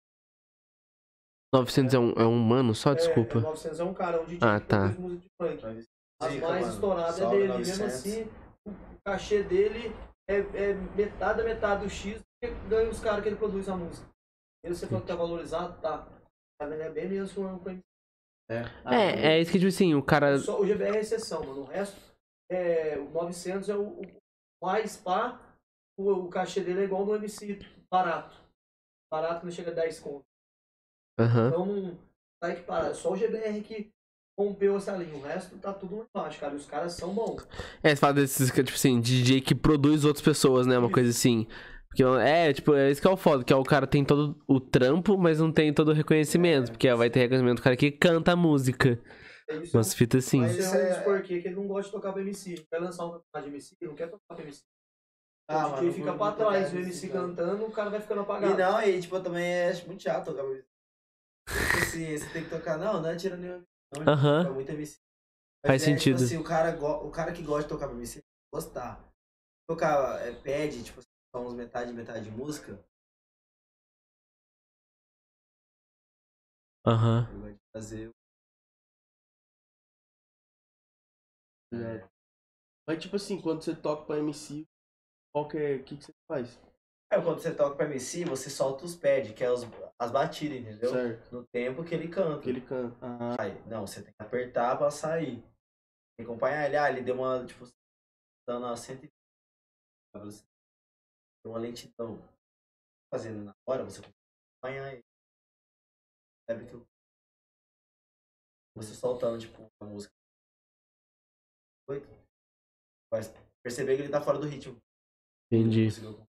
900 é um, é um mano só? É, Desculpa. É, 900 é um cara, um DJ Ah, tá. de. As mais estouradas é dele. 900. Mesmo assim, o cachê dele é, é metade da metade do X que ganha os caras que ele produz a música. Ele você falou que tá valorizado, tá. Tá ganhando bem menos que um com É, é isso que, tipo assim, o cara. Só o GBR é exceção, mano. O resto, é, o 900 é o, o mais pá. O, o cachê dele é igual no MC barato. Barato que não chega a 10 conto. Aham. Então, tá equiparado. Só o GBR que rompeu essa linha. O resto tá tudo lá embaixo, cara. E os caras são bons. É, você fala desses, que, tipo assim, DJ que produz outras pessoas, né? Uma coisa assim. Porque é, tipo, é isso que é o foda, que é o cara tem todo o trampo, mas não tem todo o reconhecimento. Porque vai ter reconhecimento do cara que canta a música. É isso. Umas fitas assim. Mas Isso é um é- dos porquê que ele não gosta de tocar pra MC. Vai lançar um campeonato de MC, ele não quer tocar pra MC. Ah, o mano, DJ fica pra trás, o MC, cantando, o cara vai ficando E apagado. não, e tipo, também é muito chato tocar MC. Tipo assim, você tem que tocar. Não, não é tirando nenhum. Não, Aham. toca muito MC. Faz é, sentido. Tipo assim, o cara, o cara que gosta de tocar pra MC, gostar. Tocar, é, pede, tipo, só uns metade metade de música. Aham. Vai fazer. É. Mas tipo assim, quando você toca pra MC, qual que é. O que, que você faz? Aí quando você toca pra MC, você solta os pads, que é os, as batidas, entendeu? Certo. No tempo que ele canta. Que ele canta. Ah, Aí, não, você tem que apertar pra sair. Tem que acompanhar ele. Ah, ele deu uma, tipo, dando a 120. Deu uma lentidão. Fazendo na hora, você acompanha ele. Sabe que. Você soltando, tipo, a música. Oito. Vai perceber que ele tá fora do ritmo. Entendi. Conseguiu-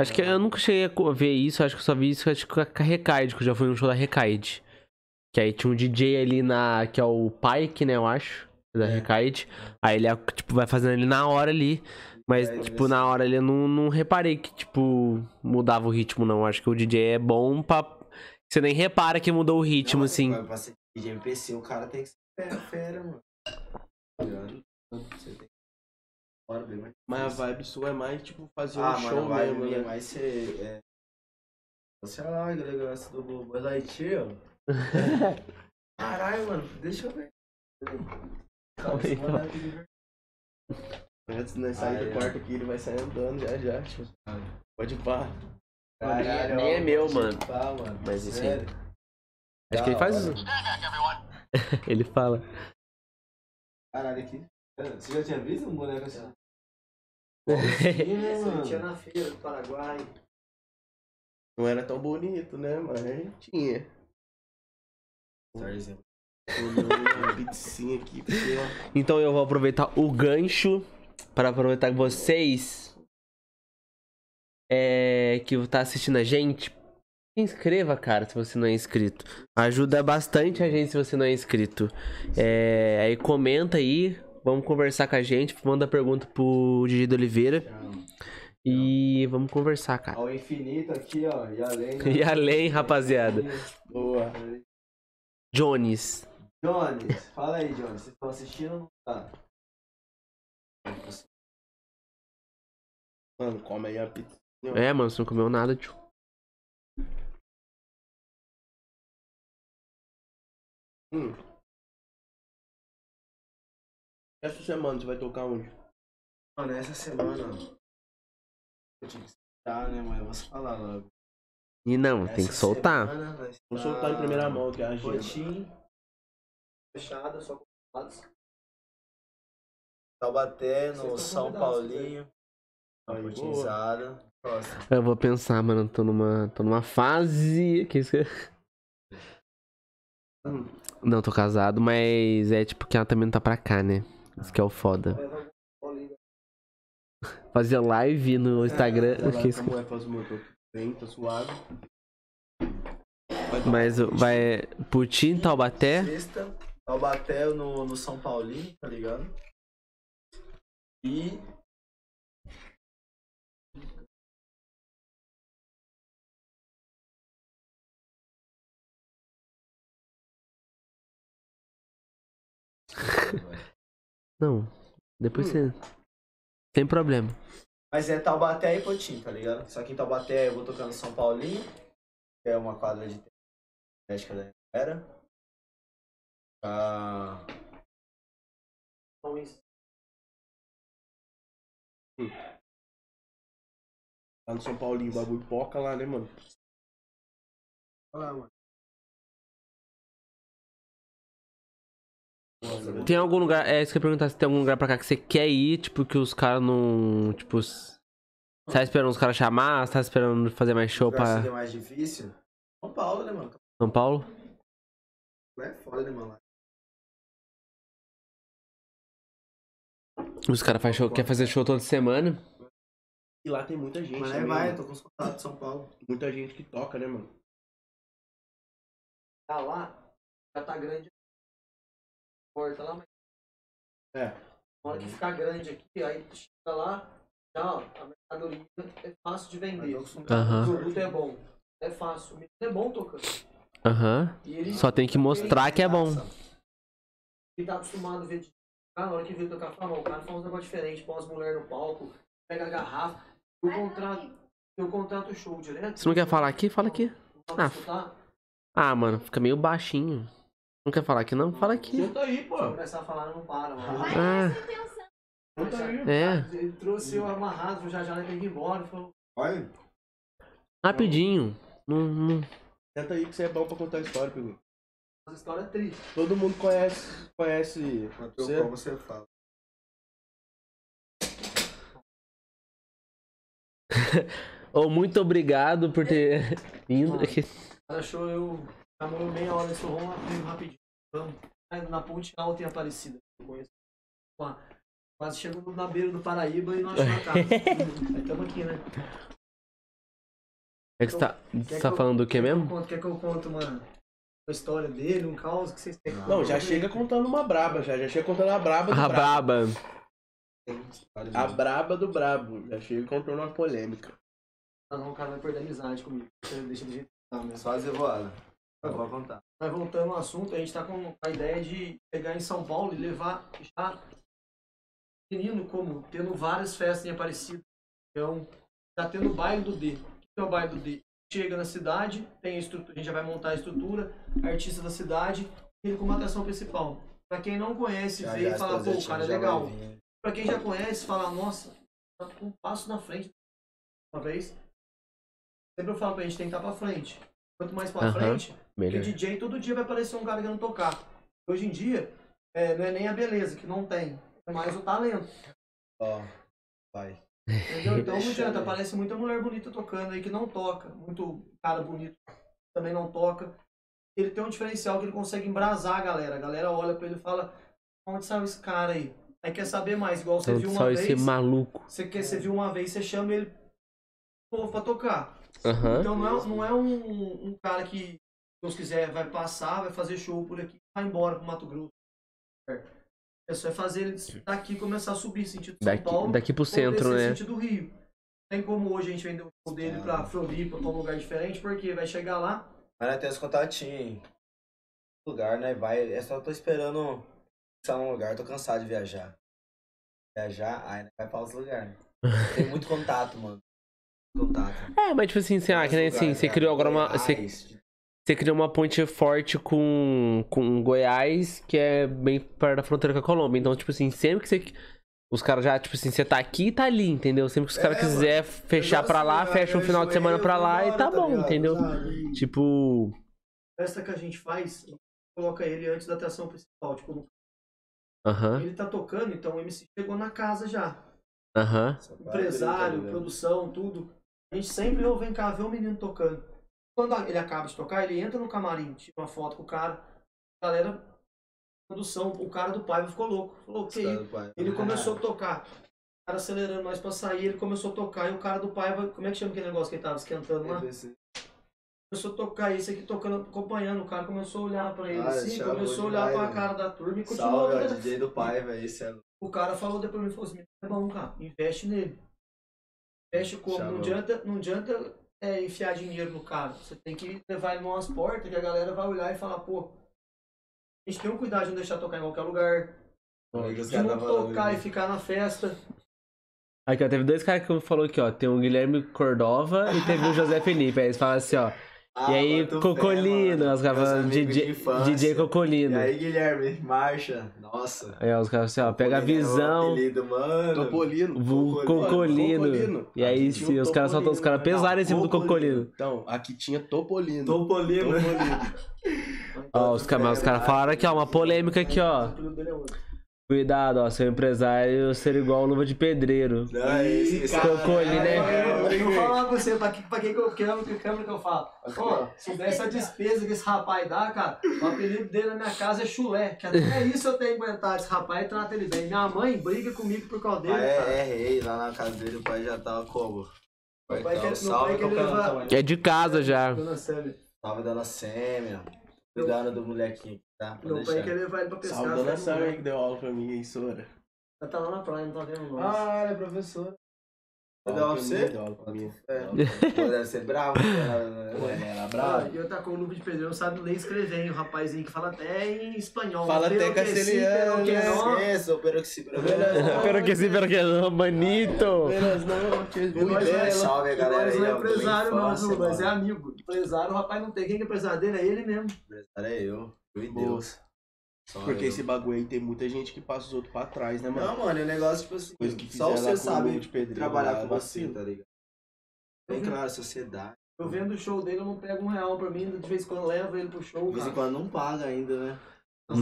Acho que eu nunca cheguei a ver isso, acho que eu só vi isso acho que com a Recaide, que eu já fui num show da Recaide. Que aí tinha um DJ ali na. que é o Pike, né, eu acho. Da É. Recaide. Aí ele, tipo, vai fazendo ali na hora ali. Mas, É, tipo, na hora ali eu não, não reparei que, tipo, mudava o ritmo, não. Acho que o DJ é bom pra. Você nem repara que mudou o ritmo, Não, assim. Pra, pra ser de MPC, o cara tem que ser fera, mano. Tá? Você tem Bora bem, mas. mas a vibe sua é mais, tipo, fazer Ah, um mano, show vai mesmo, minha né? mais ser. É... Você olha lá, a elegância do Buzz Lightyear. <laughs> Caralho, mano, deixa eu ver. Calma aí, Calma aí, Antes de nós sair do é. quarto aqui, ele vai sair andando já já. Tipo, pode ir pá. Caralho, Nem é ó, meu, mano. pá, mano. Mas isso aí. Acho que ele faz isso. <laughs> ele fala. Caralho, aqui. Você já tinha visto um boneco assim? Tinha na feira do Paraguai. Não era tão bonito, né? Mas tinha. Pizzinha aqui, porque, ó. Então eu vou aproveitar o gancho para aproveitar que vocês é, que tá assistindo a gente. Se inscreva, cara, se você não é inscrito. Ajuda bastante a gente se você não é inscrito. É, aí comenta aí, vamos conversar com a gente, manda pergunta pro Didi de Oliveira e vamos conversar, cara. Ao infinito aqui, ó. E além. <laughs> E além, rapaziada. Boa. Jones. Jones, fala aí, Jones. Vocês estão assistindo ou não tá? Mano, come aí a pizza. É, mano, você não comeu nada, tio. Hum. Essa semana você vai tocar onde? Mano, essa semana. Eu tinha que soltar, né, mano? Eu vou falar logo. E não, tem que Essa soltar. semana Vou soltar em primeira mão que é a agenda. Cotim, Fechada, só com dados. Taubaté, no São convidados, Paulinho. Uma Aí. Próximo. Eu vou pensar, mano. Tô numa, tô numa fase. Que isso que... Hum. Não, tô casado, mas é tipo que ela também não tá pra cá, né? Isso que é o foda. Fazer live no Instagram. Ela que isso é bem, tá tocar Mas vai Putin, Taubaté. Sexta, Taubaté no, no São Paulinho, tá ligado? E. <laughs> Não. Depois Hum. você. Sem problema. Mas é Taubaté e Potim, tá ligado? Só que em Taubaté eu vou tocar no São Paulinho, que é uma quadra de Médica da Era. Ah, Então, isso. Lá no São Paulinho, o bagulho poca lá, né, mano? olha lá, mano. Tem algum lugar. É isso que eu ia perguntar se tem algum lugar pra cá que você quer ir, tipo, que os caras não. Tipo. Você tá esperando os caras chamar? Você tá esperando fazer mais show pra seria mais difícil? São Paulo, né, mano? São Paulo? Lá é foda, né, mano? Os caras fazem show, quer fazer show toda semana. E lá tem muita gente. Mas é também, vai, mano. tô com os contatos de São Paulo. Muita gente que toca, né, mano? Tá lá, já tá grande. Porta lá, mas É. na hora que ficar grande aqui, aí tu chega lá, já ó, a mercadoria é fácil de vender. Mas eu O produto é bom. É fácil. O menino é bom tocando. Aham. E ele, Só tem que mostrar que é bom. ele tá acostumado a ver de ah, na hora que veio tocar, fala, "Não, o cara faz um negócio diferente, põe as mulheres no palco, pega a garrafa. Eu contrato, eu contrato o show direto. Você não quer falar aqui? Fala aqui. Ah. Ah, mano, fica meio baixinho. Não quer falar aqui não? Fala aqui. Senta aí, pô. Se eu começar a falar, não para, mano. Ah, Senta aí. é. Ele trouxe eu amarrado, já já ele tem que ir embora. Falou, Olha. Rapidinho. Não, não... Tenta aí que você é bom pra contar a história, Pigu. Essa história é triste. Todo mundo conhece, conhece você. como, você fala. <laughs> Ô, muito obrigado por ter vindo. O cara achou eu. Chamou meia hora lá comigo rapidinho. Na ponte alta em Aparecida. Eu conheço. Lá. Quase chegamos na beira do Paraíba e nós achamos a casa. Aí estamos aqui, né? É que você tá, você tá que eu- falando do que mesmo? eu conto- Quer que eu conte uma, uma história dele, um caos que vocês têm? Não, já chega contando uma braba, já. Já chega contando a braba do A brabo. braba. De- A braba do brabo. Já chega contando uma polêmica. Ah, não, o cara vai perder amizade comigo. Deixa do jeito que tá mesmo. Só fazer voada. Eu vou contar. Mas voltando ao assunto, a gente tá com a ideia de chegar em São Paulo e levar já menino como tendo várias festas em Aparecida. Então, tá tendo o baile do D. O que é o baile do D? Chega na cidade, tem a estrutura, a gente já vai montar a estrutura, artista da cidade, ele como atração principal. Pra quem não conhece, Já, vê já, e fala, pô, o cara é já legal. Pra quem já conhece, fala, nossa, tá um passo na frente. Uma vez. Sempre eu falo pra gente tem que estar pra frente. Quanto mais pra Aham. frente, porque. DJ todo dia vai aparecer um cara querendo tocar. Hoje em dia, é, não é nem a beleza, que não tem. É mais o talento. Ó, vai. Entendeu? Então não adianta, aparece muita mulher bonita tocando aí que não toca. Muito cara bonito também não toca. Ele tem um diferencial que ele consegue embrasar a galera. A galera olha pra ele e fala, onde saiu esse cara aí? Aí quer saber mais, igual você Então, viu uma só vez. esse maluco. Você quer, você viu uma vez, você chama ele novo pra tocar. Aham. Então não é, não é um, um cara que, Deus quiser, vai passar, vai fazer show por aqui, vai embora pro Mato Grosso. É só fazer ele daqui começar a subir, sentido São Daqui, Paulo, daqui pro centro, né? sentido Rio. Tem como hoje a gente vender o show dele pra Floripa, pra um lugar diferente, porque vai chegar lá, Mas nós temos contatinho, hein? Lugar, né? Vai. É só tô esperando pensar num lugar, tô cansado de viajar. Viajar, aí né, vai pra outros lugares. <laughs> Tem muito contato, mano. Contato. É, mas tipo assim, sei lá, que nem assim, você criou agora uma. Você, você criou uma ponte forte com, com Goiás, que é bem perto da fronteira com a Colômbia. Então, tipo assim, sempre que você. Os caras já, tipo assim, você tá aqui e tá ali, entendeu? Sempre que os caras É, quiser mano. fechar pra lá, fecha um final de semana pra lá e tá tá bom, ligado? entendeu? Sabe? Tipo. festa que a gente faz, coloca ele antes da atração principal. Tipo, no- Aham, ele tá tocando, então o MC chegou na casa já. aham. empresário, Tá produção, tudo. A gente sempre ou vem cá ver o menino tocando. Quando ele acaba de tocar, ele entra no camarim, tira uma foto com o cara. A galera, produção, o cara do pai ficou louco. Falou, que? Ele começou a <laughs> tocar. O cara acelerando nós pra sair, ele começou a tocar e o cara do pai, como é que chama aquele negócio que ele tava esquentando lá? Começou a tocar esse aqui tocando, acompanhando. O cara começou a olhar pra ele Ah, assim, chamou começou a olhar demais, pra cara da turma e continuou. Salve, ó? DJ do pai, velho. Esse é O cara falou depois pra mim, falou assim, é bom, cara, investe nele. Investe como? Não adianta, não adianta é, enfiar dinheiro no cara. Você tem que levar ele numas portas que a galera vai olhar e falar, pô, a gente tem um cuidado de não deixar tocar em qualquer lugar. De não tocar e ficar na festa. Aqui, ó, teve dois caras que falou aqui, ó. Tem o Guilherme Cordova e teve o José Felipe. Aí eles falam assim, ó. Ah, e aí, Cocolino, os caras DJ, DJ Cocolino. E aí, Guilherme, marcha. Nossa. Aí ó, os caras assim, ó, pega a é visão, apelido, mano. Topolino. Cocolino. Cocolino. E aí, sim, os caras soltam os caras Topolino, pesaram em cima do Cocolino. Então, aqui tinha Topolino. Topolino. Ó, os caras os caras falaram aqui, ó, uma polêmica aqui, ó. É. Cuidado, ó, seu empresário ser igual luva de pedreiro. Não, é esse, esse Cocolino, né? É, eu vou falar pra você, pra, que, pra quem que eu quero, que câmera que eu falo. Ó, se dessa despesa que esse rapaz dá, cara, o apelido dele na minha casa é chulé. Que até <laughs> isso eu tenho que aguentar esse rapaz e trata ele bem. Minha mãe briga comigo por causa dele, pai cara. é, é rei, lá na casa dele o pai já tava como? Meu pai Então, quer- salve, pai levar-. É de casa já. Salve, dona Sêmia. Cuidando do molequinho, tá? Meu pai deixar. quer levar ele pra pescar. Salve, dona Sara que deu aula pra mim aí, Sora. Ela tá lá na praia, não tá vendo nós. Ah, ela é professora. Deu Deu aula pra você? Deu aula pra mim. É. Pô, deve ser bravo. né? Pô, ele era Ah, bravo. e eu tá com o luva de pedreiro, não sabe ler e escrever, hein? O rapazinho que fala até em espanhol. Fala até castelhano, pero que né? no. Esqueça, pero que se pero Pero que sim, pero que não, manito. Não, que não é-. Salve, galera não é empresário, não? Nós é amigo. Empresário, o rapaz não tem. Quem que é empresário dele? É ele mesmo. Empresário é eu. Eu Boa. Deus. Só Porque eu. esse bagulho aí tem muita gente que passa os outros pra trás, né, mano? Não, mano, o negócio, tipo assim, Coisa que só você sabe de pedreiro trabalhar lá, com você, vacilo. tá ligado? Bem claro, sociedade. Eu vendo o show dele, eu não pego um real pra mim, de vez em quando eu levo ele pro show, De vez em quando não paga ainda, né? A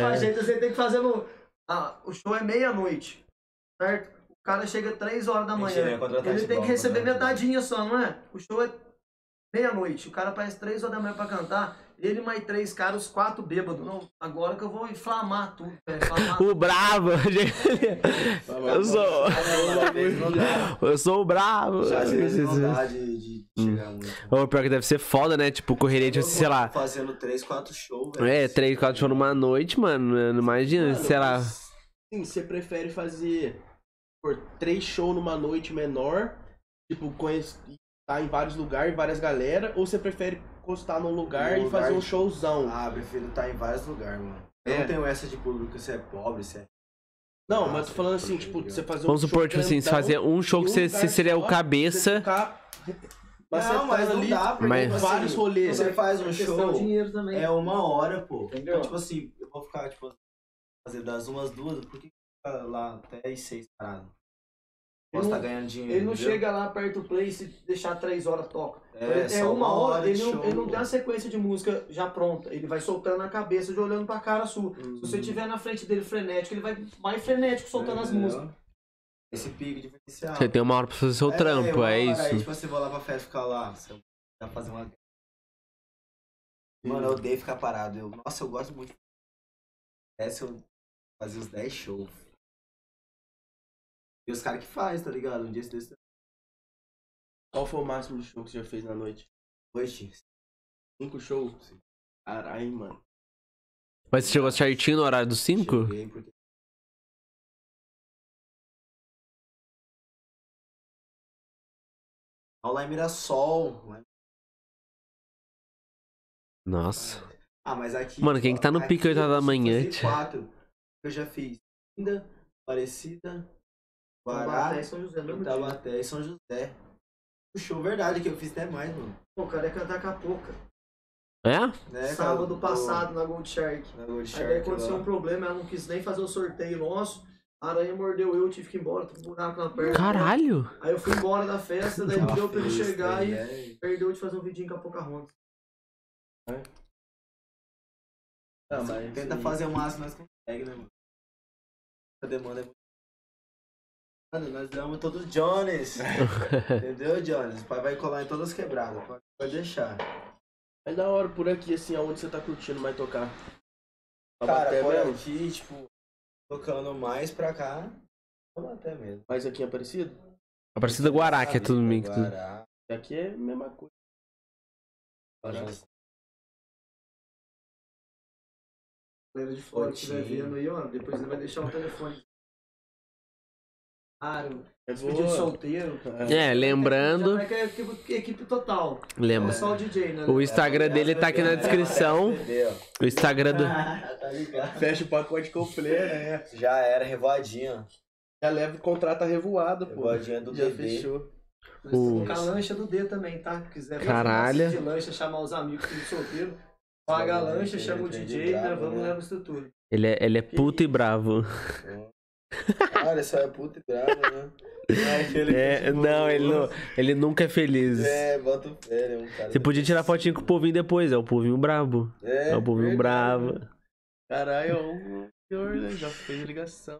Nossa. gente, você tem que fazer no... Ah, o show é meia-noite, certo? O cara chega 3 horas da Tem que manhã. Ele tem que receber né? metadinha só, não é? O show é meia-noite. O cara aparece 3 horas da manhã pra cantar. Ele mais três caras, os quatro bêbados. Não, agora que eu vou inflamar tudo, velho. Inflamar O brabo. <laughs> Eu sou. <laughs> Eu sou o não dá de, de chegar muito. Ô, pior que deve ser foda, né? Tipo, correria, tipo, sei lá. Fazendo 3, 4 shows, velho. É, três, quatro shows numa noite, mano. Imagina, Mano, sei lá. Sim, você prefere fazer por três shows numa noite menor, tipo, conhece, tá em vários lugares, várias galera, ou você prefere encostar num lugar Num e fazer lugar um de- showzão? Ah, prefiro estar em vários lugares, mano. Eu É. não tenho essa de público se é pobre, se é. Não, Ah, mas eu tô falando assim, sim, tipo, tá você fazer um Vamos supor, tipo assim, fazer um show que você, lugar você seria o cabeça. Você ficar Não, mas não ali, dá, porque Mas- tipo vários assim, rolês. Você faz um show, é uma hora, pô. Entendeu? Então, tipo assim, eu vou ficar, tipo, fazer das umas duas, por que ficar lá até as seis paradas? Posso Ele estar não- ganhando dinheiro. Ele não entendeu? chega lá perto do play e se deixar três horas toca. É, É, só uma hora, de ele, não, show, ele não tem uma sequência de música já pronta. Ele vai soltando na cabeça, já olhando pra cara sua. Uhum. Se você tiver na frente dele frenético, ele vai mais frenético soltando as Entendeu? músicas. Esse pico diferencial. Você tem uma hora pra fazer seu trampo, uma é hora, Aí, isso. tipo, você vai lá pra festa ficar lá. Você vai fazer uma. Mano, eu odeio ficar parado. Eu, nossa, eu gosto muito. Essa eu fazia os 10 shows. E os caras que faz, tá ligado? Um dia desse Qual foi o máximo de show que você já fez na noite? noite. Cinco shows? Caralho, mano. Mas você chegou certinho no horário dos cinco? Cheguei porque. Lá em Mirassol. lá em- Nossa. Ah, mas aqui. Mano, quem que tá no pique oito horas da eu manhã, quatro. Eu já fiz Ainda, Aparecida, Guará, Taubaté e São José, mesmo dia. Itabaté e São José. Show verdade que eu fiz até mais, mano. Pô, o cara ia cantar com a pouca. É? Né, Sábado cara? passado na Gold Shark. Na Gold Aí daí Shark aconteceu lá. um problema, ela não quis nem fazer o sorteio nosso. A aranha mordeu eu, tive que ir embora, tô com um buraco na perna. Caralho! Aí eu fui embora da festa, daí <laughs> não deu pra ele chegar e né? perdeu de fazer um vidinho com a Pocahontas. Ah, mas Tenta aí- fazer o máximo, nós consegue, né, mano? A demanda é muito. Mano, nós damos todos Jones. <laughs> Entendeu, Jones? O pai vai colar em todas as quebradas. Pode, pode deixar. É da hora por aqui, assim, aonde você tá curtindo mais tocar? Cara, Taubaté por mesmo? aqui, tipo, tocando mais pra cá. até mesmo. Mais aqui em Aparecido? Aparecida Guará, que é tudo mix. Guará. Aqui é a mesma coisa. Galera de fora que estiver vendo aí, ó, depois ele vai deixar o telefone. Claro, É despedido solteiro. É, lembrando. Que é equipe, equipe total. Lembra. É só o DJ, né? O Instagram dele tá aqui na descrição. O Instagram do. tá ligado? Fecha o pacote completo, né? Já era, revoadinha. Já leva e contrata revoado, pô. Revoadinha do Já bebê. fechou. O- a lancha do D também, tá? Quiser Caralho. de lancha, chamar os amigos tudo solteiro. Paga a lancha, chama o DJ, né? Vamos levar a estrutura. Ele é, ele é puto e bravo. Olha, só é puta e brava, né? É, aquele É, não, ele não. Ele nunca é feliz. É, bota o pé, ele é um cara. Você podia tirar fotinho com o povinho depois, é o povinho brabo. É, É o povinho verdade, bravo. né? Caralho, o senhor né, já fez ligação.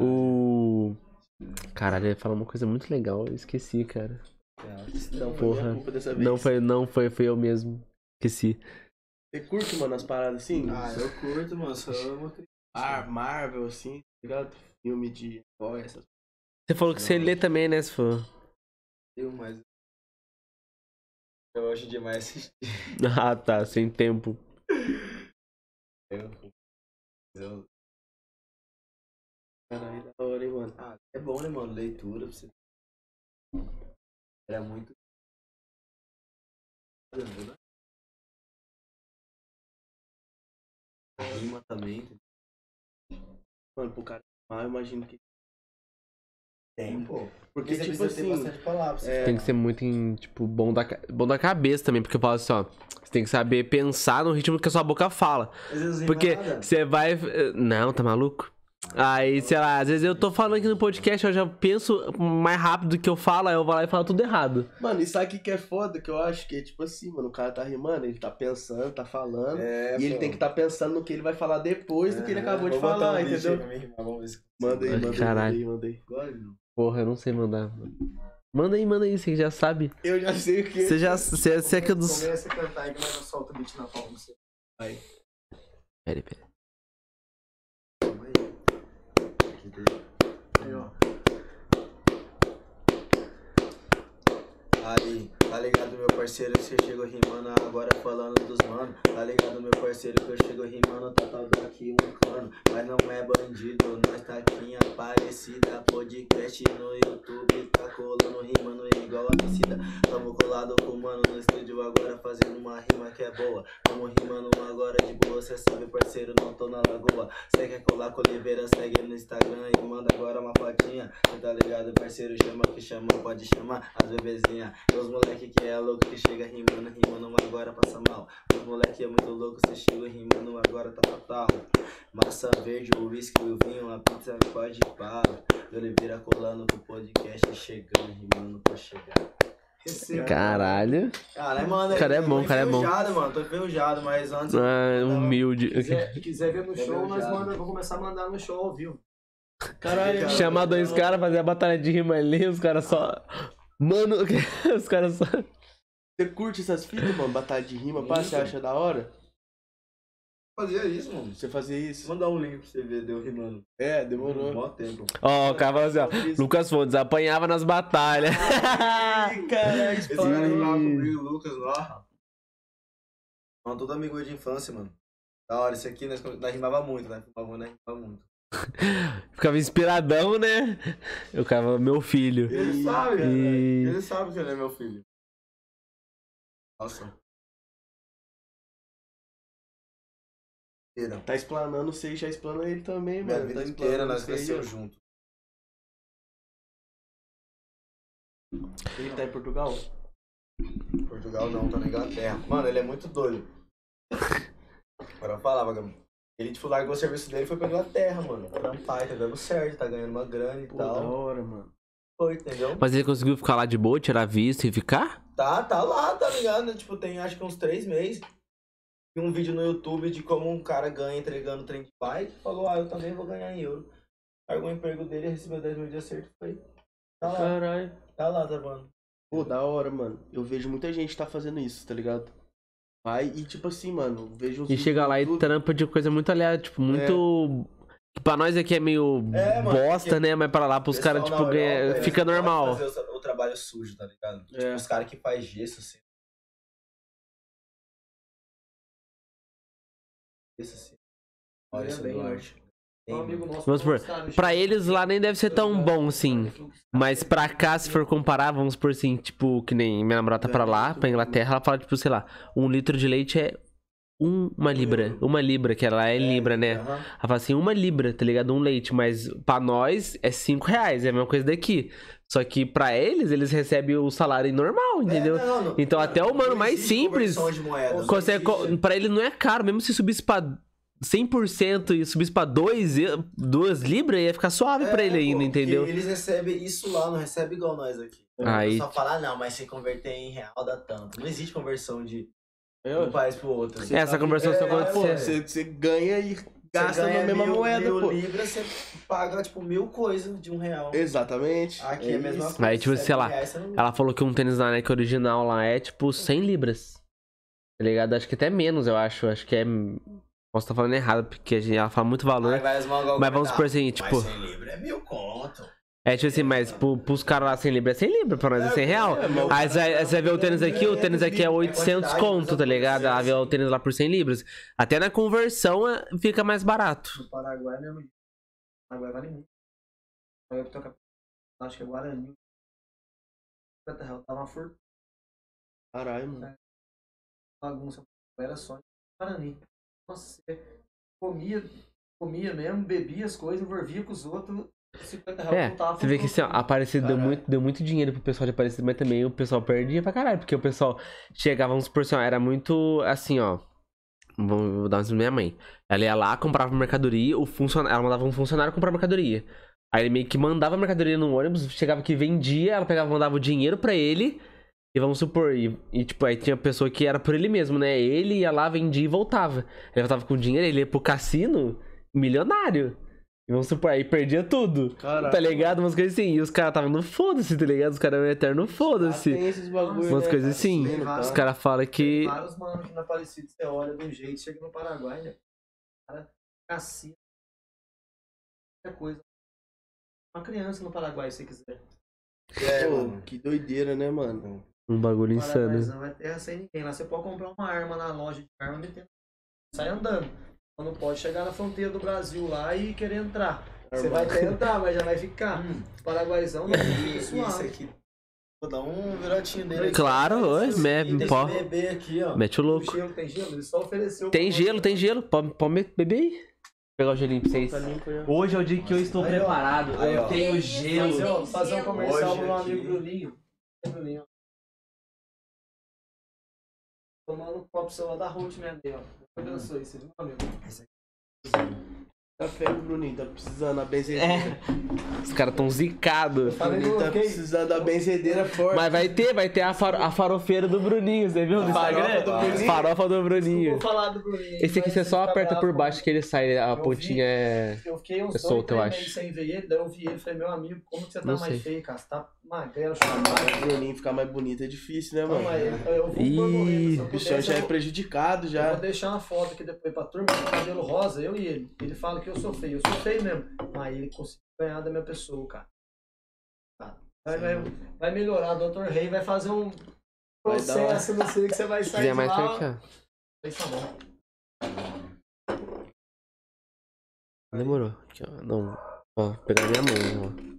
O. Caralho, ia falar uma coisa muito legal, eu esqueci, cara. Não foi Porra. minha culpa dessa vez. Não foi, não foi, foi eu mesmo. Esqueci. Você curte, mano, as paradas assim? Ah, eu curto, mano. Crítica. Ah, Marvel, assim, ligado? Filme de herói, essas Você falou que você lê também, né, se for. Eu, mas. Eu gosto demais assistir. <laughs> Ah, tá, sem tempo. Eu- Caralho, da hora, hein, mano. Ah, é bom, né, mano? Leitura pra você. Era muito. Rima também. Mano, pro cara ah, eu imagino que. Tem, pô. Porque, você tipo precisa ter assim. bastante palavras. é, Tem que ser muito, em, tipo, bom da, bom da cabeça também, porque eu falo assim, ó. Você tem que saber pensar no ritmo que a sua boca fala. Porque você vai. Não, tá maluco? Aí, sei lá, às vezes eu tô falando aqui no podcast, eu já penso mais rápido do que eu falo, aí eu vou lá e falo tudo errado. Mano, e sabe o que é foda? Que eu acho que é tipo assim, mano, o cara tá rimando, ele tá pensando, tá falando. É, e ele tem que tá pensando no que ele vai falar depois do que ele É, acabou de falar, um entendeu? aí se- Manda aí, manda aí, caralho. manda aí, manda aí. Porra, eu não sei mandar. Manda aí, manda aí, você já sabe. Eu já sei o que. Você já. Você, é que eu dos. Começa a cantar aí que nós solta o beat na palma. você. Peraí, peraí. Calma aí. Aqui tem- Aí, ó. Tá ligado, meu parceiro, você chegou rimando agora falando dos mano. Tá ligado, meu parceiro, que eu chego rimando, tá tal daqui um cano. Mas não é bandido, nós tá aqui Aparecida. Podcast no YouTube, tá colando rimando igual a Emicida. Tamo colado com mano no estúdio agora, fazendo uma rima que é boa. Tamo rimando agora de boa, cê sabe, parceiro, não tô na lagoa. Cê quer colar com Oliveira, segue no Instagram e manda agora uma fotinha. Cê tá ligado, parceiro, chama que chama, pode chamar as bebezinhas. Os moleque que é louco, que chega rimando, rimando agora passa mal. Os moleque é muito louco, cê chega rimando agora tá fatal. Massa verde, o whisky, o vinho, a pizza pode pá. De Oliveira colando com o podcast, chegando, rimando pra chegar. Receba. Caralho. Cara, mano, Cara é eu bom, tô cara é bom. enferrujado, mano, tô enferrujado, mas antes. Ah, humilde. Quiser, <laughs> quiser ver no É show, nós manda, vou começar a mandar no show ao vivo. Caralho, Chamar dois caras, fazer a batalha de rima ali, os caras só. Mano, <laughs> os caras só. Você curte essas fitas, mano? Batalha de rima, pá, você acha da hora? Fazia isso, mano. Você fazer isso? Mandar um link pra você ver, deu rimando. É, demorou. Mó tempo. Ó, o cara assim, ó. Lucas Fontes apanhava nas batalhas. Ih, Caralho, Esse cara lá comigo, o Lucas lá. Mano, todo amigo de infância, mano. Da hora, esse aqui nós, nós rimava muito, né? Rimava, né? Rimava muito. <laughs> Ficava inspiradão, né? Eu ficava, meu filho. Ele E- sabe, né? e- Ele sabe que ele é meu filho. Nossa. Tá explanando você e já explana ele também, Minha mano. vida tá inteira explanando nós crescemos junto. Ele tá em Portugal? Portugal não, tá na Inglaterra. Mano, ele é muito doido. Agora eu falava, Gabi. Ele, tipo, largou o serviço dele e foi pra Inglaterra, mano. Trampar, tá dando certo, tá ganhando uma grana e Pô, da tal. hora, mano. Foi, entendeu? Mas ele conseguiu ficar lá de boa, tirar visto e ficar? Tá, tá lá, tá ligado? Tipo, tem acho que uns três meses. E um vídeo no YouTube de como um cara ganha entregando trem de bike. Falou, ah, eu também vou ganhar em euro. Largou o emprego dele, recebeu 10 mil de acerto foi. Tá lá, Caralho. tá lá, tá mano. Pô, da hora, mano. Eu vejo muita gente tá fazendo isso, tá ligado? Vai e tipo assim, mano, vejo E chega lá e vídeos trampa de coisa muito aliada, tipo, muito. Que pra nós aqui é meio É, mano, bosta, né? Mas pra lá, pros caras, tipo, ganha... Fica normal. fazer o, o trabalho sujo, tá ligado? É. Tipo, os caras que faz gesso, assim. Gesso, assim. Olha isso bem, do amigo nosso. Vamos supor, cara, Pra eles lá nem deve ser tão bom, assim. Mas pra cá, se for comparar, vamos supor assim, tipo, que nem minha namorada tá pra lá, pra Inglaterra, ela fala, tipo, sei lá, um litro de leite é um- uma libra. Uma libra, que ela é libra, né? Ela fala assim, uma libra, tá ligado? Um leite, mas pra nós é cinco reais, é a mesma coisa daqui. Só que pra eles, eles recebem o salário normal, entendeu? É, não, não. Então, até o mano mais simples pra ele não é caro, mesmo se subisse pra 100% e subisse pra 2, 2 libras, ia ficar suave pra É, ele ainda, pô, entendeu? Eles recebem isso lá, não recebe igual nós aqui. Aí, Só falar, não, mas se converter em real dá tanto. Não existe conversão de É, um país pro outro. É, essa conversão só É, Pô, ser. você, você ganha e gasta ganha na mesma mil, moeda, mil pô. libras, você paga, tipo, mil coisas de um real. Exatamente. Aqui é a mesma coisa. Aí, tipo, sei lá, reais, ela falou que um tênis da Nike original lá é tipo 100 libras. Tá ligado? Acho que até menos, eu acho. Acho que é. Posso estar falando errado, porque a gente, ela fala muito valor. Mas vamos supor assim, Mas tipo. 100 libras é mil conto. É tipo assim, mas pro, pros caras lá 100 libras é 100 libras, pra nós é 100 real. É, mas o Aí você vai- ver o tênis aqui, o tênis aqui é 800 conto, tá ligado? Aí vê o tênis lá por 100 libras. Até na conversão é- fica mais barato. No Paraguai mesmo. No Paraguai vale muito. Paraguai toca. Acho que é Guarani. 50 reais. Tava uma fortuna. Caralho, mano. bagunça. Era só Guarani. Nossa, você comia, comia mesmo, bebia as coisas, envolvia com os outros. 50 reais É, voltava você vê que assim, ó, a Aparecida deu muito, deu muito dinheiro pro pessoal de Aparecida, mas também o pessoal perdia pra caralho, porque o pessoal chegava, vamos supor assim, ó, era muito assim, ó. Vou, vou dar um exemplo da minha mãe. Ela ia lá, comprava mercadoria, o funcionário, ela mandava um funcionário comprar mercadoria. Aí ele meio que mandava a mercadoria no ônibus, chegava que vendia, ela pegava, mandava o dinheiro pra ele. E vamos supor, e, e, tipo, aí tinha pessoa que era por ele mesmo, né? Ele ia lá, vendia e voltava. Ele voltava com dinheiro, ele ia pro cassino, milionário. E vamos supor, aí perdia tudo. Caraca. Tá ligado? Umas coisas assim. E os caras estavam no foda-se, tá ligado? Os caras eram eterno Ah, foda-se. Tem esses bagulho, Umas né, coisas cara? assim. Tem? Os caras falam que. Tem vários mano aqui na Aparecida, você olha de um jeito, chega no Paraguai, né? Cara, cassino. Qualquer coisa. Uma criança no Paraguai, se você quiser. É, Pô, mano. que doideira, né, mano? Um bagulho insano. Paraguaizão é terra sem ninguém. Lá você pode comprar uma arma na loja de arma e tem... sai andando. Então não pode chegar na fronteira do Brasil lá e querer entrar. Você vai até entrar, mas já vai ficar. Paraguaizão não fica isso suave. aqui. Vou dar um virotinho dele aqui. Claro, oi, me- aqui, pó. Aqui, ó. Mete o Tem louco. gelo, tem gelo? Ele só ofereceu. Tem gelo, tem gelo. Pode, pode beber aí. Vou pegar o gelinho pra vocês. Tá. Hoje é o dia que eu estou Aí, preparado. Aí, eu tenho Fazer, gelo. ó, fazer um comercial pro meu amigo Bruninho. Bruninho. Tomando um copo celular da Ruth, né, Dele, ó. Deus abençoe, você viu, meu amigo? Café, Bruninho, tá precisando da benzedeira. É. Os caras tão zicados. Bruninho tá precisando da benzedeira forte. Mas vai ter, vai ter a, faro- a farofeira do Bruninho, você viu no Farofa Instagram? do Bruninho? Farofa do Bruninho. vou falar do Bruninho. Esse aqui você só fica aperta bravo, por baixo que ele sai, a Eu vi. pontinha é. Eu fiquei uns É dois, solto, eu acho. sem ver ele, daí eu vi ele e falei, meu amigo, como que você tá Não mais sei. feio, cara? Você tá magrelo, chamado. o Bruninho ficar mais bonito é difícil, né, Não, mano? mas eu, eu vou Ih, eu O bichão já eu é prejudicado Eu já. vou deixar uma foto aqui depois pra turma com cabelo rosa, eu e ele. Ele fala que eu sou feio, eu sou feio mesmo. Mas ele conseguiu ganhar da minha pessoa, cara. Tá. Vai, vai, vai melhorar, o Dr. Rei vai fazer um processo, não sei que você vai sair de mais lá. pra cá. Aí tá bom. Demorou. Aqui, ó. Não. Ó, pegar minha mão, ó.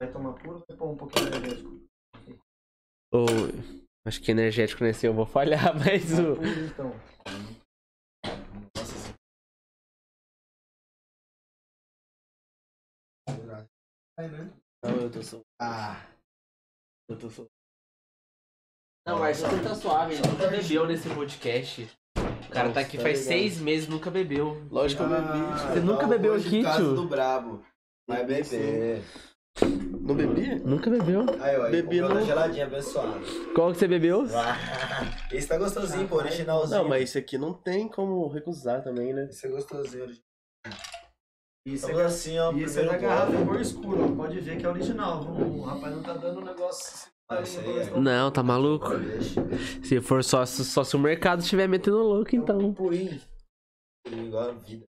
Vai tomar puro ou vai pôr um pouquinho de energético? Ou. Acho que energético nesse eu vou falhar, <laughs> mas o. puro, então. Não, eu tô só. Ah, Eu tô só. Não, o Arthur tá suave, ele nunca bebeu nesse podcast. O cara tá aqui Tá faz seis meses nunca bebeu. Lógico que eu bebi. Ah, Você nunca tá bebeu hoje aqui, tio? do brabo. Vai beber. Não bebi? Nunca bebeu. Aí, ó, Bebi no- geladinha abençoada. Qual que você bebeu? <laughs> Esse tá gostosinho, pô, originalzinho. Não, mas isso aqui não tem como recusar também, né? Esse é gostosinho, original. Isso Então, é, assim, ó, isso é da garrafa cor escura, ó. Pode ver que é original. O rapaz não tá dando um negócio. Ah, isso aí é- Não, tá maluco? Se for só, só se o mercado estiver metendo louco, então. Purinho. Igual a vida.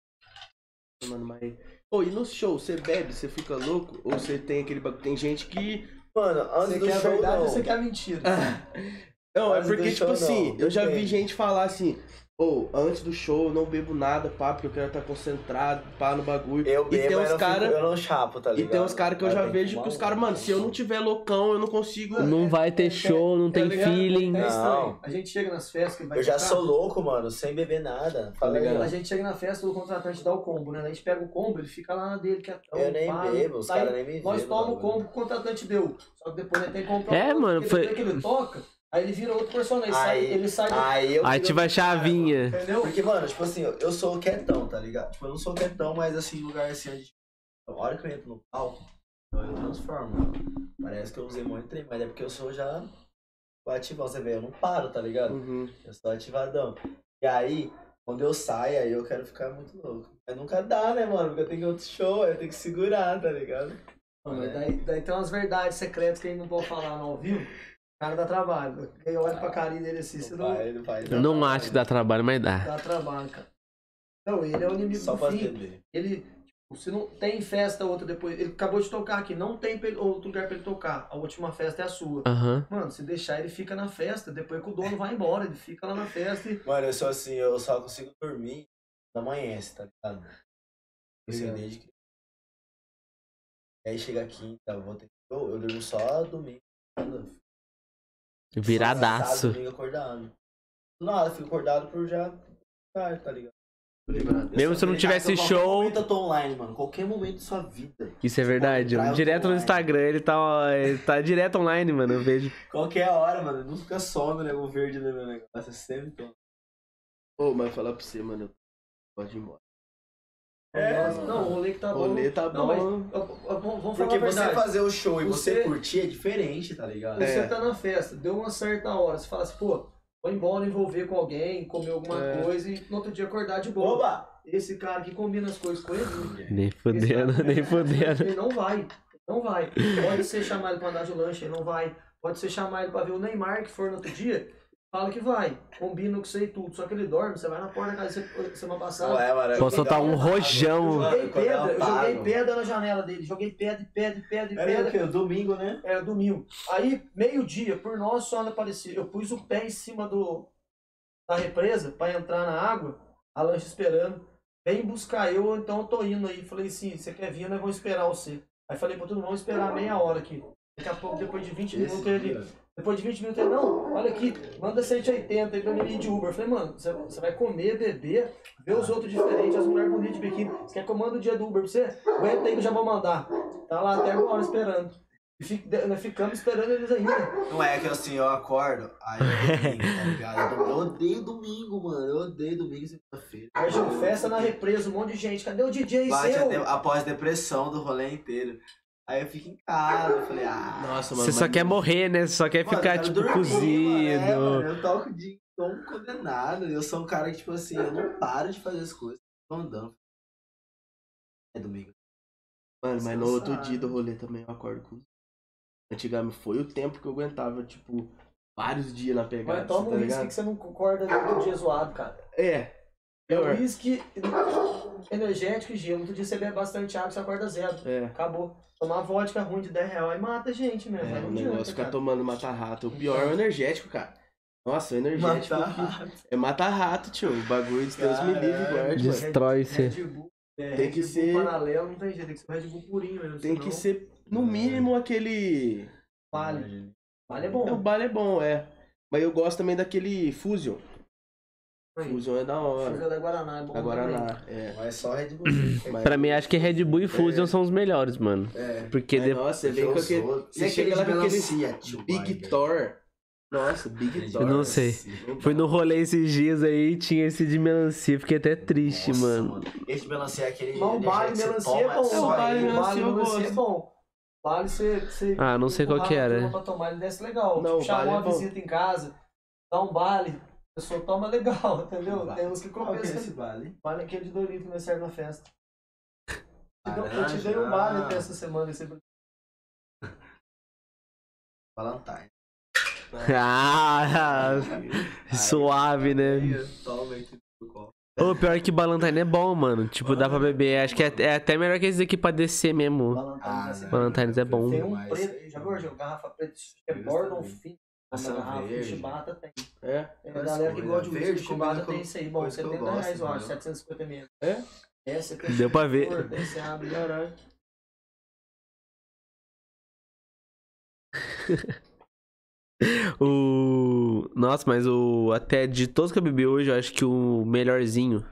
Mano, mas. Ô, e no show, você bebe, você fica louco? Ou você tem aquele bagulho? Tem gente que. Mano, antes Você do quer a show, verdade não. ou você quer a mentira? <laughs> Não, é Antes porque, do tipo show, assim, não. eu já vi gente falar assim, ô, antes do show eu não bebo nada, pá, porque eu quero estar concentrado, pá, no bagulho. Eu e bebo, tem mas uns eu, cara, eu não chapo, tá E ligado? tem uns caras que eu já tem vejo que os caras, mano, se eu não tiver loucão, eu não consigo. Não vai ter show, não tem Tá ligado? feeling. É estranho. Não. A gente chega nas festas que vai Eu já tocar, sou louco, mano, sem beber nada. Tá ligado? A gente chega na festa, o contratante dá o combo, né? A gente pega o combo, ele fica lá na dele, que é tão Eu nem pá, bebo, os caras nem me. Nós tomamos o combo que o contratante deu. Só que depois ele tem que comprar É, mano, foi- que ele toca, aí ele vira outro personagem. Sai, Aí, ele sai do... aí eu Aí a chavinha. Entendeu? Porque, mano, tipo assim, eu, eu sou quietão, tá ligado? Tipo, eu não sou quietão, mas assim, lugar assim, onde. A hora que eu entro no palco, eu transformo. mano. Parece que eu usei muito trem, mas é porque eu sou já ativão, você vê, eu não paro, tá ligado? Uhum. Eu sou ativadão. E aí, quando eu saio, aí eu quero ficar muito louco. Mas nunca dá, né, mano? Porque eu tenho outro show, eu tenho que segurar, tá ligado? Não, mas daí, daí tem umas verdades secretas que a gente não pode falar no ao vivo. O cara dá trabalho. Quem olha pra carinha dele assim, você Não não vai, não vai. Não acho que dá trabalho, mas dá. dá trabalho, cara. Não, ele é o inimigo Só do pra fim. beber. Ele, tipo, se não tem festa outra depois, ele acabou de tocar aqui, não tem outro lugar pra ele tocar. A última festa é a sua. Aham. Mano, se deixar ele fica na festa, depois que o dono vai embora, ele fica lá na festa e Mano, eu sou assim, eu só consigo dormir na manhã, tá ligado? Assim, Obrigado. desde que. Aí chega quinta, eu vou ter eu, eu durmo só domingo. Viradaço. acordado. Do nada, fico acordado por já. Tá ligado? Mesmo Eu se não tivesse show. momento eu tô online, mano. Qualquer momento da sua vida. Isso é verdade. Entrar, Direto no. Instagram, ele tá, ele tá direto online, mano. Eu vejo. Qualquer hora, mano. Nunca some, né? O verde no meu negócio. Eu sempre tô. Ô, mas falar pra você, mano. Pode ir embora. É, Nossa, não, o rolê que tá O bom. rolê tá Não, mas, bom. eu- vamos falar Porque a você fazer o show e você, Você- curtir é diferente, tá ligado? Você É. tá na festa, deu uma certa hora, você fala assim, pô, vou embora envolver com alguém, comer alguma É. coisa e no outro dia acordar de boa. Oba! Esse cara que combina as coisas com ele, Nem fudendo, nem fudendo. ele não vai. Não vai. Pode ser chamar ele pra andar de lanche, ele não vai. Pode ser chamar ele pra ver o Neymar que for no outro dia, fala que vai. Combina com você e tudo. Só que ele dorme, você vai na porta da casa você- semana passada. Ué, mano, Posso soltar um rojão. Joguei Quando eu pedra, eu joguei pedra na janela dele. Joguei pedra, pedra, pedra, Era o pedra. quê? Domingo, né? Era domingo. Aí, meio-dia, por nós só não aparecia. Eu pus o pé em cima do da represa pra entrar na água, a lancha esperando. Vem buscar eu, então eu tô indo aí. Falei assim, você quer vir, nós vamos esperar você. Aí falei pra todo mundo, vamos esperar meia hora aqui. Daqui a pouco, depois de 20 minutos, ele. Depois de 20 minutos, ele, não, olha aqui, manda 180 aí pra mim de Uber. Eu falei, mano, você, vai comer, beber, ver os outros diferentes, as mulheres bonitas de biquíni. Você quer que eu mande o dia do Uber pra você? Aguenta aí que eu já vou mandar. Tá lá até agora esperando. E fi- de- nós ficamos esperando eles ainda. Não é que assim, eu acordo, aí é domingo, tá ligado? Eu odeio domingo, mano. Eu odeio domingo e segunda-feira. Argel, festa na represa, um monte de gente. Cadê o DJ Bate seu? a de- após a depressão do rolê inteiro. Aí eu fico em casa, eu falei, ah. Nossa, mano. Você só mas- quer morrer, né? Você só quer mano, ficar, tipo, dormir, Mano, é, cozido. mano, eu toco de tom condenado. Eu sou um cara que, tipo assim, eu não paro de fazer as coisas. Tô andando. É domingo. Mano, mas no Você outro sabe. dia do rolê também eu acordo com. Antigamente foi o tempo que eu aguentava, tipo, vários dias na pegada. Mas toma tá um uísque que você não concorda no outro dia zoado, cara. É. É uísque energético e gelo. Outro dia você bebe bastante água, você acorda zero. É. Acabou. Tomar vodka ruim de 10 reais mata a gente mesmo. É, o não negócio ficar cara. tomando mata-rato. O pior é o energético, cara. Nossa, o energético Matar. que- é mata-rato, tio. O bagulho de Deus me livre, guarde, mano. Destrói-se. É, Tem que ser- paralelo, não tem jeito. Tem que ser Red Bull purinho mesmo. Tem que senão ser, no mínimo, aquele. Vale. Vale é O bom. bala é bom, é. Mas eu gosto também daquele Fusion. Aí, Fusion é da hora. Fuga da Guaraná é bom Da Guaraná, também. é. Mas só Red Bull. Mas- Pra mim, acho que Red Bull e Fusion são os melhores, mano. É. Porque Mas, de- nossa, você vem com aquele. Você chega lá com aquele Big Thor. Nossa, Big Thor. Eu não sei. Fui no rolê esses dias aí e tinha esse de melancia. Fiquei até triste, Nossa, mano. Esse de melancia é aquele. Mas o baile melancia é bom. o baile melancia é bom. Vale você, Ah, não sei qual que era. Pra tomar, ele desce legal. Não, tipo, é uma bom. visita em casa, dá um baile, pessoa toma legal, <laughs> entendeu? Vale. Tem uns que é compensam. esse baile? Vale aquele de 2 litros que nós serve na festa. Eu te eu dei um baile até essa semana. Esse... Valentine. Ah, <laughs> suave, né? Toma aí, tudo. Ô, pior que Balantine é bom, mano. Tipo, dá pra beber. Acho que é, é até melhor que esse aqui pra descer mesmo. Ah, Valentine's é né? Valentine's é bom. Tem um preto, já viu, Argel? Garrafa preta, é Gordon também. Finn. Maçã Uma garrafa de verde. chibata tem. É? É, a Mas galera que gosta de verde whisky combina chibata com tem isso aí. Bom, coisa que eu 70 gosto, reais, eu acho, entendeu? 750 ml. É? É, você <laughs> Deu pra ver. Por, daí você abre e Caralho. O. Nossa, mas o. Até de todos que eu bebi hoje, eu acho que o melhorzinho.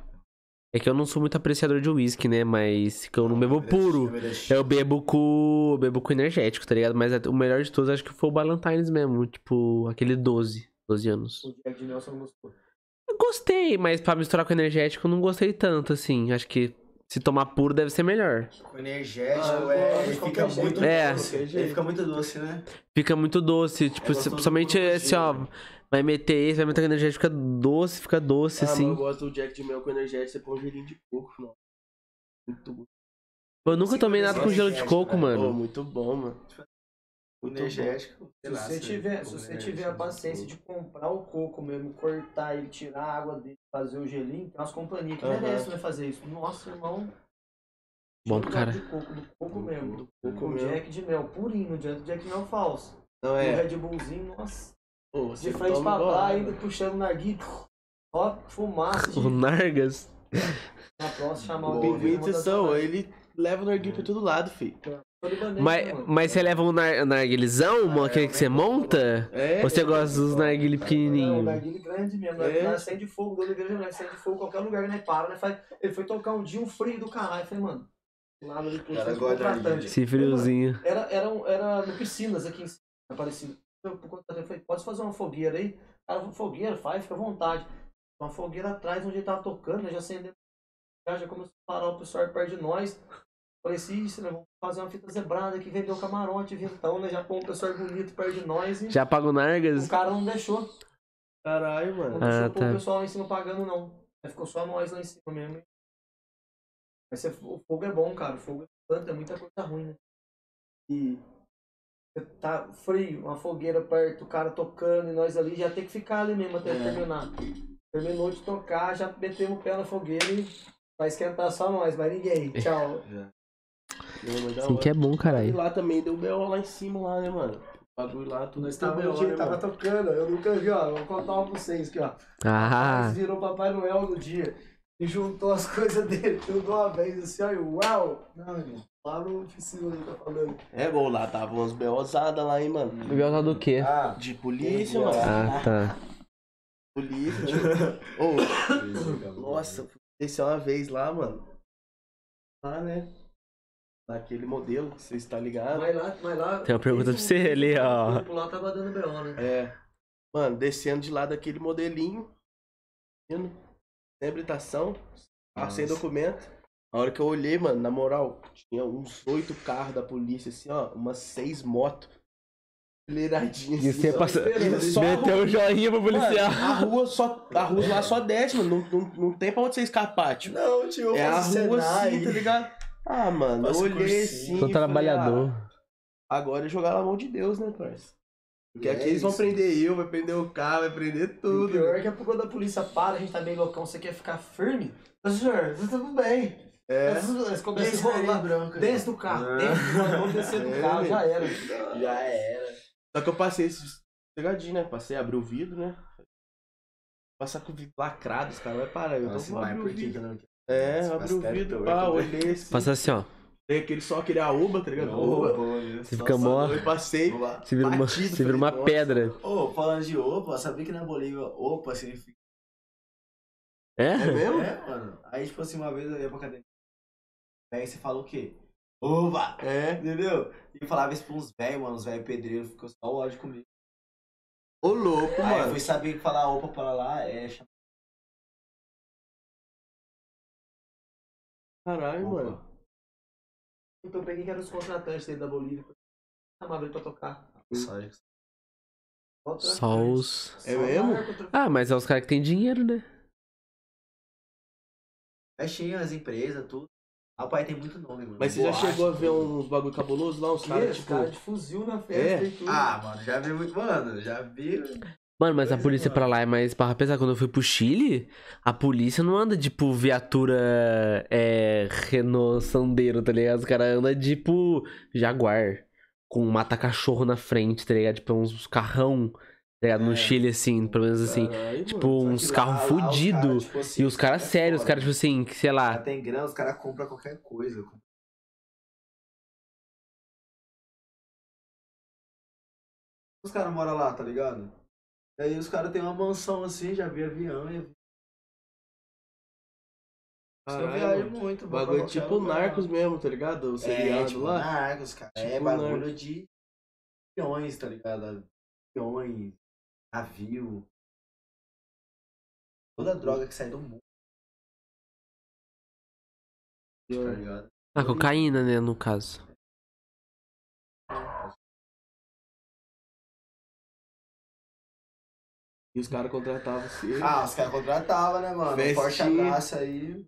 É que eu não sou muito apreciador de uísque, né? Mas que eu não bebo puro. Eu bebo com. Eu bebo com energético, tá ligado? Mas o melhor de todos acho que foi o Ballantines mesmo. Tipo, aquele 12. 12 anos. O Jack de Nelson não gostou. Eu gostei, mas pra misturar com energético eu não gostei tanto, assim. Acho que se tomar puro deve ser melhor. Com energético, Ah, é, gosto ele fica jeito. muito É. doce. Ele fica muito doce, né? Fica muito doce. Tipo, gostoso se- principalmente assim, ó. Vai meter esse, vai meter com energético, fica doce, fica doce, Ah, assim. eu gosto do Jack de mel com energético, você põe um gelinho de coco, não. Muito bom. Eu nunca Sim, tomei nada com gelo de coco, né? mano. Pô, muito bom, mano. O Muito energético. Se sei lá, você, tiver, se você tiver a paciência de comprar o coco mesmo, cortar ele, tirar a água dele, fazer o gelinho, tem umas companhias que Aham. merecem né, fazer isso. Nossa, irmão. Bom pro cara. De coco, do coco mesmo. Do coco O mesmo. Jack de mel purinho, diante do Jack de mel falso. Não O é. Red Bullzinho, nossa. Pô, De frente pra lá, né, ainda puxando o narguilho. Ó, fumaça. O Nargas. Na próxima, chamar o são, ele leva o narguilho pra todo lado, filho. Mas, mas você leva um nar narguilizão, mano, aquele que você monta? É. Ou você gosta dos narguilhos Não, o pequenininhos? narguilho grande mesmo. É. É. Nós acende fogo, do Oliveira nós acende fogo, qualquer lugar que nós para, né? Faz... Ele foi tocar um dia um frio do caralho. Eu falei, mano, lá no narguilha. Esse friozinho. Era, era, era no Piscinas aqui em cima, Aparecido. Eu, falei, pode fazer uma fogueira aí? Cara, fogueira, faz, fica à vontade. uma fogueira atrás onde ele tava tocando, né? Já acendeu. Já, já começou a parar o pessoal perto de nós. Falei assim, isso, né? Vamos fazer uma fita zebrada aqui, vender o camarote, vintão, né? Já põe um pessoal bonito perto de nós e Já paga o Nargas? o cara não deixou. Caralho, Não mano. deixou Ah, pôr tá. o pessoal lá em cima pagando, não. Aí ficou só nós lá em cima mesmo. Mas o fogo é bom, cara. O fogo é planta, é muita coisa ruim, né? E tá frio, uma fogueira perto, o cara tocando e nós ali já tem que ficar ali mesmo até É. terminar. Terminou de tocar, já metemos o pé na fogueira e vai esquentar só nós, <laughs> mas ninguém. Tchau. Não, Assim hora. que é bom, E caralho. lá também deu B.O. lá em cima, lá, né, mano? O bagulho lá, tudo Nós tava, B.O., dia, né, tava mano? tocando, eu nunca vi, ó. Vou contar uma pra vocês aqui, ó. Ah, virou Papai Noel no dia e juntou as <laughs> coisas dele tudo uma vez, assim, ó, e uau! Não, irmão, lá no oficina ele tá falando. É, bom, lá tava umas B.O.zada lá, hein, mano? Biel do quê? Ah, De polícia, mano. Ah, tá. Polícia, tipo. <laughs> Ô, nossa, esse é uma vez lá, mano. Lá, né? Naquele modelo, você está ligado? Mas lá, mas lá. Tem uma pergunta pra você ali, ó. O lá tava dando B.O., né? É. Mano, descendo de lá daquele modelinho. Indo. Sem habilitação. sem documento. A hora que eu olhei, mano, na moral, tinha uns oito carros da polícia, assim, ó. Umas seis motos. Fileiradinhas. E assim, você só passa... esperando. Só a meteu rua- o joinha pro policial. Mano, a rua só. A rua lá só desce, mano. Não, não, não tem pra onde você escapar, tipo. Não, tio, É a faço rua Senai. assim, tá ligado? Ah, mano, eu Faço olhei cursinho. assim. Sou e falei, trabalhador. ah, agora é jogar na mão de Deus, né, parça? Porque É aqui eles vão isso. prender eu, vai prender o carro, vai prender O tudo. pior é que a quando a polícia para, a gente tá bem loucão, você quer ficar firme? Ô, senhor, tá tudo bem. É. Eles começam a rolar. branco. Desce do carro, Ah. descer do É, carro, já era. Já era. Só que eu passei esse pegadinho, né? Passei, abri o vidro, né? Passar com o vidro lacrado, os caras vai parar. Eu Nossa, tô vai, abrir o vidro. não É, Esse abri o vidro, pá, olhei assim. Passa assim, ó. Tem aquele só, aquele aúba, tá ligado? Oba. Você fica mó... Eu passei. Você vira uma, Batido, você vira uma falei, pedra. Ô, falando de opa, sabia que na Bolívia opa significa. É? É mesmo? É, mano. Aí, tipo assim, uma vez eu ia pra academia. Aí você fala o quê? Opa! É. Entendeu? E eu falava isso pra uns velhos, mano, uns velhos pedreiros, ficou só o ódio comigo. Ô, louco, Aí eu mano. fui saber que falar opa para lá é chamar Caralho, opa. mano. Então eu peguei que eram os contratantes dele da Bolívia. Chamava ele pra tocar. Só- Só os... É mesmo? Ah, mas é os caras que tem dinheiro, né? Festinha, as empresas, tudo. Ah, pai tem muito nome, mano. Mas você já Boate, chegou a ver uns bagulho cabuloso lá? Uns Cara, caras, tipo. cara de fuzil na festa É? e tudo. Ah, mano, já vi muito. Mano, já vi. Mano, mas a Pois é, polícia pra mano. lá é mais barra pesada. Quando eu fui pro Chile, a polícia não anda tipo viatura é, Renault Sandero, tá ligado? Os caras andam tipo Jaguar, com um mata-cachorro na frente, tá ligado? Tipo uns carrão, tá ligado? No É. Chile, assim, pelo menos assim. Caralho, Tipo, mano. uns carros lá- lá os fudidos. caras, tipo assim, E os caras é sérios, os caras, tipo assim, que sei Já lá. tem grana, os caras compram qualquer coisa. Os caras moram lá, tá ligado? E aí os caras têm uma mansão assim, já vi avião e. viajo mano. muito, Bagulho tipo lugar. Narcos mesmo, tá ligado? O É, tipo, lá. Narcos, cara. é Tipo bagulho Narcos. de aviões, tá ligado? Aviões, navio. Toda droga que sai do mundo, tá ligado? Ah, cocaína, né, no caso. E os caras contratavam você. Ah, os caras contratavam, né, mano? Forte abraço aí.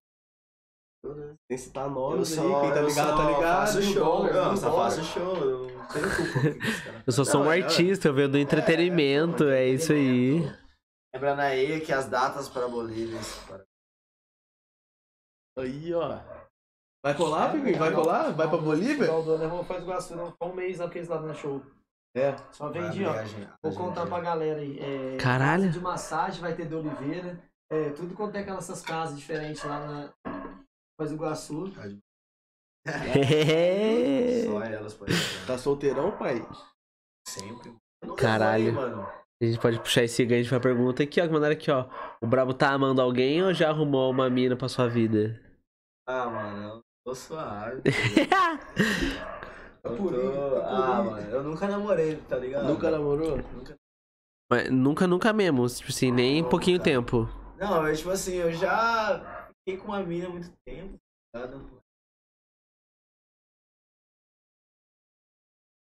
Sem citar Eu nomes aí, quem tá ligado, tá ligado. faço show, mil só faço show. Eu não tenho culpa. Eu só sou Não, um é- artista, eu venho do entretenimento, é isso aí. Lembrando aí que as datas para Bolívia. Aí, ó. Vai colar, Pinguim? Vai colar? Vai pra Bolívia? Não, vamos fazer Iguaçu, não. Foi um mês lá que eles lá no show. É. Só vendi, ó. viagem- Vou viagem- contar pra galera aí. É, Caralho. de massagem vai ter de Oliveira. É, tudo quanto é aquelas casas diferentes lá na Do Iguaçu. <laughs> Só elas podem. Tá solteirão, pai? Sempre. Caralho. mano. A gente pode puxar esse gancho pra pergunta aqui, ó. Que mandaram aqui, ó. O Brabo tá amando alguém ou já arrumou uma mina pra sua vida? Ah, mano, eu tô suave. <laughs> Tá Eu tô... tá Ah, purinho. mano, eu nunca namorei, tá ligado? Nunca namorou? Nunca. Mas nunca, nunca mesmo. Tipo assim, nem Não, pouquinho cara. tempo. Não, é tipo assim, eu já fiquei com uma mina há muito tempo, tá ligado?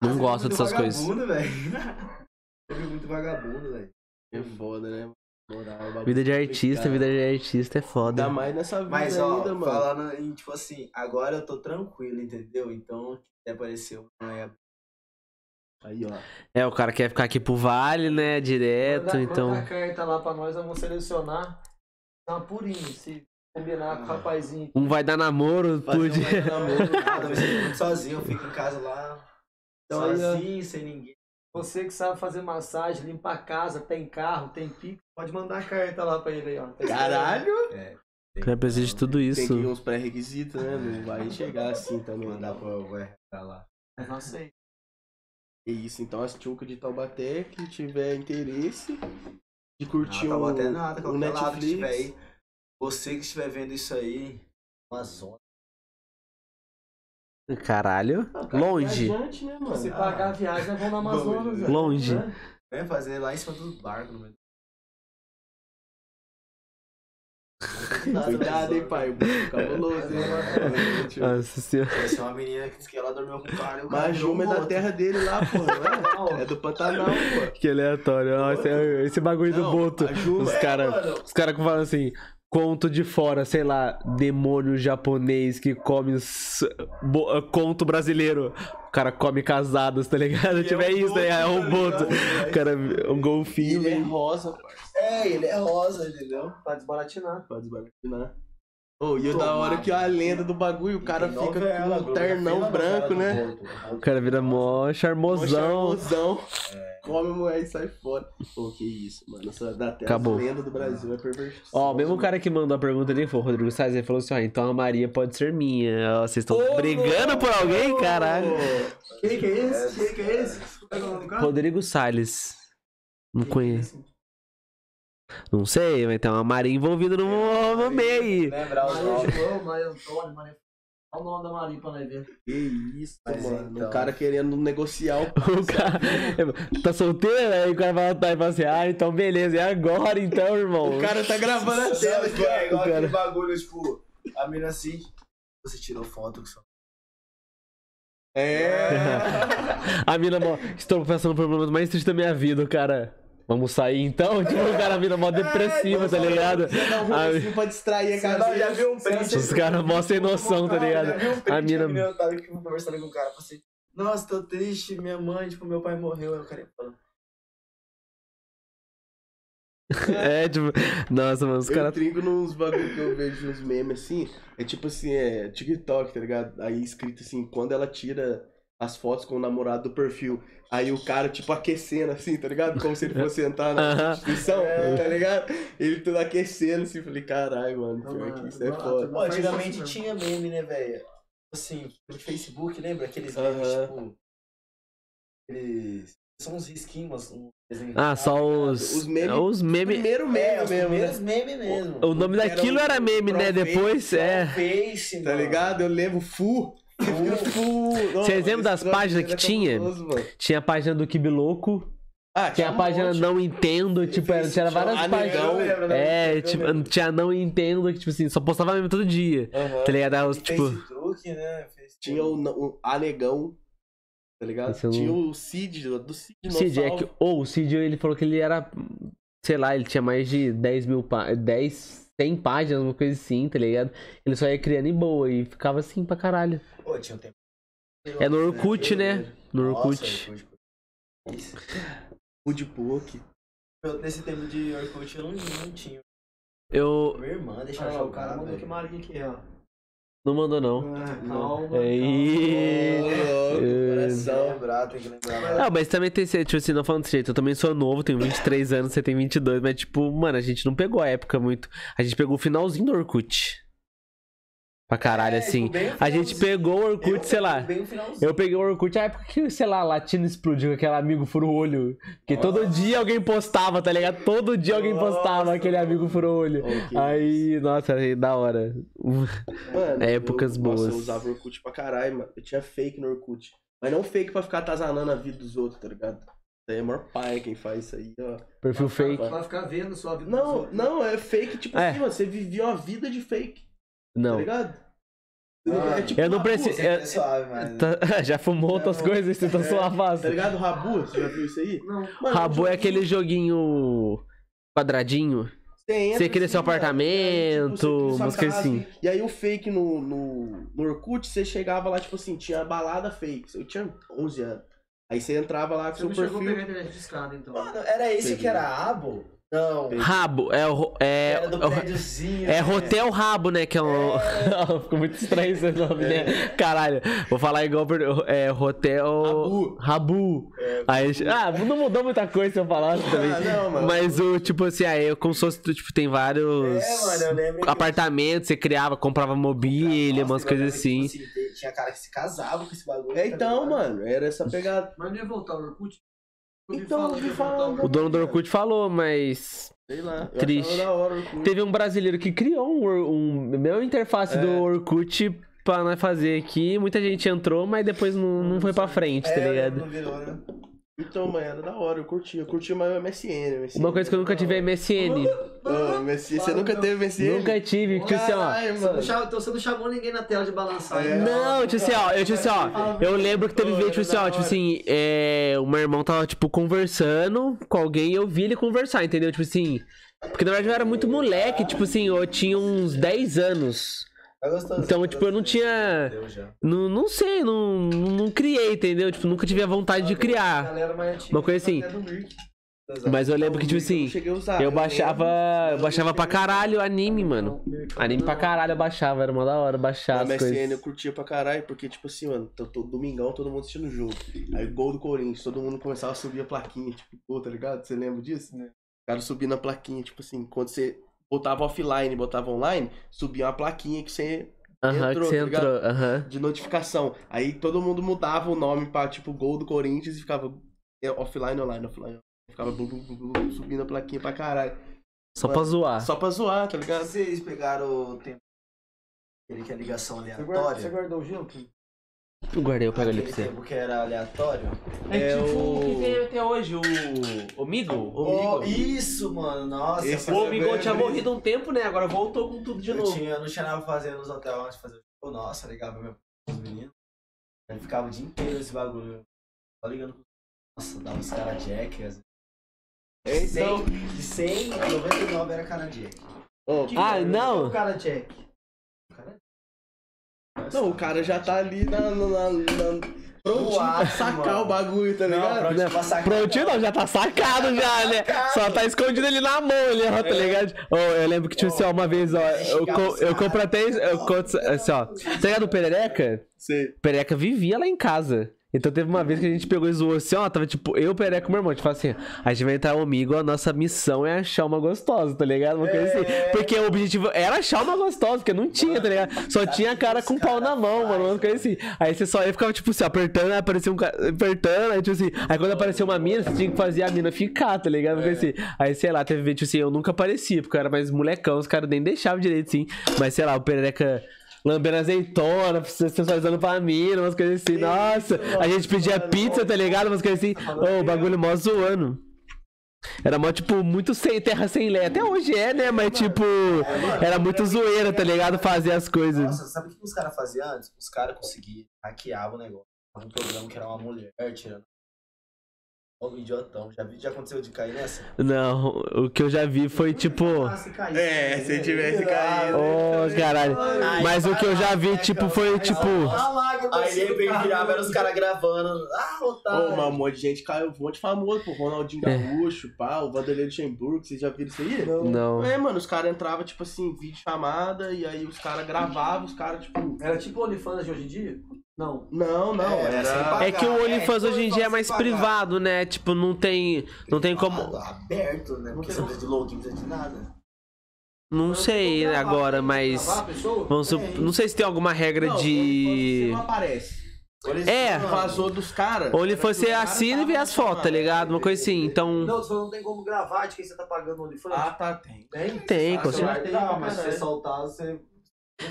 Não Ah, gosto dessas coisas. Vagabundo, velho. <laughs> Eu vi muito vagabundo, velho. É foda, né? Moral, Vida de artista, complicado. vida de artista é foda. Ainda mais nessa vida Mas, ó, ainda, mano. falando em, tipo assim, agora eu tô tranquilo, entendeu? Então, se aparecer uma é Aí, ó. É, o cara quer ficar aqui pro vale, né? Direto, Manda- então. Manda a carta lá pra nós, vamos selecionar. Tá purinho, se combinar com o rapazinho. Um vai dar namoro, Fazer um <laughs> tudo. namoro, nada, eu fico muito sozinho, eu fico em casa lá, Então, sozinho, sem ninguém. Você que sabe fazer massagem, limpar a casa, tem carro, tem pico, pode mandar a carta lá pra ele aí, ó. Tá Caralho! O cara precisa de tudo Tem isso. que ir uns pré-requisitos, né? Não vai chegar assim também. Mandar pro pro RH lá. Não sei. É isso, então as tchucas de Taubaté que tiver interesse de curtir Não, um, tá nada, um Netflix. aí. Você que estiver vendo isso aí, Amazônia. Caralho. Ah, cara, Longe. viajante, né, mano? Se Ah. pagar a viagem, nós vamos no Amazonas, Longe. velho. Longe. Né? Vem fazer lá em cima dos barcos. No meio. Cuidado, hein, pai. Cabuloso, hein? Nossa senhora. Essa é uma menina que disse que ela dormiu com o cara. Mas Juma é da terra dele lá, pô, não é? É do Pantanal, pô. Que aleatório. Nossa, é- esse bagulho do Não, Boto. a Juma- Os É, caras mano. os cara que falam assim. Conto de fora, sei lá, demônio japonês que come bo- uh, conto brasileiro. O cara come casados, tá ligado? <laughs> E Tiver é um isso, né? É um tá boto. ligado? O cara, um golfinho. Ele é vem- rosa, parça. É, ele é rosa, entendeu? Pra desbaratinar. Pra desbaratinar. Ô, e o da hora que a lenda do bagulho, o cara fica novela, com um ternão branco, né? O cara vira mó Mó charmosão. charmosão. Come a mulher e sai fora. Pô, que isso, mano. Essa da terra, Acabou. lenda do Brasil é perversão. Ó, o mesmo cara que mandou a pergunta ali foi o Rodrigo Salles. Ele falou assim: ó, então a Maria pode ser minha. Ó, Vocês estão brigando por alguém, caralho? Quem que é esse? Quem que é esse? É é o? Rodrigo Salles. Não é conheço. Não sei, vai ter uma Maria envolvida no, no meio aí. Lembrar os nomes. João, Maria Antônio, Maria... Olha o nome da Maria pra nós ver. Que isso, Mas mano. então. O cara querendo negociar o <laughs> O cara tá solteiro, aí o cara vai lá e fala assim: ah, então beleza, é agora então, irmão. O cara tá gravando a <laughs> tela aqui, É igual o cara- aquele bagulho, tipo, a mina assim. Você tirou foto com sua. É. <laughs> A mina, estou passando por problemas mais tristes da minha vida, o cara. Vamos sair então? <laughs> Tipo, o cara vira mó depressiva, tá ligado? Dá um A- rolezinho pra distrair a Você não, já viu um print? Os caras mó sem noção, tá ligado? Um print A mina- menina tava aqui conversando com o cara, assim, nossa, tô triste, minha mãe, tipo, meu pai morreu. Aí o cara falou, <laughs> É, tipo, nossa, mano, os Eu caras. trinco nos bagulho que eu vejo nos memes assim. É tipo assim, é TikTok, tá ligado? Aí escrito assim, quando ela tira as fotos com o namorado do perfil. Aí o cara, tipo, aquecendo assim, tá ligado? Como se ele fosse entrar na instituição, tá ligado? Ele tudo aquecendo assim, falei, caralho, mano, Não, mano, isso é não, foda. Pô, antigamente tinha meme, né, velho? Assim, no Facebook, lembra? Aqueles memes, Aham. tipo. Aqueles. São uns risquinhos, um desenho. Ah, só os. Os memes- Os memes. Primeiro meme É, os mesmo, primeiros né? memes mesmo. O nome Era daquilo um era meme, né? Depois, é. Face, Tá mano. ligado? Eu lembro Fu. Vocês lembram das páginas que tinha? Tinha a página do Kibi Louco. Ah, Tinha a um página monte. Não Entendo, tipo, era, tinha várias páginas. Eu lembro, né? É, Eu tipo, lembro. tinha Não Entendo, que, tipo assim, só postava meme todo dia. Aham. Tá ligado? Aí tipo. Né? Tinha o, o Anegão, tá ligado? Esse eu não- Tinha o Cid, do Cid O Cid, é que. Ou o Cid, ele falou que ele era. Sei lá, ele tinha mais de 10 mil páginas. 10, 100 páginas, uma coisa assim, tá ligado? Ele só ia criando em boa e ficava assim pra caralho. Pô, tinha um tempo. É no Orkut, né? No Orkut. Isso. Foodbook. Eu, nesse tempo de Orkut eu não, não tinha. Eu. Minha irmã deixava Ah, o cara mandou velho. que aqui, ó. Não mandou, não. Ah, calma. Aí. É. Que lembrar. Não, mas também tem, tipo assim, não falando desse jeito, eu também sou novo, tenho 23 anos, você tem 22, mas tipo, mano, a gente não pegou a época muito. A gente pegou o finalzinho do Orkut. Pra caralho, É, assim. A gente pegou o Eu Orkut, sei lá. Eu peguei o Orkut a época que, sei lá, Latino explodiu com aquele amigo furo olho. Que todo dia alguém postava, tá ligado? Todo dia alguém postava Nossa, aquele amigo furo olho. Ô, que Aí, nossa, aí, da hora. Mano, <laughs> Épocas eu, boas. Nossa, eu usava Orkut pra caralho, mano. Eu tinha fake no Orkut. Mas não fake pra ficar atazanando a vida dos outros, tá ligado? Isso aí é maior pai quem faz isso aí, ó. Perfil fake. Vai ficar vendo sua vida. Não, não, é fake, tipo É. assim, mano, você vivia uma vida de fake, tá Não. ligado? Ah, é tipo eu não Rabu, preciso- você- É suave, mas. Tá- <laughs> Já fumou outras coisas, você tá É. sua Tá fase. ligado? Rabu, você já viu isso aí? Não. Mano, Rabo é aquele joguinho quadradinho. Você, Você cria assim, seu mano, apartamento, e tipo, você assim. E aí o fake no, no, no Orkut, você chegava lá, tipo assim, tinha balada fake. Eu tinha 11 anos. Aí você entrava lá com Você seu não chegou a perfil. pegar a internet de escada, então. Mano, era esse Peguei. que era abo? Não. Rabo, é o. É, é é né? Hotel Rabo, né? Que é um. <laughs> Ficou muito estranho esse nome, né? Caralho, vou falar igual. É Hotel. Rabu. Rabu. Aí, ah, não mudou muita coisa se eu falasse também. Ah, não, mano. Mas o, tipo assim, aí eu como se fosse, tipo, tem vários É, mano, eu lembro. apartamentos, você criava, comprava mobília, Nossa, umas coisas lembro assim. tipo assim, Tinha cara que se casava com esse bagulho. É, tá então, ligado? mano, era essa pegada. Mas não ia voltar o Orkut? Então, o dono do Orkut falou, mas Sei lá. Triste. hora teve um brasileiro que criou um, um mesma interface É. do Orkut pra nós fazer aqui. Muita gente entrou, mas depois não, não foi pra frente, tá É, ligado? não virou, né? Então, mano, era da hora, eu curtia. Eu curtia mais o MSN. MSN Uma coisa que eu nunca tive é MSN. Ô, MSN, você nunca teve MSN? Nunca tive, tipo assim, ó. Caralho, Você não mano. chamou- então você não chamou ninguém na tela de balançar. É. né? Não, tipo assim, ó, eu, tipo assim, ó, eu lembro que teve Pô, vez, tipo era assim, ó, tipo hora. assim, é, o meu irmão tava, tipo, conversando com alguém e eu vi ele conversar, entendeu? Tipo assim, porque na verdade eu era muito moleque, tipo assim, eu tinha uns 10 anos. Tá gostoso. Então, tipo, eu não tinha, não, não sei, não, não criei, entendeu? Tipo, nunca tive a vontade de criar. galera. Uma coisa assim. Mas eu lembro que, tipo assim, usar, eu baixava, eu baixava pra caralho anime, mano. Anime pra caralho eu baixava, era uma da hora baixar Na MSN eu curtia pra caralho, porque, tipo assim, mano, tô, tô- domingão todo mundo assistindo o jogo. Aí gol do Corinthians, todo mundo começava a subir a plaquinha, tipo, pô, tá ligado? Você lembra disso? É. O cara subindo a plaquinha, tipo assim, quando você botava offline, botava online, subia uma plaquinha que você. Que entrou, você tá entrou, aham. de notificação. Aí todo mundo mudava o nome pra, tipo, gol do Corinthians e ficava é, offline, online, offline. Ficava blu, blu, blu, blu, subindo a plaquinha pra caralho. Só pra zoar. Só pra zoar, tá ligado? Vocês pegaram o tempo. Aquele que é ligação Você guarda- aleatória. Você guardou o gelo? Eu guardei, eu pego ali pra você. tempo que era aleatório. É, tipo o que tem até hoje, o. O Migo? Oh, isso, mano. Nossa. Esse eu O fazia Migo bem tinha morrido um tempo, né? Agora voltou com tudo de Eu, novo. tinha, eu não tinha nada pra fazer nos hotéis antes de fazer. Nossa, ligava meu os meninos. Ele ficava o dia inteiro nesse bagulho. Só ligando. Nossa, dava os caras jack. As... Então. 100, de 100, 99 era cara jack. Ah, cara? não. O cara Jack. Não, o cara já tá ali na. na, na, na- prontinho pra sacar mano. o bagulho, tá Não, ligado? prontinho pra sacar. Prontinho não, já tá sacado já, né? Só tá escondido ali na mão, ali, ó, tá ligado? Ó, eu lembro que, tipo assim, ó, uma vez, ó, eu, co eu compro até. Eu conto, assim, ó. Tá ligado o Perereca? O Perereca vivia lá em casa. Então teve uma vez que a gente pegou e zoou assim, ó, tava tipo, eu, Perereca e meu irmão, tipo assim, a gente vai entrar comigo, a nossa missão é achar uma gostosa, tá ligado? Uma coisa assim. Porque o objetivo era achar uma gostosa, porque não tinha, tá ligado? Só tinha cara com pau na mão, mano, uma coisa assim. Aí você só ia ficava, tipo assim, apertando, aí aparecia um cara, apertando, aí tipo assim, aí quando apareceu uma mina, você tinha que fazer a mina ficar, tá ligado? Uma coisa assim. Aí, sei lá, teve tipo assim, eu nunca aparecia, porque eu era mais molecão, os caras nem deixavam direito, assim. Mas, sei lá, o Perereca lambendo azeitona, sensualizando pra mina, umas coisas assim. Nossa, a gente pedia pizza, tá ligado? Umas coisas assim. Ô, o bagulho mó zoando. Era mó, tipo, muito sem terra sem lei. Até hoje é, né? Mas, tipo, era muito zoeira, tá ligado? Fazer as coisas. Nossa, sabe o que os caras faziam antes? Os caras conseguiam hackear o negócio. Um programa que era uma mulher tirando. Ô, idiotão. Já, vi, já aconteceu de cair nessa? Não, o que eu já vi foi, tipo. É, se tivesse caído. Ô, caralho. Mas o que eu já vi, tipo, foi, tipo. Aí de repente virava, era os caras gravando. Ah, Ô, otário. mas um monte de gente caiu, um monte de famoso, pô. Ronaldinho É. Gaúcho, pá, o Vanderlei Luxemburgo, vocês já viram isso aí? Não. É, mano, os caras entravam, tipo assim, vídeo chamada, e aí os caras gravavam, os caras, tipo. Era tipo o OnlyFans de hoje em dia? Não. Não, não, É, sem era. pagar. É que o OnlyFans É, hoje em dia é mais pagar. privado, né? Tipo, não tem. Não tem como. Aberto, né? Porque você não precisa de login, não precisa de nada. Não sei Gravar, agora, mas. gravar pessoa? Vamos sup- Não sei se tem alguma regra Não, de. Não aparece. É. Vazou dos caras. Ou ele foi, você assina e vê as fotos, tá ligado? Uma coisa assim. Então. Não, você não tem como gravar de quem você tá pagando o OnlyFans? Ah, tá, tem. tem? Tem, com Ah, vai certeza. mas se você soltar, você.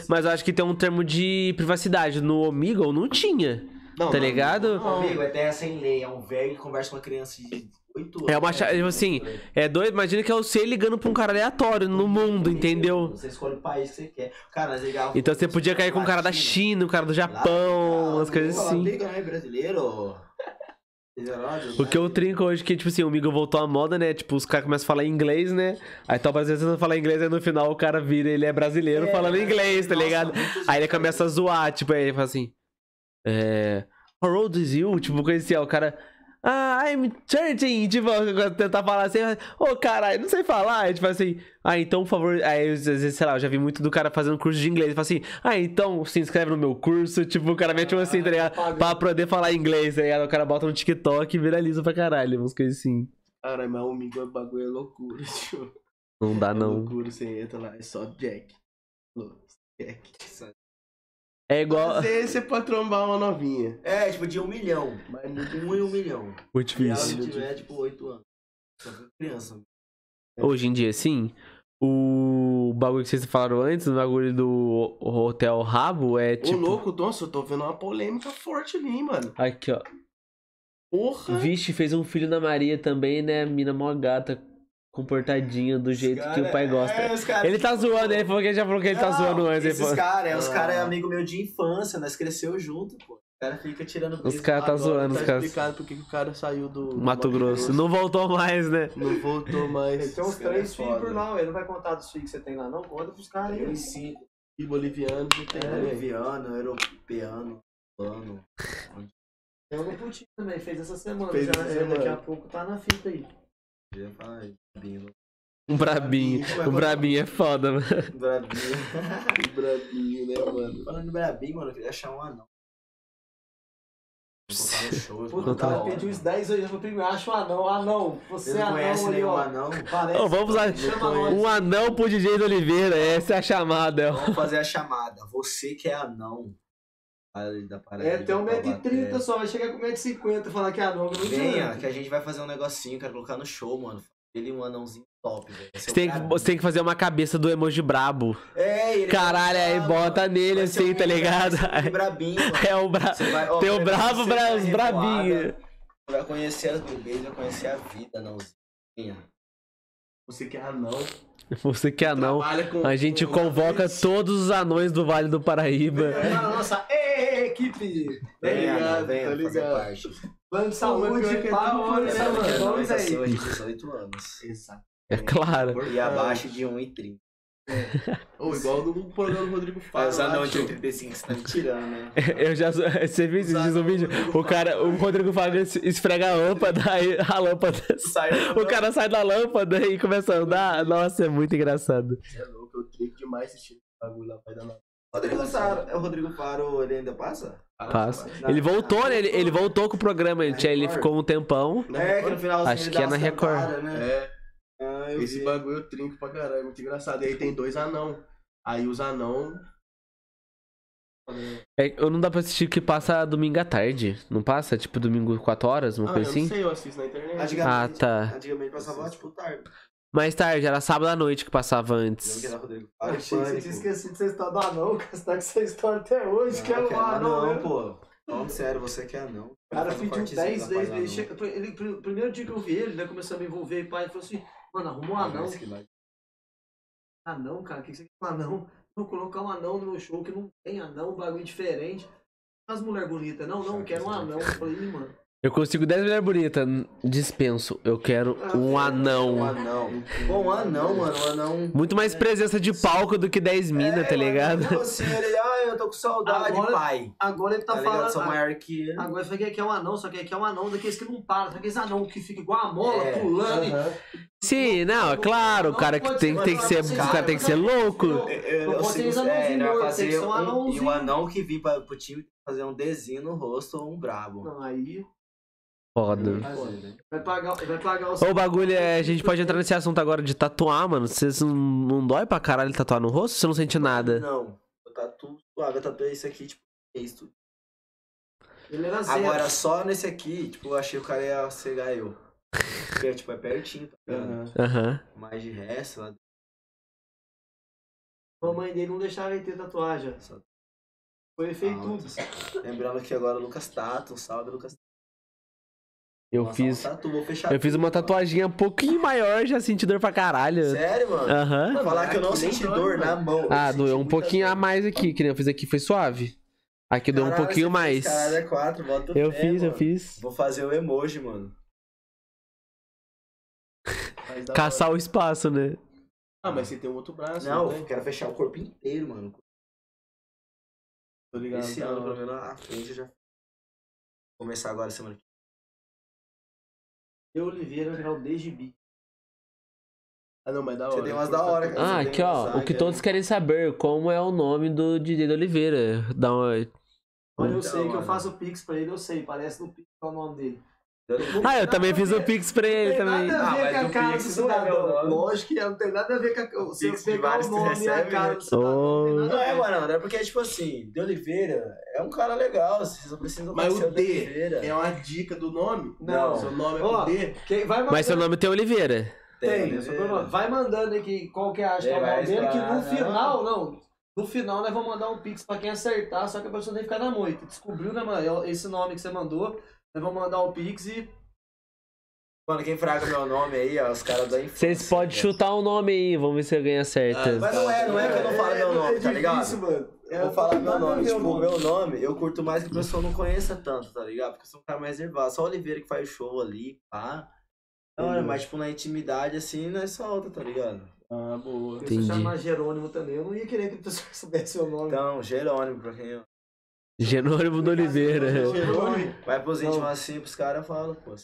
Mas eu acho que tem um termo de privacidade. No Omegle não tinha. Não, Tá não, ligado? não. Amigo, é terra sem lei. É um velho que conversa com uma criança de 8 anos. É uma cha- tipo assim, É doido, imagina que é você ligando pra um cara aleatório no mundo, entendeu? Você escolhe o país que você quer. Cara, nós ligava Então você podia cair com um cara da China, um cara do Japão, umas coisas assim. Liga, né, brasileiro? O que eu trinco hoje que, tipo assim, o Migo voltou à moda, né? Tipo, os caras começam a falar inglês, né? Aí tá o brasileiro tentando falar inglês, aí no final o cara vira, ele é brasileiro falando inglês, tá ligado? Aí ele começa a zoar, tipo, aí ele fala assim. É. How old is you? Tipo, coisa assim, ó, o cara. Ah, I'm 13. Tipo, tentar falar assim, ô caralho, não sei falar. Aí, tipo assim, ah, então, por favor. Aí, às vezes, sei lá, eu já vi muito do cara fazendo curso de inglês. Fala assim, ah, então se inscreve no meu curso. Tipo, o cara mete um assim, tá ligado? Pra poder falar inglês, tá ligado? O cara bota no TikTok e viraliza pra caralho, umas coisas assim. Caralho, mas o Migo é bagulho é loucura, <laughs> tio. Não dá, É não. loucura, você entra lá, é só Jack. Jack. É igual. Às vezes você pode trombar uma novinha. É, tipo, de um milhão. Mas muito Um em um milhão. Muito difícil. se tiver, tipo, 8 anos. Só que criança. Hoje em dia, sim. O bagulho que vocês falaram antes, o bagulho do Hotel Rabo, é Ô, tipo. louco, nossa, eu tô vendo uma polêmica forte ali, mano. Aqui, ó. Porra! Vixe, fez um filho na Maria também, né? Mina mó gata, comportadinha, do jeito que o pai gosta. É, os cara- Ele tá zoando, ele falou que ele já falou que ele tá Não, zoando antes. Esses falou... caras, é, os Ah. caras é amigo meu de infância, nós cresceu junto, pô. O cara fica tirando Os caras tá zoando, os tá caras. explicado por que que o cara saiu do do Mato Grosso. Não voltou mais, né? Não voltou <laughs> mais. Ele tem uns cara três é filhos por lá, ele não vai contar dos filhos que você tem lá, não? Conta pros caras Eu aí. e cinco. E boliviano não tem É, ninguém. boliviano, europeano, plano. Tem um no Putinho também, fez essa semana. Fez já, essa é, semana. Daqui a pouco tá na fita aí. Já fala Um brabinho. O brabinho é foda, mano. Brabinho. <laughs> Brabinho, né, mano? Falando de Brabinho, mano, eu queria achar um anão. Puta, Não o tá cara bom. pediu uns 10 aí, eu falei, primeiro, acha um anão, anão. Você é não conhece anão ali, ó. anão? Parece. Ô, vamos lá. Um anão pro DJ do Oliveira, essa é a chamada. Vamos fazer a chamada. Você que é anão. É, tem de 1,30m Taubaté. só, vai chegar com 1,50m e falar que é anão. Venha, que a gente vai fazer um negocinho, quero colocar no show, mano. Ele um anãozinho top, velho. Você tem, que, brabinho. você tem que fazer uma cabeça do emoji brabo. É, ele Caralho, aí brabo, bota nele assim, um tá ligado? um brabinho, <laughs> mano. É o bra... Vai- ó, Tem o bravo, bra... brabinhos. Vai conhecer as bebês, vai conhecer a vida, anãozinha. Você que é anão. <laughs> Você que é anão. com- A gente com convoca todos os anões do Vale do Paraíba. É a nossa equipe. Tá ligado, venha tá ligado. Plano de Não, saúde, pior que é pago, da hora, né, Vamos aí. ser hoje de 18 anos. Exato. É claro. E abaixo de 1,30. Ou igual no programa do Rodrigo Faro. Anão lá, de tio. 1,35 você tá me tirando, né? <laughs> Eu já. <laughs> Você viu isso no vídeo? O cara, o Rodrigo Fábio esfrega a lâmpada, <laughs> aí a lâmpada. Sai O cara sai da lâmpada e começa a andar. Nossa, é muito engraçado. Você é louco, eu trigo demais esse bagulho lá, vai dar. Rodrigo Faro, é o Rodrigo Faro, ele ainda passa? Passa. Ele voltou, né? Ele, ele voltou com o programa. Ele, tinha, ele ficou um tempão. É, que no final Acho que é na Record. né? É, Ah, eu esse vi. bagulho eu trinco pra caralho, é muito engraçado. E aí tem dois anão. Aí os anão. É, eu não dá pra assistir que passa domingo à tarde. Não passa? Tipo, domingo 4 horas, uma Ah, eu coisa não assim? sei, eu assisto na internet. Antigamente, Ah, tá. Antigamente passava tipo tarde. Mais tarde, era sábado à noite que passava antes. Eu achei que você tinha esquecido de ser história do anão, <laughs> que você tá com essa história até hoje, que é Não, que era anão, anão, né? pô. Falando sério, você que é anão. O cara um pediu cortezinho 10 da vezes. Ele, ele, pr- primeiro dia que eu vi ele, né? Começou a me envolver e pai, ele falou assim, mano, arruma um anão. Anão, cara, o que que você quer com anão? Vou colocar um anão no meu show que não tem anão, um bagulho diferente. As mulheres bonitas, não, não, quero um anão. Eu falei, mano. Eu consigo 10 mulheres bonitas. Dispenso. Eu quero um Um anão. anão. Bom, um anão, mano. Um anão. Muito mais presença de palco do que 10 mina, tá É, ligado? mano, assim, ele, ah, eu tô com saudade, Agora- pai. Agora ele tá, Tá falando. Sou maior que ele. Agora ele falou que é um anão, só que aqui é um anão daqueles que não para, daqueles anão que fica igual a mola, É, pulando. e- Aham. Sim, não, é claro, o cara que tem, tem que ser. O cara tem que ser louco. Eu, eu, eu é, ser um um, e um anão que vir pra, pro time fazer um desenho no rosto ou um brabo. Não, aí Foda. Vai pagar, vai pagar o. O bagulho é. A gente pode entrar nesse assunto agora de tatuar, mano. Vocês não, não dói pra caralho tatuar no rosto? Você não sente nada? Não, eu tatuo suave, eu tatuei isso aqui, tipo, é isso. Ele era zero. Agora, só nesse aqui, tipo, eu achei que o cara ia cegar eu. Porque, tipo, é pertinho, tá ligado? Aham. Aham. Mas de resto, lá A mãe dele não deixava ele ter tatuagem. Só- Foi feito tudo. Altos. Lembrando que agora o Lucas Tato, salve Lucas Tato. Eu Nossa, fiz. um tatu, vou fechar Eu fiz uma tatuagem um pouquinho maior, já senti dor pra caralho. Sério, mano? Aham. Falar que eu não senti dor mano. na mão. eu Ah, doeu um pouquinho dor. a mais aqui, que nem eu fiz aqui, foi suave. Aqui deu um Caralho, pouquinho você mais. fez, Caralho, é quatro, bota Eu fé, fiz, eu mano. fiz. Vou fazer o emoji, mano. Caçar hora. o espaço, né? Ah, mas você tem um outro braço, Não, tem? eu quero fechar o corpo inteiro, mano. Tô ligado. Esse da ano, pelo menos, a frente eu já. Vou começar agora semana que Eu, Oliveira, grau DGB. Ah, não, mas da Você hora. tem umas da hora, cara. Ah, Você aqui ó, mensagem o que todos querem saber, como é o nome do DJ de Oliveira. Dá uma... Olha, eu sei que eu faço o Pix pra ele, eu sei, parece no Pix qual é o nome dele. Ah, eu também fiz o Pix pra ele Não tem também. nada a Ah, ver mas com a o cara do não é meu cidadão. nome. Lógico que é, não tem nada a ver com a, se Pix de vários o que recebe, cara né? do. Não tem Não é, mano, não é porque, tipo assim, de Oliveira é um cara legal, vocês não precisam Mas conhecer o D Oliveira. é uma dica do nome? Não. Seu nome é com D? Quem vai mandando, Mas seu nome tem Oliveira. tem, Oliveira. seu nome. vai mandando aqui qual que acha que é o nome dele, que no não. final, não, no final nós vamos mandar um Pix pra quem acertar, só que a pessoa tem que ficar na moita. Descobriu, né, mano, esse nome que você mandou, nós vamos mandar o Pix e Mano, quem fraga meu nome aí, ó, os caras da infância. Vocês podem chutar o nome aí, vamos ver se alguém acerta. Mas não é, não é que eu não falo meu nome, tá ligado? difícil, mano. Eu vou falar meu nome. o Tipo, o meu nome, eu curto mais que a pessoa não conheça tanto, tá ligado? Porque eu sou um cara mais reservado. Só o Oliveira que faz show ali, pá. Hora, Entendi. mas tipo, na intimidade, assim, nós solta, tá ligado? Ah, boa. Se eu chamar Jerônimo também, eu não ia querer que a pessoa <laughs> soubesse o nome. Então, Jerônimo, pra quem Genônimo do Oliveira. Jerônimo. vai pros Não. íntimos assim, pros caras, falo, pô.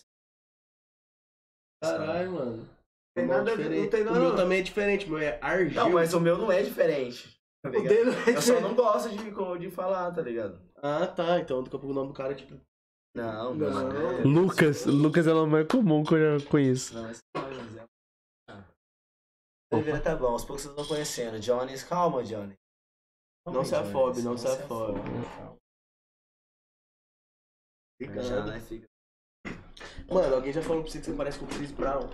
Caralho, mano. Tem nada não tem O nada meu a ver. também é diferente, o meu é Argel. Não, mas o meu não é diferente. Tá O dele é Eu só diferente. não gosto de, de falar, tá ligado? Ah, tá. Então daqui a pouco o nome do cara é tipo. Não, Não. não. é- Lucas. Lucas é o nome mais comum que eu já conheço. Não, mas não, é. Ah. Oliveira tá bom, aos poucos vocês vão conhecendo. Jones, calma, Johnny. Não se Johnny, afobe, não se afobe. Fica, Já, né? né, fica. Mano, alguém já falou pra você que você parece com o Chris Brown.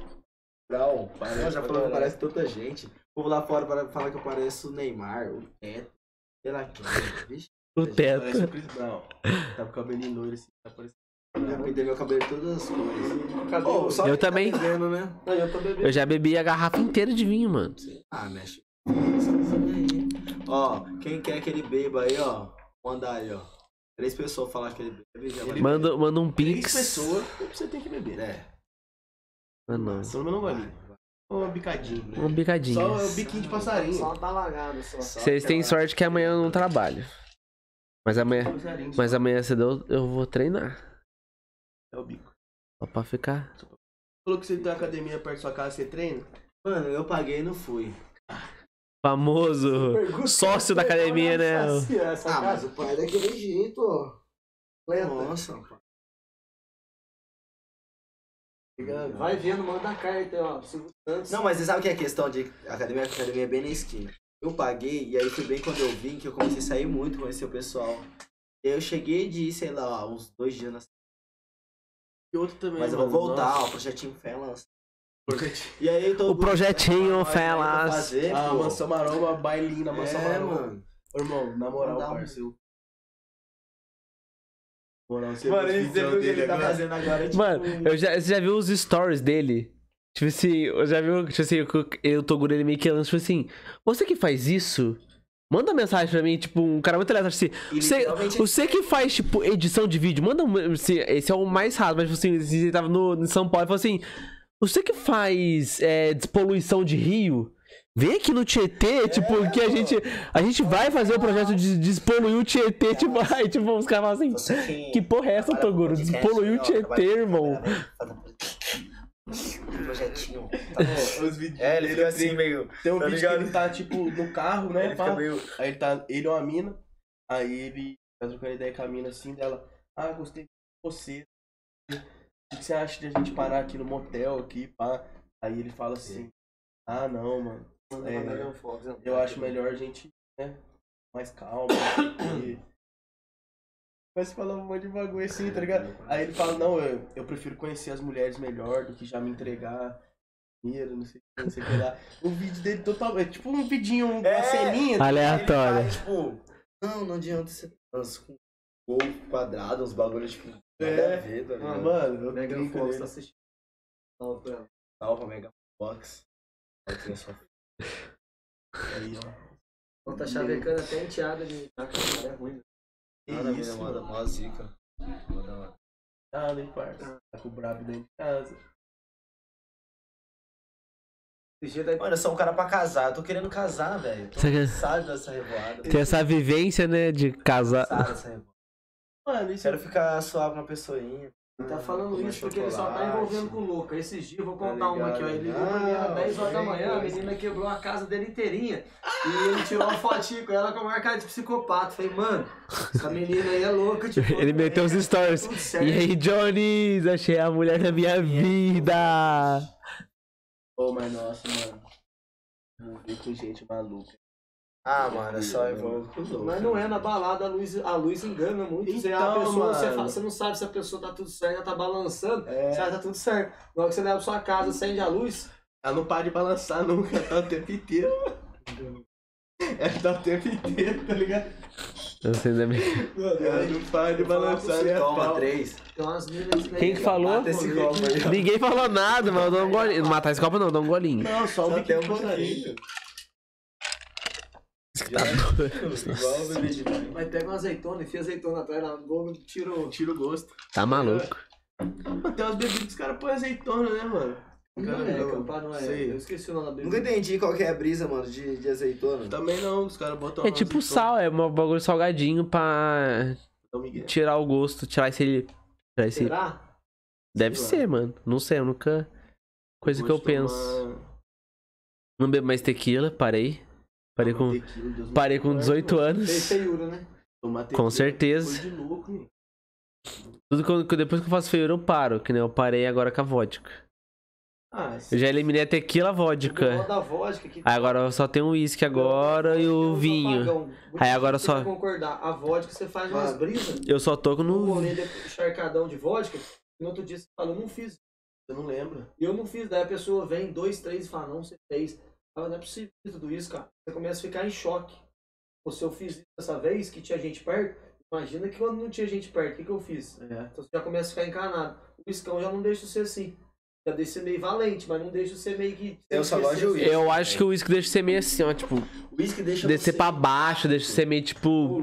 Não, Parece já falou que parece tanta gente. O povo lá fora para- fala que eu pareço o Neymar, o Teto, sei lá quem. Vixe, O Parece teto. o Chris Brown. Tá com o cabelinho loiro assim, tá parecendo. eu pintei meu cabelo de todas as cores. Só Eu tá também. bebendo, né? Não, eu. Eu já bebi a garrafa inteira de vinho, mano. Ah, mexe. Ó, quem quer que ele beba aí, ó, manda aí, ó. Três pessoas falar que ele bebe, já vai. Ele- Manda, manda um Três pix. pessoas, você tem que beber. É. Ah, não. Pelo menos um golinho. Ou um bicadinho. Uma bicadinha. Só o biquinho de passarinho. Só uma talagada só. Vocês têm sorte que amanhã eu não trabalho. Mas amanhã, só. mas amanhã cedo eu, eu vou treinar. É o bico. Só pra ficar. Falou que você tem uma academia perto da sua casa, você treina? Mano, eu paguei e não fui. Famoso. Sócio da academia, né? Ah, mas o pai é daquele jeito, ó. Nossa, pai. Vai vendo, manda a carta, ó. Silvio Santos. Não, mas você sabe que é a questão de academia? Academia é bem na esquina. Eu paguei, e aí foi bem quando eu vim que eu comecei a sair muito, conhecer o pessoal. E aí eu cheguei de, sei lá, uns dois dias na E outro também. Mas eu vou mano, voltar, nossa. o projetinho Fellas. E aí todo O projetinho pra Fellas. fazer, Ah, pô. Mansão Maromba, bailinho na Mansão É, Maromba. mano. Ô, irmão, na moral, parceiro. Moral, você Mano, ele o que ele tá fazendo agora. é tipo, Mano, eu já, você já viu os stories dele? Tipo assim, eu já viu, tipo assim, eu, o Toguro ele meio que lança, tipo assim, você que faz isso? Manda mensagem pra mim, tipo, um cara muito aleatório assim. e Você, você que faz, tipo, edição de vídeo, manda um. Assim, esse é o mais raro, mas, tipo assim, ele tava no, em São Paulo e falou assim: Você que faz é, despoluição de rio, vem aqui no Tietê, tipo, que a gente. A gente vai fazer o projeto de despoluir o Tietê, tipo, aí, <laughs> tipo, os caras falam assim. Você que, Que porra é essa, Toguro? Despoluir o Tietê, irmão. Um projetinho. Ó, <laughs> os vídeos É, ele fica assim, meio. Tem um tá vídeo ligado? que ele tá, tipo, no carro, né? Ele pá. meio. Aí ele tá, ele é uma mina, aí ele tá trocando ideia com a mina assim dela. Ah, gostei de você. O que você acha de a gente parar aqui no motel aqui, pá? Aí ele fala assim, ah não, mano. É, né? Eu acho melhor a gente, né, mais calmo. E... Mas fala um monte de bagulho assim, tá ligado? Aí ele fala, não, eu, eu prefiro conhecer as mulheres melhor do que já me entregar dinheiro, não sei o que, não sei o que lá. O vídeo dele total, é tipo um vidinho, uma É. ceninha. Aleatório. Faz, tipo, não, não adianta você com gol quadrado, uns bagulhos tipo. É. nada a ver, tá Ah, mano, eu brinco Fox tá assistindo. Salve pra ela. Salva Mega Box. Aí tem só- Aí, ó. Ela tá chavecando até a enteada de. Ah, cara, é ruim. Que Nada, isso, mano. mó zica. Manda, mano. Ah, parça. Tá com o brabo dentro de casa. Mano, eu sou um cara pra casar. Eu tô querendo casar, velho. Tô cansado dessa revoada. Tem essa vivência, né, de casar. Cansado dessa revoada. Mano, isso Quero ficar suave uma pessoinha. Ele tá falando isso porque ele só tá envolvendo com louca. Esses dias eu vou Tá contar uma aqui, ó. Ele ligou pra mim às ligado? 10 horas da manhã, a menina quebrou a casa dele inteirinha. E ele tirou uma fotinha com ela com a maior cara de psicopata. Falei, mano, essa menina aí é louca, tipo. Ele meteu os é, stories. E aí, Jones, achei a mulher da minha vida. Ô, mas nossa, mano. Com gente maluca. Ah, mano, é só envolve com os outros. Mas não é na balada, a luz, a luz engana muito. você, a Então, pessoa, você, fala- você não sabe se a pessoa tá tudo certo, ela tá balançando. É. Se ela tá tudo certo. Na hora que você leva pra sua casa, acende a luz. Ela não para de balançar nunca, tá o tempo inteiro. <laughs> Ela tá o tempo inteiro, tá ligado? Eu sei da minha... Ela não para de balançar, né? Toma, três. Quem que falou? Mata esse copo aí, ó. Ninguém falou nada, mas eu dou um golinho. Não matar esse copo não, dá um golinho. Não, só um Só tem biquinho é igual o bebê de banho. Mas pega uma azeitona, enfia azeitona atrás na boca, tira o. Tira o gosto. Tá maluco. Mano, tem umas bebidas que os caras põem azeitona, né, mano? Não é, Campar não é. Sei. Eu esqueci o nome da Nunca bebida. entendi qual que é a brisa, mano, de, de azeitona. Também não, os caras botam É tipo azeitona, sal, é um bagulho salgadinho pra tirar o gosto, tirar esse. Tirar esse... Será? Deve Sei lá. ser, mano. Não sei, eu nunca. Coisa que eu penso. uma- Não bebo mais tequila, parei. Parei com, tequila, Deus parei com guarde, 18 mano. anos. Feiura, né? Com certeza. Tudo que eu- depois que eu faço feiura, eu paro. Que nem eu parei agora com a vodka. Ah, Eu já eliminei a tequila, vodka. vodka que Aí agora eu só tenho o uísque agora e o vinho. Aí agora você só- concordar. A vodka você faz umas brisas. Eu só tô Um no. rolê de encharcadão de vodka. No outro dia você fala, eu não fiz. eu não lembro. E eu não fiz. Daí a pessoa vem, dois, três e fala, não, você fez. Fala, não é possível tudo isso, cara. Você começa a ficar em choque. Pô, se eu fiz isso dessa vez, que tinha gente perto, imagina que quando não tinha gente perto, o que, que eu fiz? É. Então você já começa a ficar encanado. O iscão já não deixa você assim. Já deixa você meio valente, mas não deixa você meio que. Eu só gosto de uísque. Eu acho que o uísque deixa você meio assim, ó. Tipo, O uísque deixa descer você- pra baixo, deixa você meio tipo.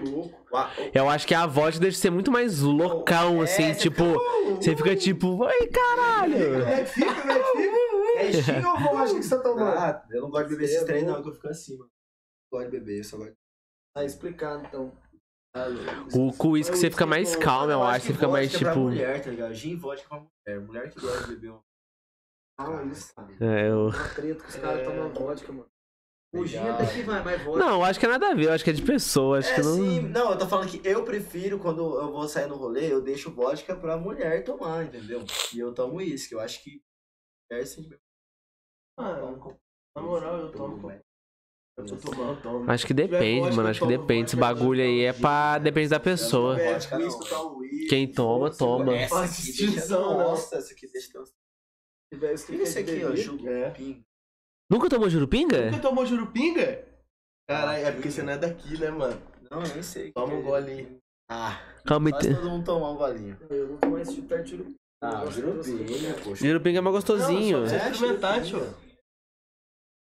Eu acho que a vodka deixa você muito mais loucão, É, assim, tipo. Você fica tipo, ai caralho! é que fica, como é que fica? <laughs> É gin ou vodka que você tá tomando? Ah, eu não gosto de beber Você esses é trem, não, que eu fico assim, mano. Não gosto de beber, eu só gosto de. Tá explicado, então. Tá louco. O com o uísque você fica mais calmo, eu acho. Você fica mais vodka é pra tipo. mulher, tá ligado? Gin e vodka pra mulher. Mulher que gosta de beber um. Fala isso, cara. É, eu. Uma treta que os caras É. tomam vodka, mano. O gin até que vai, mas vodka. Não, eu acho que é nada a ver, eu acho que é de pessoa, acho É, que não. sim. Não, eu tô falando que eu prefiro, quando eu vou sair no rolê, eu deixo vodka pra mulher tomar, entendeu? E eu tomo uísque. Eu acho que. mulher bem. Mano, na moral, eu tomo. Eu tô tomando, eu tomo. Acho que depende, mano. Acho que depende. Esse bagulho aí é pra. Depende da pessoa. É. Quem toma, toma. não. Nossa, essa aqui deixa que E esse aqui, ó, beber. Jurupim. Nunca tomou jurupinga? Nunca tomou jurupinga? Caralho, é porque você não é daqui, né, mano? Não, eu nem sei. Toma um é. golinho. Ah, Calma aí. todo mundo tomar um golinho. Eu não tomo esse tipo perto de. Ah, poxa. Jurupinga é mais gostosinho. Não, só pra você experimentar, tio.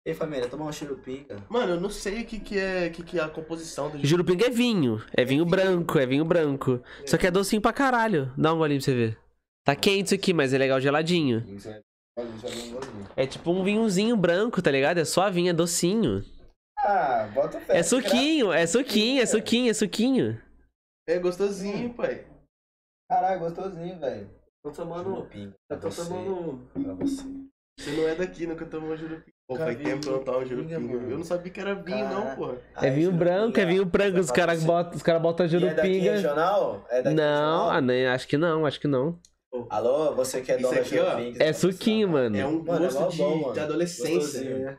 Ei, família, tomar um jurupinga. Mano, eu não sei o que, que é que, que é a composição do Jurupinga é vinho. É vinho branco, é vinho branco. Só que é docinho pra caralho. Dá um golinho pra você ver. Tá quente isso aqui, mas é legal geladinho. É- é. É tipo um vinhozinho branco, tá ligado? É suavinho, é docinho. Ah, bota fé. É suquinho, é suquinho, é suquinho, é suquinho. É gostosinho, pai. Caralho, gostosinho, velho. Tô tomando. Jurupinga. Pra Eu tô você. tomando. Pra você. Você não é daqui, nunca tomou jurupinga. Pô, faz tempo que eu não jurupinga, jurupinga. mano. Eu não sabia que era vinho, não, porra. É vinho branco, é vinho branco. Os caras botam, os cara botam E É daqui jurupinga. regional? É daqui Não, regional? ah, nem- acho que não, acho que não. Alô, você que é dono aqui, ó, jurupinga. É suquinho, mano. É um Mano, é gosto mó de, bom, de adolescência. Gostosinho. né?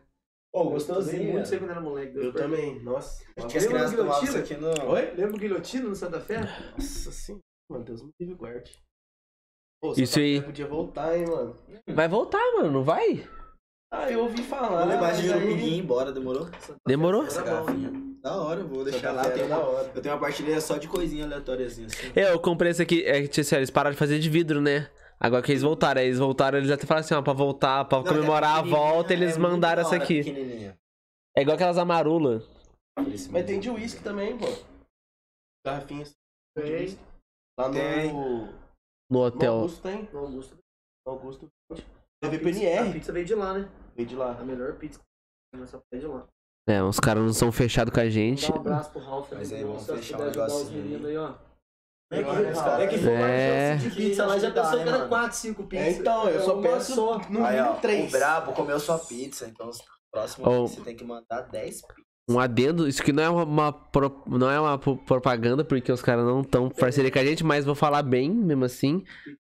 Pô, gostosinho. muito mano. isso aí quando era moleque. Eu perdoe. também, nossa. Que as Lembra Guilhotina? aqui no... Oi? Lembra o Guilhotina no Santa Fé? Nossa sim. Mano, Deus me livre guarde. Pô, Isso Santa aí. Podia voltar, hein, mano. Vai voltar, mano, não vai? Ah, eu ouvi falar. Vou levar de mas aí- ir embora, demorou? Santa Fé Demorou? Essa bom. garrafinha. Da hora, eu vou deixar Santa lá. Tem uma, hora. eu tenho uma partilha só de coisinha aleatóriazinha assim. É, Eu comprei esse aqui, é que assim, eles pararam de fazer de vidro, né? Agora que eles voltaram, aí eles voltaram, eles até falaram assim, ó, pra voltar, pra Não, comemorar é a volta, eles é mandaram da essa aqui. É igual aquelas amarula. Mas tem de uísque também, pô. Garrafinha assim, de Tem. uísque. Lá no, Tem. No no hotel. Augusto tem. No Augusto. No Augusto. A pizza- A pizza veio de lá, né? Veio de lá. A melhor pizza. Essa veio de lá. É, uns caras não são fechados com a gente. Dá um abraço pro Ralph. Mas aí, vamos fechar os negocinho meninos aí. aí, ó. É que, É que foi É. uma de pizza lá, já pensou né, que era mano? 4, 5 É, pizzas. então, eu só uma peço só. no mínimo três. o Brabo comeu sua pizza, então os próximos Oh. você tem que mandar 10 pizzas. Um adendo, isso aqui não é uma, pro- não é uma pro- propaganda, porque os caras não estão parceria com a gente, mas vou falar bem, mesmo assim.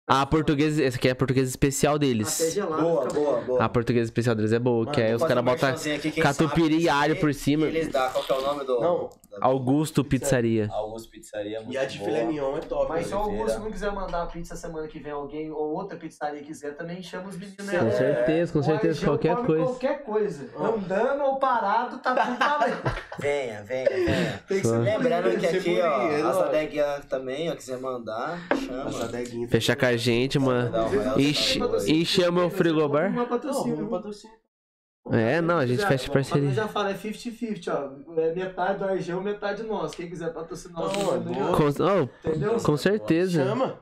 A portuguesa, essa aqui é a portuguesa especial deles. gelado. Boa, boa, boa. A portuguesa especial deles é boa, que Mano, aí Vou os caras botam catupiry e alho por cima. E eles dão, qual que é o nome do... Não. Augusto Pizzaria. Augusto Pizzaria, muito E a de boa. filé mignon é top. Mas se né? o Oliveira. Augusto não quiser mandar a pizza semana que vem alguém ou outra pizzaria quiser, também chama os meninos Com nela. certeza, com O certeza, qualquer coisa. Qualquer coisa. Andando ou parado, tá tudo valendo. <laughs> Venha, venha, venha. Tem que ser Lembrando que aqui, ó, bonito, as ó. adeguinhas também, ó, quiser mandar, chama. Fechar com a gente, mano. E, e chama o frigobar. Não, patrocínio. É, não, a gente fecha ó, parceria. Eu já falo, é 50-50, ó. É metade do Argel, metade nosso. Quem quiser patrocinar é boa. ó. Com, oh, Entendeu? com certeza. Chama.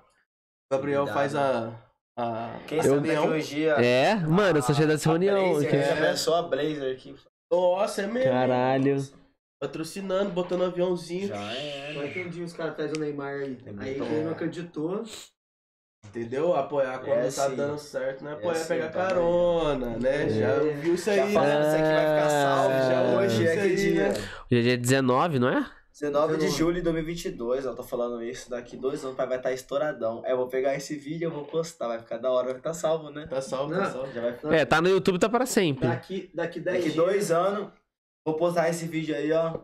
O Gabriel Cuidado. faz a. a Quem a sabe uns dias... É, mano, eu só cheio dessa a reunião. Blazer, aqui. Já pensou a Blazer aqui? Nossa, é mesmo. Caralho. Patrocinando, botando um aviãozinho. Já é, Só né? entendi os caras atrás do Neymar aí. Aí quem bom. não acreditou. Entendeu? Apoiar quando É, tá sim. dando certo, não é É, apoiar sim, pegar tá carona, né? É. Já viu isso Já aí, falando né? isso aqui vai ficar salvo, já Ah, hoje é que dia? né? Hoje é dia 19, não é? 19 de 19. julho de 2022, eu tô falando isso, daqui dois anos o pai vai estar estouradão. Aí eu vou pegar esse vídeo, eu vou postar, vai ficar da hora, vai ficar salvo, né? Tá salvo, Não. tá salvo. Já vai ficar. É, tá no YouTube, tá para sempre. Daqui, daqui 10 Daqui dias. dois anos, vou postar esse vídeo aí, ó.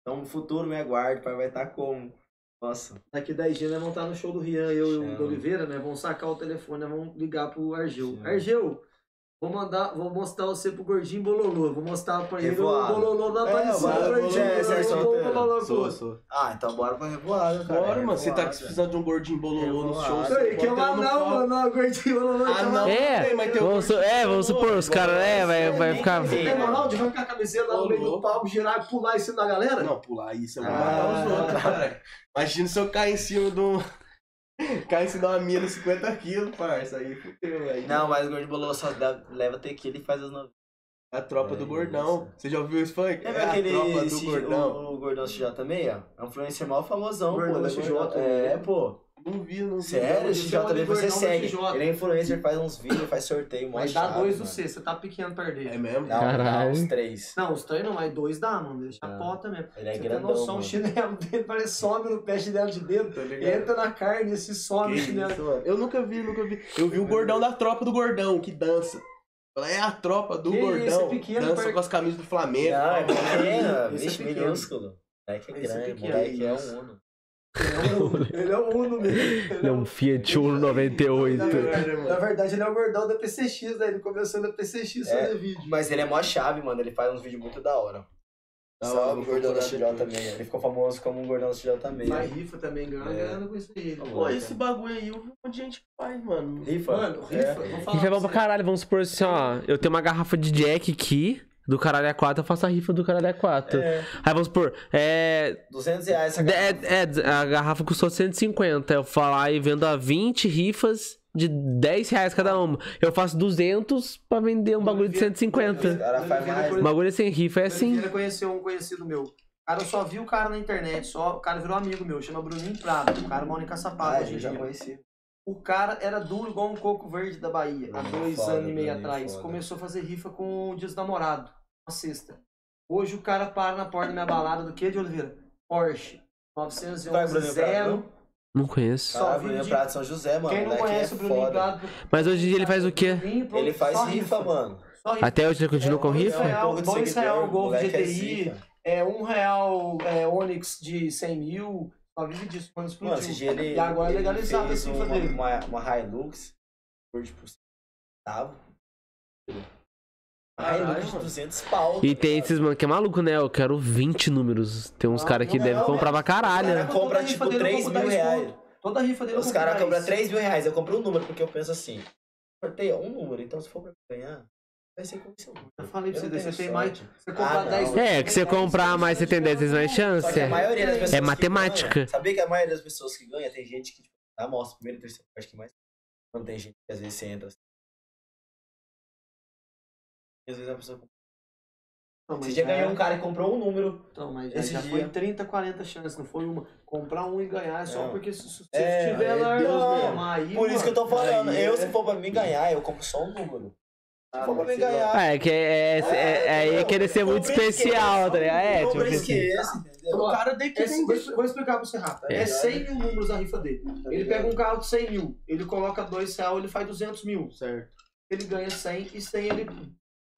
Então no futuro me aguarde, o pai vai estar como? Nossa. Daqui 10 dias nós vamos estar no show do Rian, eu e o Chama. Oliveira, né? Vamos sacar o telefone, nós vamos ligar pro Argel. Chama. Argel, vou mandar, vou mostrar você pro gordinho bololô. Vou mostrar pra ele o bololô não É, apareceu. vai, o gordinho é- você é bololô, solteiro? bololô, Sou, sou. Ah, então bora pra revoada, cara. Bora, mano. Você tá precisando de um gordinho bololô nos shows. Revoada. Ei, que eu bota ele no não, palco. mano, não, gordinho bololô. Ah, não. É, tem, mas tem vamos, é, vamos supor, os caras, é, vai, vai ficar. Você tem moral de arrancar a camiseta lá no meio do palco, girar e pular em cima da galera? Não, pular isso, Ah. matar os outros, cara. Imagina se eu cair em cima de em cima de uma mina de 50 quilos, parça. Aí fudeu, velho. Não, mas o Gordo Bololô só dá- leva tequila e faz as novinhas. A tropa É do gordão. Você já ouviu esse funk? Lembra é aquele a tropa do CJ gordão. O, o Gordão CJ também, ó? É um influencer mal famosão, Gordão pô. é CJ, né? É, pô. Não vi, não vi. Sério, o é também você segue. Ele é influencer, faz uns vídeos, faz sorteio, Mas dá chave, dois do. C, você tá pequeno perto É dele. mesmo? Dá, dá Caralho. uns três. Não, os três não, mas dois dá, mano. Deixa a Ah. pota mesmo. Ele é Você tem grandão, noção, mano. o chinelo dele parece some no pé chinelo de. Tá ligado? Entra na carne e se some o Que chinelo. isso. Eu nunca vi, nunca vi. Eu vi o gordão da tropa do gordão, que dança. Ela é a tropa do Que gordão. é pequeno, dança par- com as camisas do Flamengo. Não, é <laughs> pequeno, é minúsculo. É Esse é grande, é um é um Uno, ele é um Uno mesmo. Ele é um Fiat Uno 98. Na É, verdade, na verdade, ele é o gordão da PCX, né? Ele começou na PCX É. fazer vídeo. Mas ele é mó chave, mano. Ele faz uns vídeos muito da hora. Vou o Gordão da CJ também. Ele ficou famoso como um Gordão da CJ também. Faz rifa também, ganha É. com isso aí. Pô, esse bagulho aí, eu vi um monte de gente que faz, mano. Rifa? Mano, rifa, É. vou falar Rifa é bom pra caralho, vamos supor assim, ó. Eu tenho uma garrafa de Jack aqui, do Caralho A4, eu faço a rifa do Caralho A4. É. Aí vamos supor, é. 200 reais essa de- garrafa. É, é, a garrafa custou 150. Eu falar e vendo a 20 rifas de 10 reais cada uma. Eu faço 200 pra vender um bagulho de Os 150. caras fazem mais. O bagulho sem rifa é assim. Oliveira conheceu um conhecido meu. Cara, eu só vi o cara na internet, só, o cara virou amigo meu, chama Bruninho Prado. O cara mora em Caçapava Ah, hoje em eu já conheci. O cara era duro igual um coco verde da Bahia, há Bruninho dois foda, anos e meio atrás. foda. Começou a fazer rifa com o Dia dos Namorados, uma sexta. Hoje o cara para na porta da minha balada do que, de Oliveira? Porsche. Vai, 911 Bruninho Prado, zero. Não conheço. Só vive Bruninho de- Prado de São José, mano. Quem não moleque conhece é o Bruninho foda. Prado... Mas hoje em dia ele faz o quê? Ele faz só rifa, mano. Só rifa. Até hoje ele continua com dois rifa? real, dois real Golf é GTI, é um real é, Onix de 100 mil. Só vive disso quando explodiu. Mano, esse ele. e agora é ele legalizado a fez rifa uma, dele. uma, uma Hilux por tipo centavo. Lucas de mano. 200 pau. E tá tem esses, mano, que é maluco, né? Eu quero 20 números. Tem uns Não, caras que devem comprar pra caralho. Né? compram, rifa tipo, dele eu 3 compro mil 10 reais. Toda rifa dele Os caras 10. cobram 3 mil reais. Eu compro um número porque eu penso assim. Sorteia um número, então se for pra ganhar, vai ser com seu Eu falei pra você, não você tem mais. Você comprar Ah, não. 10 É, que você comprar mais, você tem 10 vezes mais Só chance. que a maioria das pessoas. É que matemática. ganha- sabia que a maioria das pessoas que ganha tem gente que, tipo, amostra primeiro e terceiro, acho que mais. Não tem gente que às vezes você entra. assim. E às vezes a pessoa. Não, Você já já- ganhou um cara que comprou um número. Então, mas já, esse já dia. foi 30, 40 chances, não foi uma. Comprar um e ganhar é só Não. porque se, se É, tiver é lá, Deus não, mesmo. aí, Por isso que eu tô mano, falando. aí Eu, é- se for pra mim ganhar, eu compro só um número. Ah, pra lá. ganhar. Ah, é que é, é, é, é, aí é querer ser muito especial, tá ligado? É, tipo assim. O cara tem que É, vender. vou, vou explicar pra você rápido. É. É 100 mil números a rifa dele. Ele pega um carro de 100 mil, ele coloca 2 reais, ele faz 200 mil. Certo. Ele ganha 100 e 100 ele.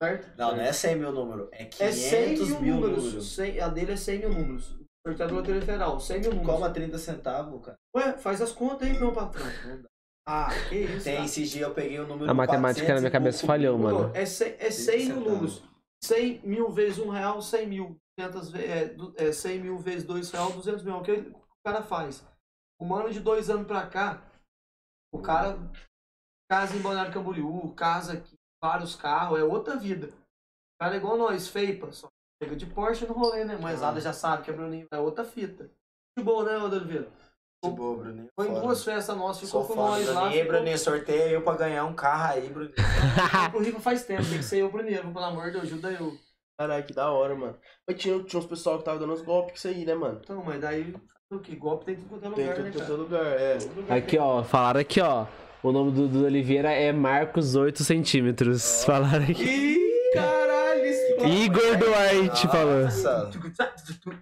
Certo? Não, não é 100 mil número. É É 500 100 mil, mil números. números. 100 a dele é 100 mil números. Da loteria federal, 100 mil números. Coma 30 centavos, cara. Ué, faz as contas aí, meu patrão. Ah, que isso. Tem, esse dia eu peguei o número A matemática na minha 400 cabeça pouco falhou, mano. É 100, é 100 mil números. 100 mil vezes 1 real, 100 mil. 200 ve- é, é, 100 mil vezes 2 real, 200 mil. O que o cara faz? Um ano de dois anos pra cá, o cara casa em Balneário Camboriú, casa aqui, vários carros, é outra vida. O cara é igual nós, feipa, só chega de Porsche no rolê, né? Moesada já sabe que é Bruninho, é outra fita. De boa, né, Ô Boa, Bruninho. Foi em duas festas nossas, ficou Sou com nós lá. Bruninho. Ficou- Bruninho, sorteia eu pra ganhar um carro aí, Bruninho. <laughs> O rico faz tempo, tem que ser eu primeiro, pelo amor de Deus, ajuda eu. Caralho, que da hora, mano. Mas tinha, tinha uns pessoal que tava dando uns golpes com isso aí, né, mano? Então, mas daí, o que? Golpe tem em tudo quanto é Tem lugar, tudo né, cara? todo lugar, é. Aqui, tem. ó, falaram aqui, ó. O nome do, do Oliveira é Marcos 8 centímetros. Falaram aqui. Ih, caralho, esse Igor Duarte falou.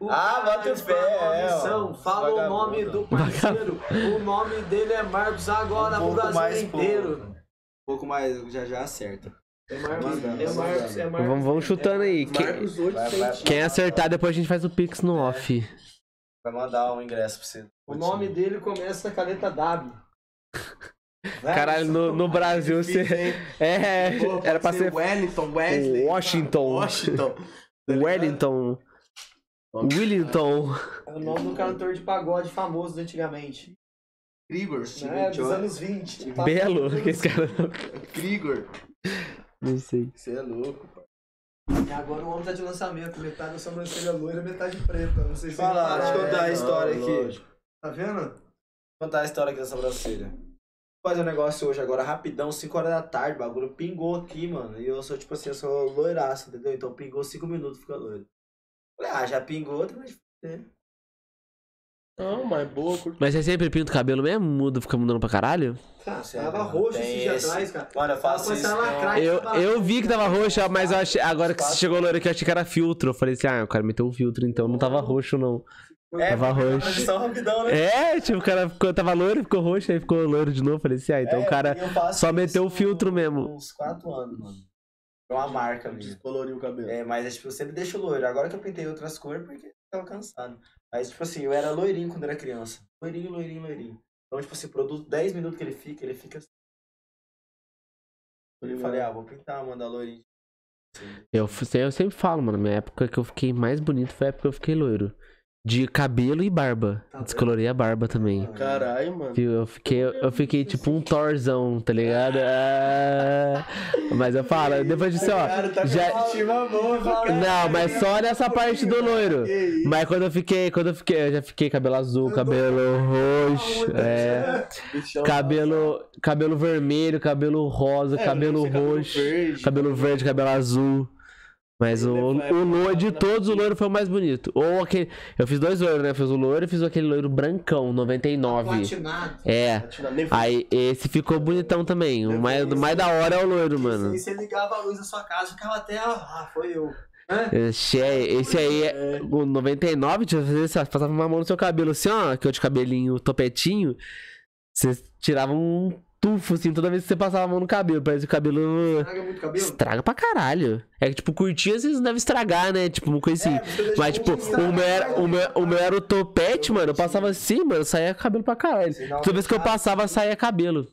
O Ah, bota é, ó. missão, Fala o nome do parceiro. O nome dele é Marcos agora Um Brasil mais inteiro. pouco. Um pouco mais, já já acerta. É Marcos, é Marcos, é Marcos. Vamos, vamos chutando aí. Quem, Marcos 8 Vai, vai. centímetros. quem acertar, depois a gente faz o Pix no off. Vai mandar um ingresso pra você. O nome dele começa com a letra W. <laughs> Caralho, no, no Brasil você. <laughs> É, Pô, era pra ser Wellington, Wesley. Washington. Washington. Tá? <laughs> Wellington. Willington. É o nome do cantor de pagode famoso antigamente. Krigor. Né? Dos anos 20. Tá? Belo, que esse cara. Krigor. Não sei. Você é louco, pai. E agora o homem tá de lançamento. Metade da sobrancelha loira, metade preta. Não sei se Fala, deixa eu repararam. contar a É, história não, aqui. lógico. Tá vendo? Vou contar a história aqui da sobrancelha. Vou fazer um negócio hoje agora, rapidão, 5 horas da tarde, o bagulho pingou aqui, mano. E eu sou, tipo assim, eu sou loiraço, entendeu? Então pingou 5 minutos, fica loiro. Falei, ah, já pingou, tem mais fuder. Não, mas boa, curto. Mas você sempre pinta o cabelo mesmo? Muda, fica mudando pra caralho? Cara, Sério, tava roxo esse dia atrás, cara. Mano, eu faço isso. lacrar Eu, eu vi que tava roxo, mas eu achei, agora que você chegou loiro aqui, eu achei que era filtro. Eu falei assim, ah, o cara meteu o filtro, então não tava roxo, não. É, Tava roxo. rapidão, né? É, tipo, o cara ficou, tava loiro, ficou roxo, aí ficou loiro de novo. Falei assim, ah, então É, o cara só meteu o filtro mesmo. Uns 4 anos, mano. É uma marca mesmo. Descoloriu o cabelo. É, mas é, tipo, eu sempre deixo loiro. Agora que eu pintei outras cores, porque eu tava cansado. Mas, tipo assim, eu era loirinho quando era criança. Loirinho, loirinho, loirinho. Então, tipo assim, produto 10 minutos que ele fica, ele fica assim. Eu falei, ah, vou pintar, mandar loirinho. Eu, eu sempre falo, mano, minha época que eu fiquei mais bonito foi a época que eu fiquei loiro. De cabelo e barba. Tá? Descolorei a barba também. Caralho, mano. Eu fiquei, eu fiquei tipo um Thorzão, tá ligado? <laughs> Ah, mas eu falo, depois disso, ó. Cara, tá já- boa. Não, mas só nessa parte do loiro. Mas quando eu fiquei, quando eu fiquei, eu já fiquei cabelo azul, cabelo roxo, é, cabelo, cabelo vermelho, cabelo rosa, É, cabelo roxo, cabelo verde, cabelo azul. Mas o, o loiro de todos, o loiro foi o mais bonito. Ou aquele. Eu fiz dois loiros, né? Eu fiz o loiro e fiz aquele loiro brancão, 99. Platinado. É. Nem Aí esse ficou bonitão também. O mais, o mais da hora é o loiro, mano. E você ligava a luz da sua casa, ficava até. Ah, foi eu. Esse, é- esse aí é o 99, deixa eu fazer passava uma mão no seu cabelo assim, ó, que eu de cabelinho topetinho. Você tirava um tufo assim toda vez que você passava a mão no cabelo. Parece que o cabelo Estraga muito cabelo? estraga pra caralho. É que, tipo, curtinho às vezes não deve estragar, né? Tipo, uma coisa assim. Mas, tipo, o meu, era, o, meu, o meu era o topete, mano. Eu passava assim, mano, saía cabelo pra caralho. Toda vez que eu passava, saía cabelo.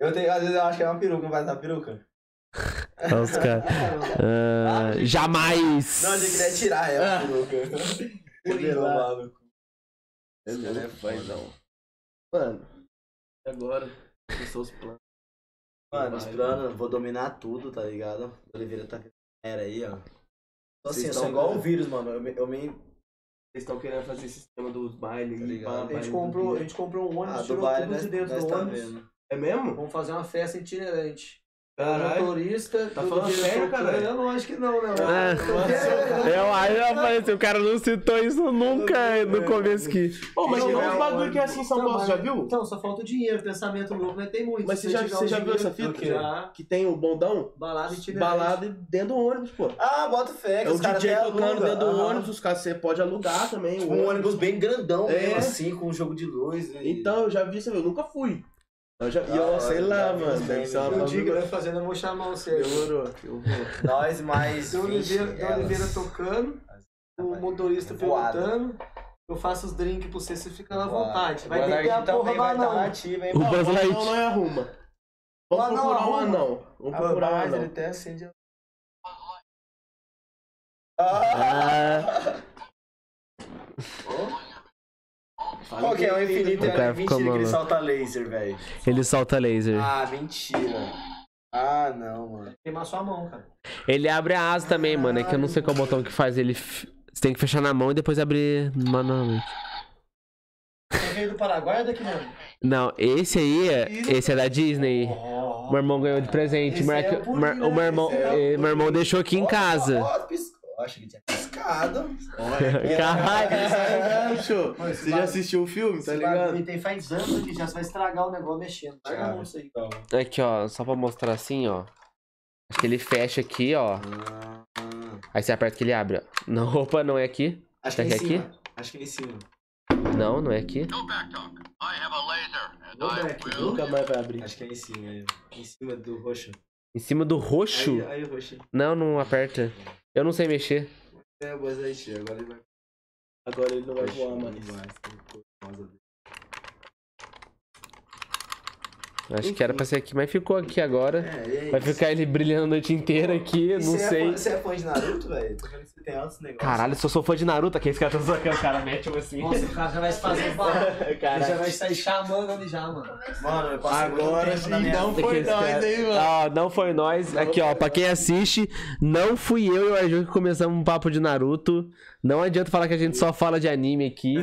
Eu tenho, às vezes eu acho que é uma peruca, não vai dar peruca. Olha os caras. Ah, jamais! Não, eu queria tirar ela, louca. Revelou, maluco. Ele é foda. Mano, agora? Quais são os planos? Mano, os planos, vou dominar tudo, tá ligado? O Oliveira tá era aí, ó. Então, assim, eu sou igual o vírus, mano. Eu me, eu me Vocês estão querendo fazer esse sistema dos bailes Tá pá, A gente comprou, a gente comprou um ônibus, Ah, do tirou baile, tudo nós, de dentro nós do tá ônibus. vendo. É mesmo? Vamos fazer uma festa itinerante. O Caralho. motorista. Tá do falando sério, cara? Eu não acho que não, né? Ah, eu acho, eu falei assim, o cara não citou isso nunca no começo aqui. Pô, mas tem uns bagulho que é assim em São Não, Paulo, você já viu? Então, só falta o dinheiro, pensamento louco, mas tem muito. Mas você já, você já viu essa fita? Já. Que tem o bondão? Balada itinerante. Balada dentro do ônibus, pô. Ah, bota fé, que É o os caras DJ tocando dentro do ônibus, os caras você pode alugar também. o Um ônibus bem grandão É. mesmo, assim, com um jogo de luz. e- Então, eu já vi, você viu, eu nunca fui. Eu já, e Da eu hora, sei lá, mano, deve ser uma? O bagulho- Diga vai fazendo, eu vou chamar você. Demorou, eu vou. <laughs> Nós mais. Tem o 20 Oliveira, elas. Oliveira tocando, o motorista Voada. perguntando. Eu faço os drinks pra você, você fica à Voada. vontade. Vai ter que ter a porra do anão. ativo, hein, O? Buzz Não, Light. não é arruma. Vamos Ah, não, procurar um arruma. anão. Vamos procurar um anão. ele até acende. Ah, <laughs> Qual que é o infinito? O cara É ficou mentira que ele solta laser, velho. ele solta laser. Ah, mentira. Ah, não, mano. Queimar sua mão, cara. Ele abre a asa também, mano. É que eu não sei qual botão que faz. Ele. f- Você tem que fechar na mão e depois abrir manualmente. Você veio do Paraguai ou daqui mesmo? Não, esse aí é. Esse é da Disney. Meu irmão ganhou de presente. Meu- é o pudim, meu- né? o meu irmão, é o eh, meu irmão deixou aqui em casa. Ó, ó, piscou. Acho que ele tinha piscado. Caralho. Esse Você já assistiu o filme, tá ligado? Tem faz anos aqui já, vai estragar o negócio mexendo. Larga a mão isso aí. Então. Aqui, ó. Só pra mostrar assim, ó. Acho que ele fecha aqui, ó. Ah, Aí você aperta que ele abre, ó. Não, <laughs> opa, não é aqui. Acho que é em Tá aqui? cima. Acho que é em cima. Não, não é aqui. Nunca mais vai abrir. Acho que é em cima. aí. Em cima do roxo. Em cima do roxo? Aí, aí roxo. Não, não aperta. Eu não sei mexer. É, Buzz Lightyear. Agora ele vai. Agora ele não vai voar, mano. Acho que era pra ser aqui, mas ficou aqui agora. É, aí? Vai ficar ele brilhando a noite inteira aqui, E não você é sei. fã- Você é fã de Naruto, velho? Tô vendo que você tem altos negócios. Caralho, se eu sou fã de Naruto, aqui esse cara tá sacando, o cara mete um assim. Nossa, o cara já vai se fazer <laughs> barulhos. Ele já vai sair chamando ali já, mano. Mano, eu passei muito Agora tempo na sim, minha não foi nós, hein, mano. Ó, não foi nós. Aqui, ó, pra quem assiste, não fui eu e o Arjun que começamos um papo de Naruto. Não adianta falar que a gente só fala de anime aqui.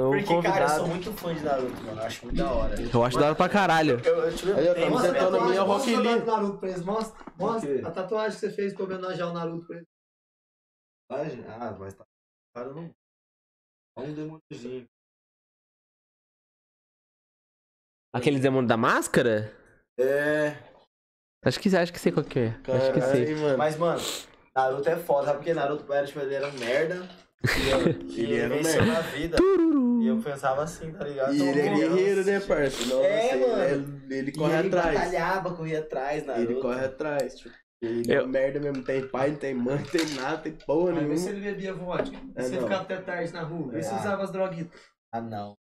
Um Porque, cara, eu convidado. sou muito fã de Naruto, mano. Eu acho muito da hora. Eu acho da hora pra caralho. Eu, eu tive Aí, ó, me sentando tatuagem- minha Rock Mostra Lee. o Naruto pra eles. Mostra, mostra a tatuagem que você fez pra homenagear o Naruto pra eles. tatuagem? Ah, mas tá. Cara, não. Só um demôniozinho. Aquele demônio da máscara? É. Acho que acho que sei qual que é. Acho que sei. Mano. Mas, mano, Naruto é foda, sabe? Porque Naruto era, tipo, ele era um merda. E, eu- Ele ele era um merda. na vida. Tururu. E eu pensava assim, tá ligado? E Então, ele é guerreiro, né, parça? Nossa, É, ele, mano. Ele, ele E corre ele atrás. batalhava, corria atrás, Naruto. Ele corre atrás, tipo. Ele é Eu- merda mesmo. Tem pai, não tem mãe, tem nada, tem porra Vai ver se nenhuma. ele bebia vodka. É, se ele ficava até tarde na rua. Vê se Ah. usava as droguitas. Ah, não.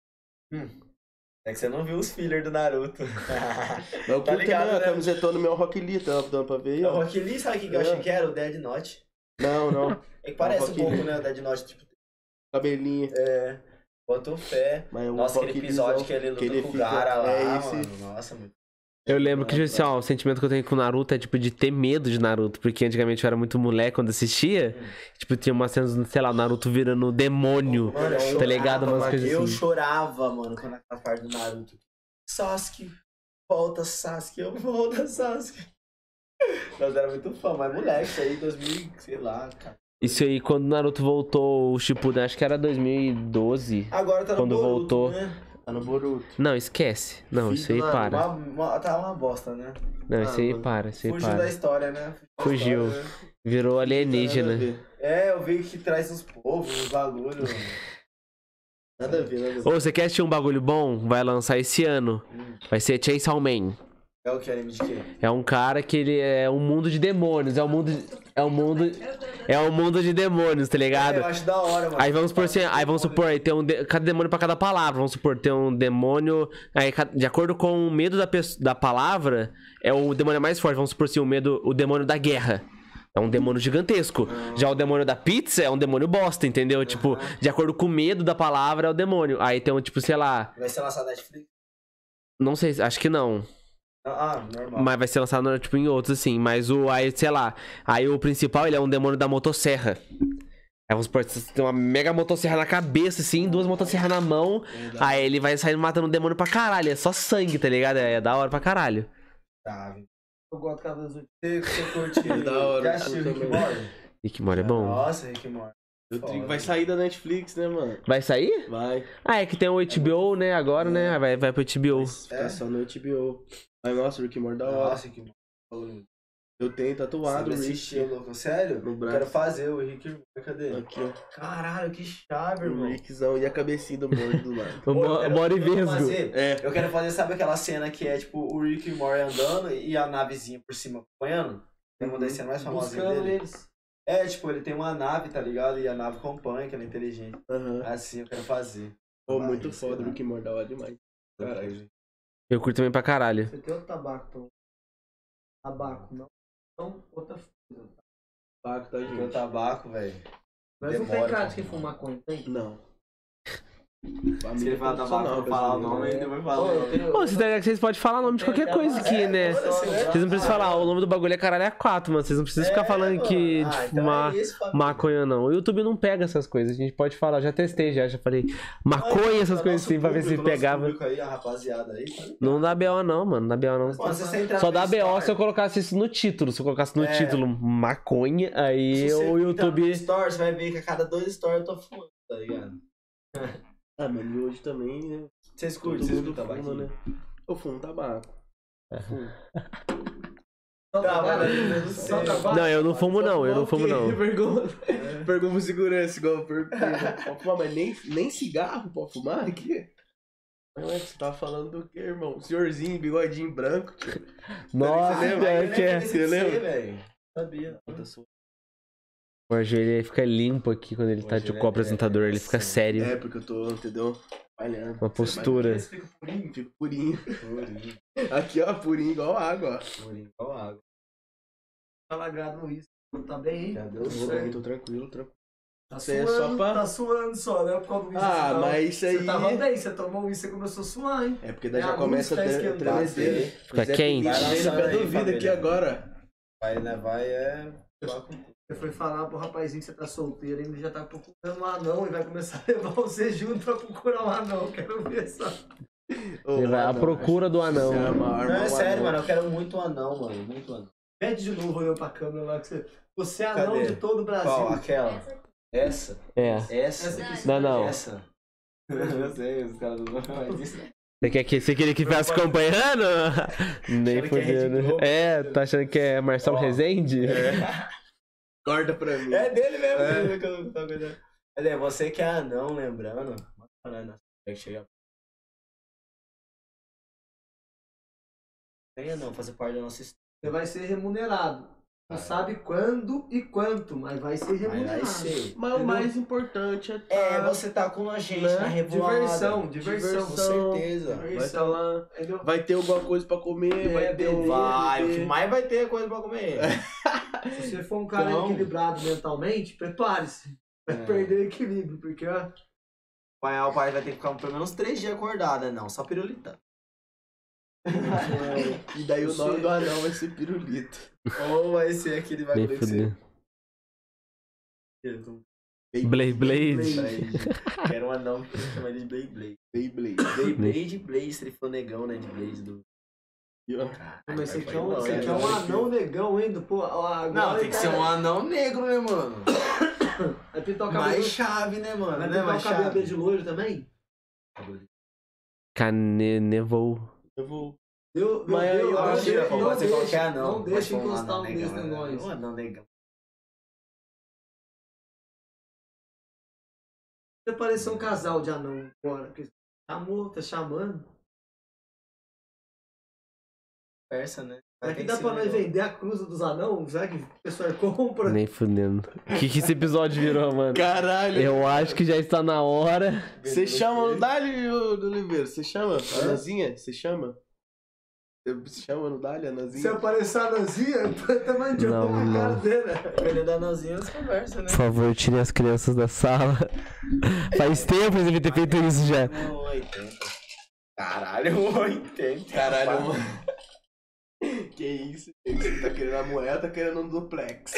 Hum. É que você não viu os fillers do Naruto. <laughs> Mas eu Tá ligado, né? a camiseta no meu Rock Lee, tá dando pra ver aí, o. Rock Lee, sabe o que, que eu É. achei que era? O Dead Note. Não, não. É que parece um pouco, né? O Dead Note, tipo, Cabelinho. é. Botou fé. Mas Nossa, aquele episódio que ele luta que ele com o Gara lá, é esse- mano. Nossa, muito. Eu lembro que, assim, ó, o sentimento que eu tenho com o Naruto é, tipo, de ter medo de Naruto. Porque antigamente eu era muito moleque quando assistia. Tipo, tinha umas cenas, sei lá, o Naruto virando demônio. Mano, eu tá chorava, ligado? Umas mano. coisas Eu assim. chorava, mano, quando aquela parte do Naruto. Sasuke, volta Sasuke, eu volta Sasuke. <laughs> Nós era muito fã, mas moleque, isso aí 2000, sei lá, cara. Isso aí, quando o Naruto voltou, o Shippuden, acho que era 2012. Agora tá no Quando Boruto, voltou. né? Tá no Boruto. Não, esquece. Não, Filho isso aí do para. Uma, uma- tá uma bosta, né? Não, isso aí mano. para, isso aí Fugiu da para. história, né? da Fugiu. história, né? Virou alienígena. É, eu vi que traz os povos, os bagulhos. Nada a ver, nada a ver. Ô, você quer assistir um bagulho bom? Vai lançar esse ano. Hum. Vai ser Chainsaw Man. É o que anime de quê? É um cara que ele é um mundo de demônios. É um mundo. É um mundo. É um mundo de demônios, tá ligado? É, eu acho da hora, mano. Aí vamos supor assim, aí vamos supor, aí tem um de- cada demônio pra cada palavra. Vamos supor, tem um demônio. Aí, de acordo com o medo da, da palavra, é o demônio mais forte. Vamos supor assim, o medo, o demônio da guerra. É um demônio gigantesco. Já o demônio da pizza é um demônio bosta, entendeu? Tipo, de acordo com o medo da palavra é o demônio. Aí tem um, tipo, sei lá. Vai ser lançado na Netflix? Não sei, acho que não. Ah, normal. Mas vai ser lançado, tipo, em outros, assim. Mas o, aí, sei lá. Aí o principal, ele é um demônio da motosserra. Aí vamos supor, você tem uma mega motosserra na cabeça, assim, duas motosserras na mão. Aí ele vai sair matando o demônio pra caralho. É só sangue, tá ligado? É, da hora pra caralho. Tá, velho. Eu gosto de Cavaleiros do Zodíaco. Você, curte. <laughs> É da hora, Já assistiu Rick. Morty? Rick Mori é bom. Nossa, Rick Morty. Foda. Vai sair da Netflix, né, mano? Vai sair? Vai. Ah, é que tem o HBO, né? Agora, né? Aí Vai, vai pro HBO. Vai ficar só no HBO. Mas nossa, o Rick Morty da hora. Nossa, Morty. Falou. Eu tenho tatuado o Rick. louco? Sério? No Eu braço. quero fazer o Rick. Cadê? Aqui, ó. Caralho, que chave, O irmão. Rickzão e a cabecinha do Morty do lado. <laughs> O Pô, eu Mori eu quero Vesgo. fazer- É. Eu quero fazer, sabe aquela cena que é tipo o Rick e o andando e a navezinha por cima acompanhando? Tem uma das cenas mais famosas dele. eles. É, tipo, ele tem uma nave, tá ligado? E a nave acompanha, que ela é inteligente. Aham. Assim eu quero fazer. Pô, Vai, muito foda o. Rick Morty da hora demais. Caralho. Eu curto também pra caralho. Você tem outro tabaco, então. Tabaco, não. Não, outra coisa. Paco, tá, Meu gente? tabaco, velho. Mas não tem Demora cara de quem fumar. fuma maconha, tem? Não. Se ele falar tabaco, eu vou falar o nome, ele vai falar Pô, que vocês podem falar o nome de qualquer coisa aqui, né? Vocês não precisam falar, o nome do bagulho é caralho é 4, mano. Vocês não precisam ficar falando que Ah, de então fumar é maconha, não. O YouTube não pega essas coisas. A gente pode falar, já testei já, já falei maconha, essas coisas assim, pra ver se pegava. tá? Não dá BO não, mano. Não dá BO não. Só dá BO se eu colocasse isso no título. Se eu colocasse no É. título maconha, aí o YouTube. você vai ver que a cada dois stories eu tô fumando, tá ligado? <laughs> Ah, mas e hoje também, né? Vocês curtem, vocês curtem né? Eu fumo tabaco. Fumo. Só Tá, tabaco? mano, Só sei. tabaco? Não, eu não fumo não, eu não fumo não. Pergunta, pergunta pro segurança, igual eu né? <laughs> Pode fumar, mas nem, nem cigarro pode fumar aqui? Não é que você tava falando do que, irmão? Senhorzinho, bigodinho branco, tio. Nossa, Você lembra? pior que é. Você lembra? velho? Sabia. O ajoelho ele fica limpo aqui quando ele tá Hoje tipo ele com o é- apresentador, ele fica é- sério. É, porque eu tô, entendeu? Uma postura. Você fica purinho, fica purinho. Purinho, <laughs> Aqui, ó, purinho igual água, ó. purinho, igual água. Tá lagado no uísque. Tá bem, hein? Já deu Tô certo. bem, tô tranquilo, tranquilo. Tá Isso aí é suando, só pra- tá suando só, né? Por causa do uísque. Ah, mas isso aí- Você tava bem, você tomou uísque e começou a suar, hein? É porque daí É, já a começa a tá esquentando. tremedeira. Fica O Zé quente. Pedrinho Vai veio no lançando pé do aí, vidro aqui família. agora. Vai, né? Vai é. Você foi falar pro rapazinho que você tá solteiro, ele já tá procurando um anão e vai começar a <laughs> levar você junto pra procurar um anão. Quero ver só. Ô, Ele vai à não, procura do anão. É arma, Não, é sério, anão. mano. Eu quero muito um anão, mano. Muito anão. Pede de novo olhando pra câmera lá que você. Você é anão Cadê? de todo o Brasil. Qual? Aquela? Essa? É. Essa? Essa aqui. Não, não. Essa? <laughs> Eu sei, os caras não fazem isso. Você quer que você queria que ficasse acompanhando? Nem é. Globo. É, tá achando que é Marcelo Ó. Rezende? <laughs> Corta pra mim. É dele mesmo, É. dele que eu não tô cuidando. Mas é, você que é anão, lembrando. Mano, vai chegar. Venha não, fazer parte da nossa história. Você vai ser remunerado. Não sabe quando e quanto, mas vai ser remunerado. vai ser. Mas o mais importante é tá... É, você tá com a gente Né? na revoada. Diversão, diversão. Com certeza. Vai estar lá, Entendeu? vai ter alguma coisa pra comer, É, vai ter. Vai, o que mais vai ter é coisa pra comer. <laughs> Se você for um cara Então- equilibrado mentalmente, prepare-se. Vai É. perder o equilíbrio, porque ó, Pai, o pai vai ter que ficar pelo menos três dias acordado, não, só pirulita. É, E daí o nome do anão vai ser pirulito. Ou vai ser aquele bagulho que você... Blade Blade. Blade. Era um anão que chama ele de Beyblade. Beyblade. Beyblade, Blade, se ele for negão, né, de Blade do... Caralho, mas você vai quer um, embora, você quer um anão negão ainda, pô. ó, Agora Não, tem que tá- ser um anão negro, né, mano? <coughs> Vai pintar o cabelo. Mais chave, né, mano? Vai Né, pintar o mais cabelo de loiro também? Canevou. Eu vou... Eu, Mas eu eu, Ah, acho que não pode ser qualquer anão. Não deixa encostar um desse negão, em né? nós. Um anão negão. Se aparecer um casal de anão agora, chamou, tá chamando. Conversa, né? Será que Tem dá pra nós vender a cruza dos anão? Será que o pessoal compra? Nem fudendo. O que, que esse episódio virou, mano? Caralho. Eu acho que já está na hora. Você chama no Dali, ô, Oliveira? Você chama? Anazinha? Você chama? Você chama no Dali, Se Anazinha? aparecer a Nanzinha, <laughs> tamanho de Não, com a cara dele. Dependendo da nozinha, você conversa, né? Por favor, tirem as crianças da sala. <laughs> Faz tempo que eu devia ter feito isso já. 80. Caralho, um 80. Caralho, mano. Que isso? Você tá querendo a moeda, tá querendo um duplex.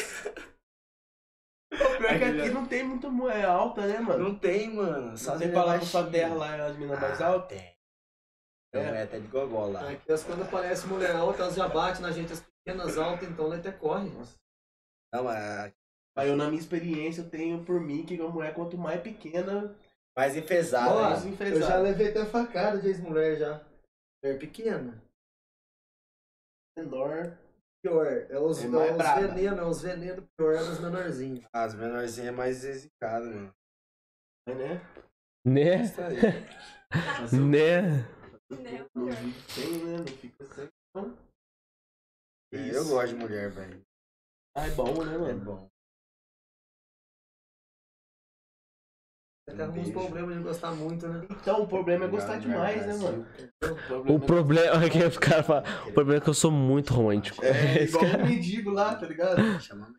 O pior é que aqui não tem muita moeda alta, né, mano? Não tem, mano. Não Só tem as pra lá baixinhas. terra lá, é as minas mais Ah, altas? Tem. Tem É. é. até de gogó lá. Aqui as quando aparece mulher alta, elas já batem na gente, as pequenas altas, então ela até corre. Não, mas Mas eu, na minha experiência, eu tenho por mim que a mulher, quanto mais pequena, mais enfesado. Ó, né? mais Eu enfesada. já levei até facada de ex-mulher já. Mulher pequena. Menor. Pior. É os, É é os venenos, é os venenos pior é dos menorzinhos. As menorzinhas é mais exicada, mano. Né? Né? Aí. Fazer <laughs> um- Né? Não fica sem, né? Não fica sem. Então, Eu gosto de mulher, velho. Ah, é bom, né, É mano? bom. Até alguns problemas de gostar muito, né? Então, o problema é gostar demais, né, mano? O problema é que os caras falam. O problema é que eu sou muito romântico. É <laughs> igual um mendigo lá, tá ligado? Chama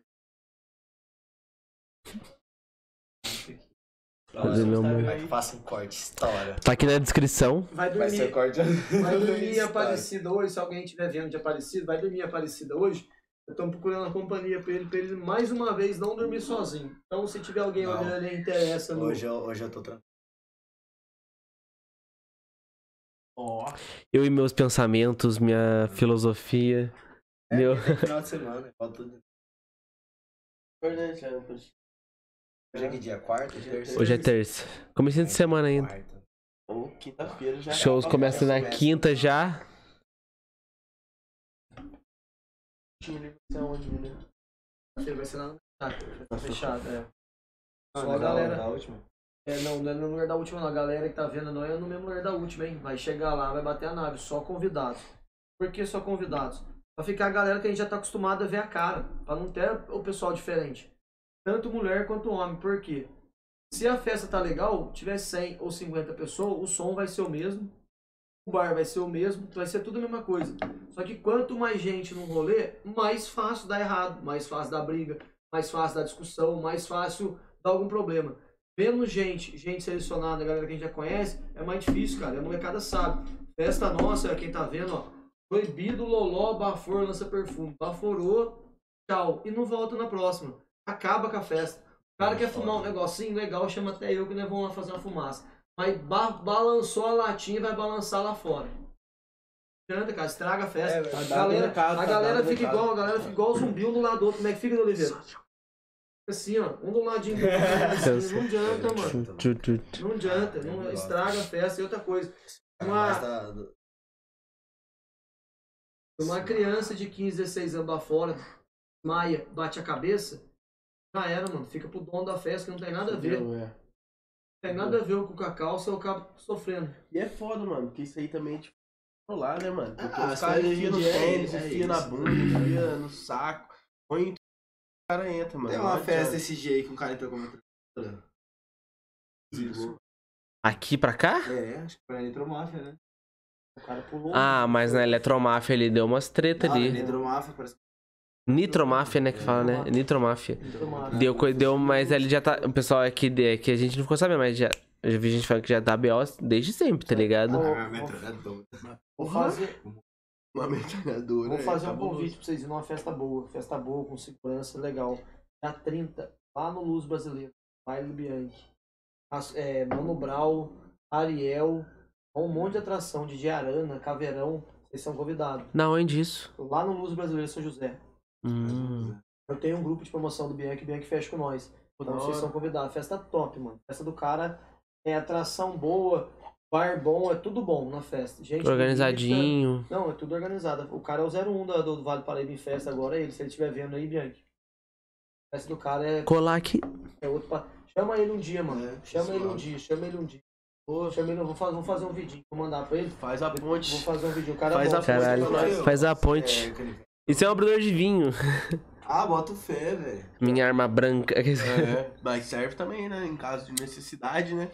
Fazer meu amor. Vai que faça um corte, história. Tá aqui na descrição. Vai Vai ser dormir, corte. vai <laughs> dormir em. Aparecida hoje, se alguém estiver vendo de Aparecida, vai dormir em Aparecida hoje. Eu tô procurando uma companhia pra ele, pra ele mais uma vez não dormir sozinho. Então se tiver alguém Não. olhando e interessa no... Hoje eu, hoje eu tô tranquilo. Ó, Eu e meus pensamentos, minha filosofia. Meu. É, <laughs> final de semana, falta tudo. né? Hoje é que dia? Quarta? Terça? Hoje é terça. Comecinho de semana ainda. Quarta. Ou quinta-feira já. Shows começam na quinta já. Tinha livro de onde, né? Vai ser lá no... Tá, tá fechado, é. Ah, Só a galera. da última? É, não, não é no lugar da última, não. A galera que tá vendo não é no mesmo lugar da última, hein? Vai chegar lá, vai bater a nave, só convidados. Por que só convidados? Pra ficar a galera que a gente já tá acostumado a ver a cara, pra não ter o pessoal diferente. Tanto mulher quanto homem, por quê? Se a festa tá legal, tiver 100 ou 50 pessoas, o som vai ser o mesmo, o bar vai ser o mesmo, vai ser tudo a mesma coisa. Só que quanto mais gente no rolê, mais fácil dar errado, mais fácil dar briga, mais fácil dar discussão, mais fácil dar algum problema. Menos gente, gente selecionada, galera que a gente já conhece, é mais difícil, cara. A molecada sabe. Festa nossa, quem tá vendo, ó. Proibido, loló, bafor, lança perfume. Baforou, tchau. E não volta na próxima. Acaba com a festa. O cara quer fumar um negocinho legal, chama até eu que nós vamos lá fazer uma fumaça. Mas ba- balançou a latinha e vai balançar lá fora. Não adianta, cara, estraga a festa. É, a tá dando galera, recado, a tá galera fica recado. igual, a galera fica igual zumbi um do lado do outro. Como é que fica, Oliveira? Assim, ó, um do ladinho do outro. assim, <laughs> não adianta, mano. Não adianta, não estraga a festa e outra coisa. Uma- do- Uma criança de 15, 16 anos lá fora, maia, bate a cabeça, já era, mano. Fica pro dono da festa que não tem nada a ver. Não? É. tem nada a ver com a calça, eu acabo sofrendo. E é foda, mano, porque isso aí também, tipo, rolar, né, mano? Porque Ah, os caras enfiam no é- tênis, é enfia na isso. bunda, enfia no saco, põe em tudo, o cara entra, mano. Tem Não uma adianta. festa esse dia aí que um cara entrou como Isso. Aqui pra cá? É, acho que na Eletromáfia, né? O cara pulou. Ah, mas na Eletromáfia ele deu umas treta Ah, na ali. Eletromáfia parece que Nitromáfia, né, que fala, né? Nitromáfia. Deu, deu, mas ele já tá. O pessoal aqui, de- que a gente não ficou sabendo, mas já. Eu já vi gente falando que já tá BO desde sempre, tá ligado? Vou fazer, Uma metralhadora. vou é, fazer um cabuloso. convite pra vocês ir numa festa boa. Festa boa, com segurança, legal. Dia 30, lá no Luz Brasileiro. Baile Bianchi. As- é, Mano Brau, Ariel. Um monte de atração de Diarana, Caveirão. Vocês são convidados. Na onde isso? Lá no Luz Brasileiro São José. Hum. Eu tenho um grupo de promoção do Bianchi, Bianchi fecha com nós. Então vocês são convidados. Festa top, mano. Festa do cara é atração boa, bar bom, é tudo bom na festa. Gente. Organizadinho. Não, é tudo organizado. O cara é o 01 da- do Vale Paraíba em festa agora, é ele. Se ele estiver vendo aí, Bianchi. A festa do cara é, Colar aqui. é outro. pa- Chama ele um dia, mano. É, chama ele um dia, chama ele um dia. Ô, Firmino, vou fazer, vou fazer um vidinho. Vou mandar pra ele. Faz a Vou ponte. fazer um vídeo. O cara Faz bom, a Caralho, nós. faz a ponte. É, aquele- Isso é um abridor de vinho. <laughs> Ah, bota o fé, velho. Minha arma branca. É, <laughs> mas serve também, né? Em caso de necessidade, né?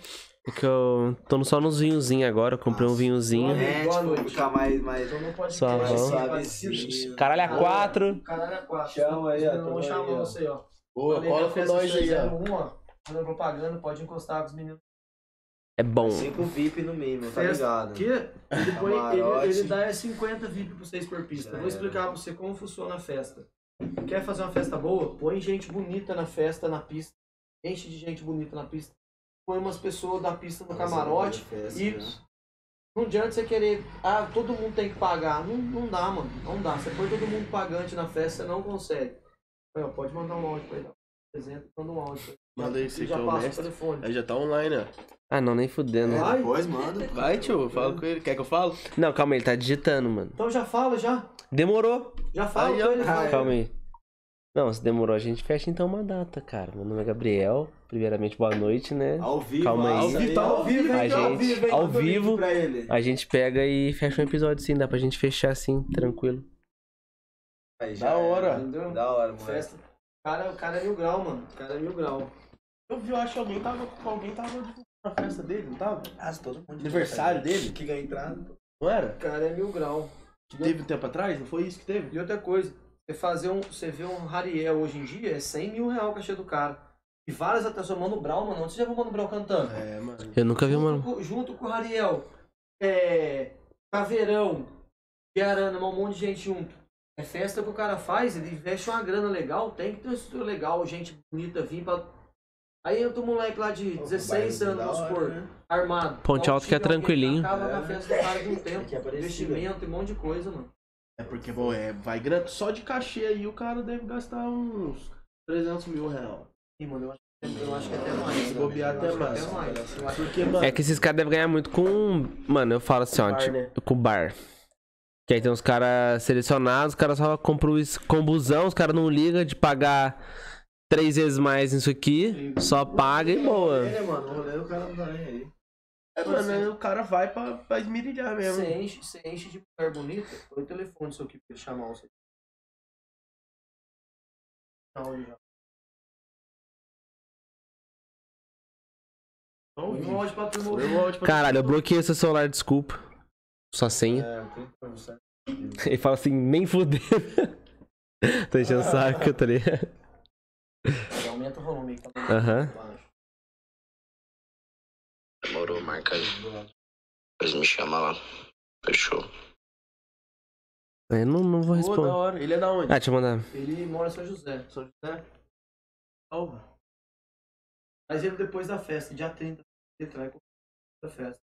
É que eu tô só nos vinhozinhos agora. Eu comprei um Nossa. vinhozinho. É, tipo, noite. ficar mais, mais... Então não pode Só mais vamos. Suavezinho. Caralho, a quatro. Caralho, é quatro. Chama aí, ó, aí, ó. você, ó. Boa, Falei, cola com nós aí, ó. 601, ó. Fazendo propaganda, pode encostar com os meninos. É bom. Cinco VIP no mínimo, tá ligado? Que ele, põe, ele, Camarote. ele dá é 50 VIP pra vocês por pista. Já Vou era. explicar pra você como funciona a festa. Quer fazer uma festa boa? Põe gente bonita na festa, na pista. Enche de gente bonita na pista. Põe umas pessoas da pista no camarote. Festa, E né? não adianta você querer. Ah, todo mundo tem que pagar. Não, não dá, mano. Não dá. Você põe todo mundo pagante na festa, você não consegue. Pode mandar um áudio pra ele. Ó. Apresenta, manda um áudio. Manda aí, você Ele já que é o passa o mestre. telefone. Aí já tá online, ó. Ah, não, nem fudendo. É, Vai. depois manda. Vai, tio, fala com ele. Quer que eu falo? Não, calma aí, ele tá digitando, mano. Então já fala, já. Demorou. Já fala Aí, com ó. ele. Calma aí. Não, se demorou, a gente fecha então uma data, cara. Meu nome é Gabriel. Primeiramente, boa noite, né? Ao vivo, Calma aí. ao vivo, vivo, ao vivo, A hein? Ao gente- vivo, hein? ao Manda o link vivo. pra ele. A gente pega e fecha um episódio sim, dá pra gente fechar assim, tranquilo. Aí, Da hora. Entendeu? Da hora, moleque. Festa. O cara, o cara é mil grau, mano. O cara é mil grau. Eu vi, eu acho que alguém tava, alguém tava divulgando a festa dele, não tava? Ah, todo mundo Aniversário dele? Que ganha entrada. Não era? O cara é mil grau. Que teve um tempo atrás? Não foi isso que teve? E outra coisa, você fazer um. Você vê um Hariel hoje em dia, é 100 mil real o cachê do cara. E várias atrações, Mano Brown, mano. Você já viu o Mano Brown cantando? É, mano. Eu nunca vi, junto, mano. com, junto com o Hariel. É. Caveirão. Piarana, um monte de gente junto. É festa que o cara faz, ele investe uma grana legal, tem que ter uma estrutura legal, gente bonita vir pra. Aí entra um moleque lá de 16 anos, vamos supor, né? armado. Ponte Alto que é tranquilinho. Acaba com a É. festa do cara de um tempo. É parecido. investimento e um monte de coisa, mano. É porque, bom, é, vai grana. Só de cachê aí o cara deve gastar uns 300 mil reais. Ih, mano, eu acho, eu acho que até mais. Se bobear Eu até mais. Porque, mano. É que esses caras devem ganhar muito com. Mano, eu falo assim, ó, Bar, tipo, né? com bar. Que aí tem uns caras selecionados, os caras só compram o combusão, os caras não ligam de pagar três vezes mais nisso aqui, só paga e boa. Ele, mano, o rolê o cara não tá nem aí. É, mano, aí o cara vai pra, pra esmirilhar mesmo. Você enche, você enche de mulher bonita, põe o telefone seu aqui pra ele chamar você. Não, ele já. Um pra- Caralho, eu bloqueei seu celular, desculpa. Sua senha. É, eu tenho que conversar. Ele fala assim, nem fudendo. <laughs> Tô enchendo o saco, tá ligado? Aumenta o volume aí. Aham. Demorou, marca aí. Depois me chama lá. Fechou. Eu não, não vou Pô, da responder. hora. Ele é da onde? Ah, deixa eu mandar. Ele mora em São José. São José? Salva. Mas ele depois da festa, dia 30, ele traz da festa.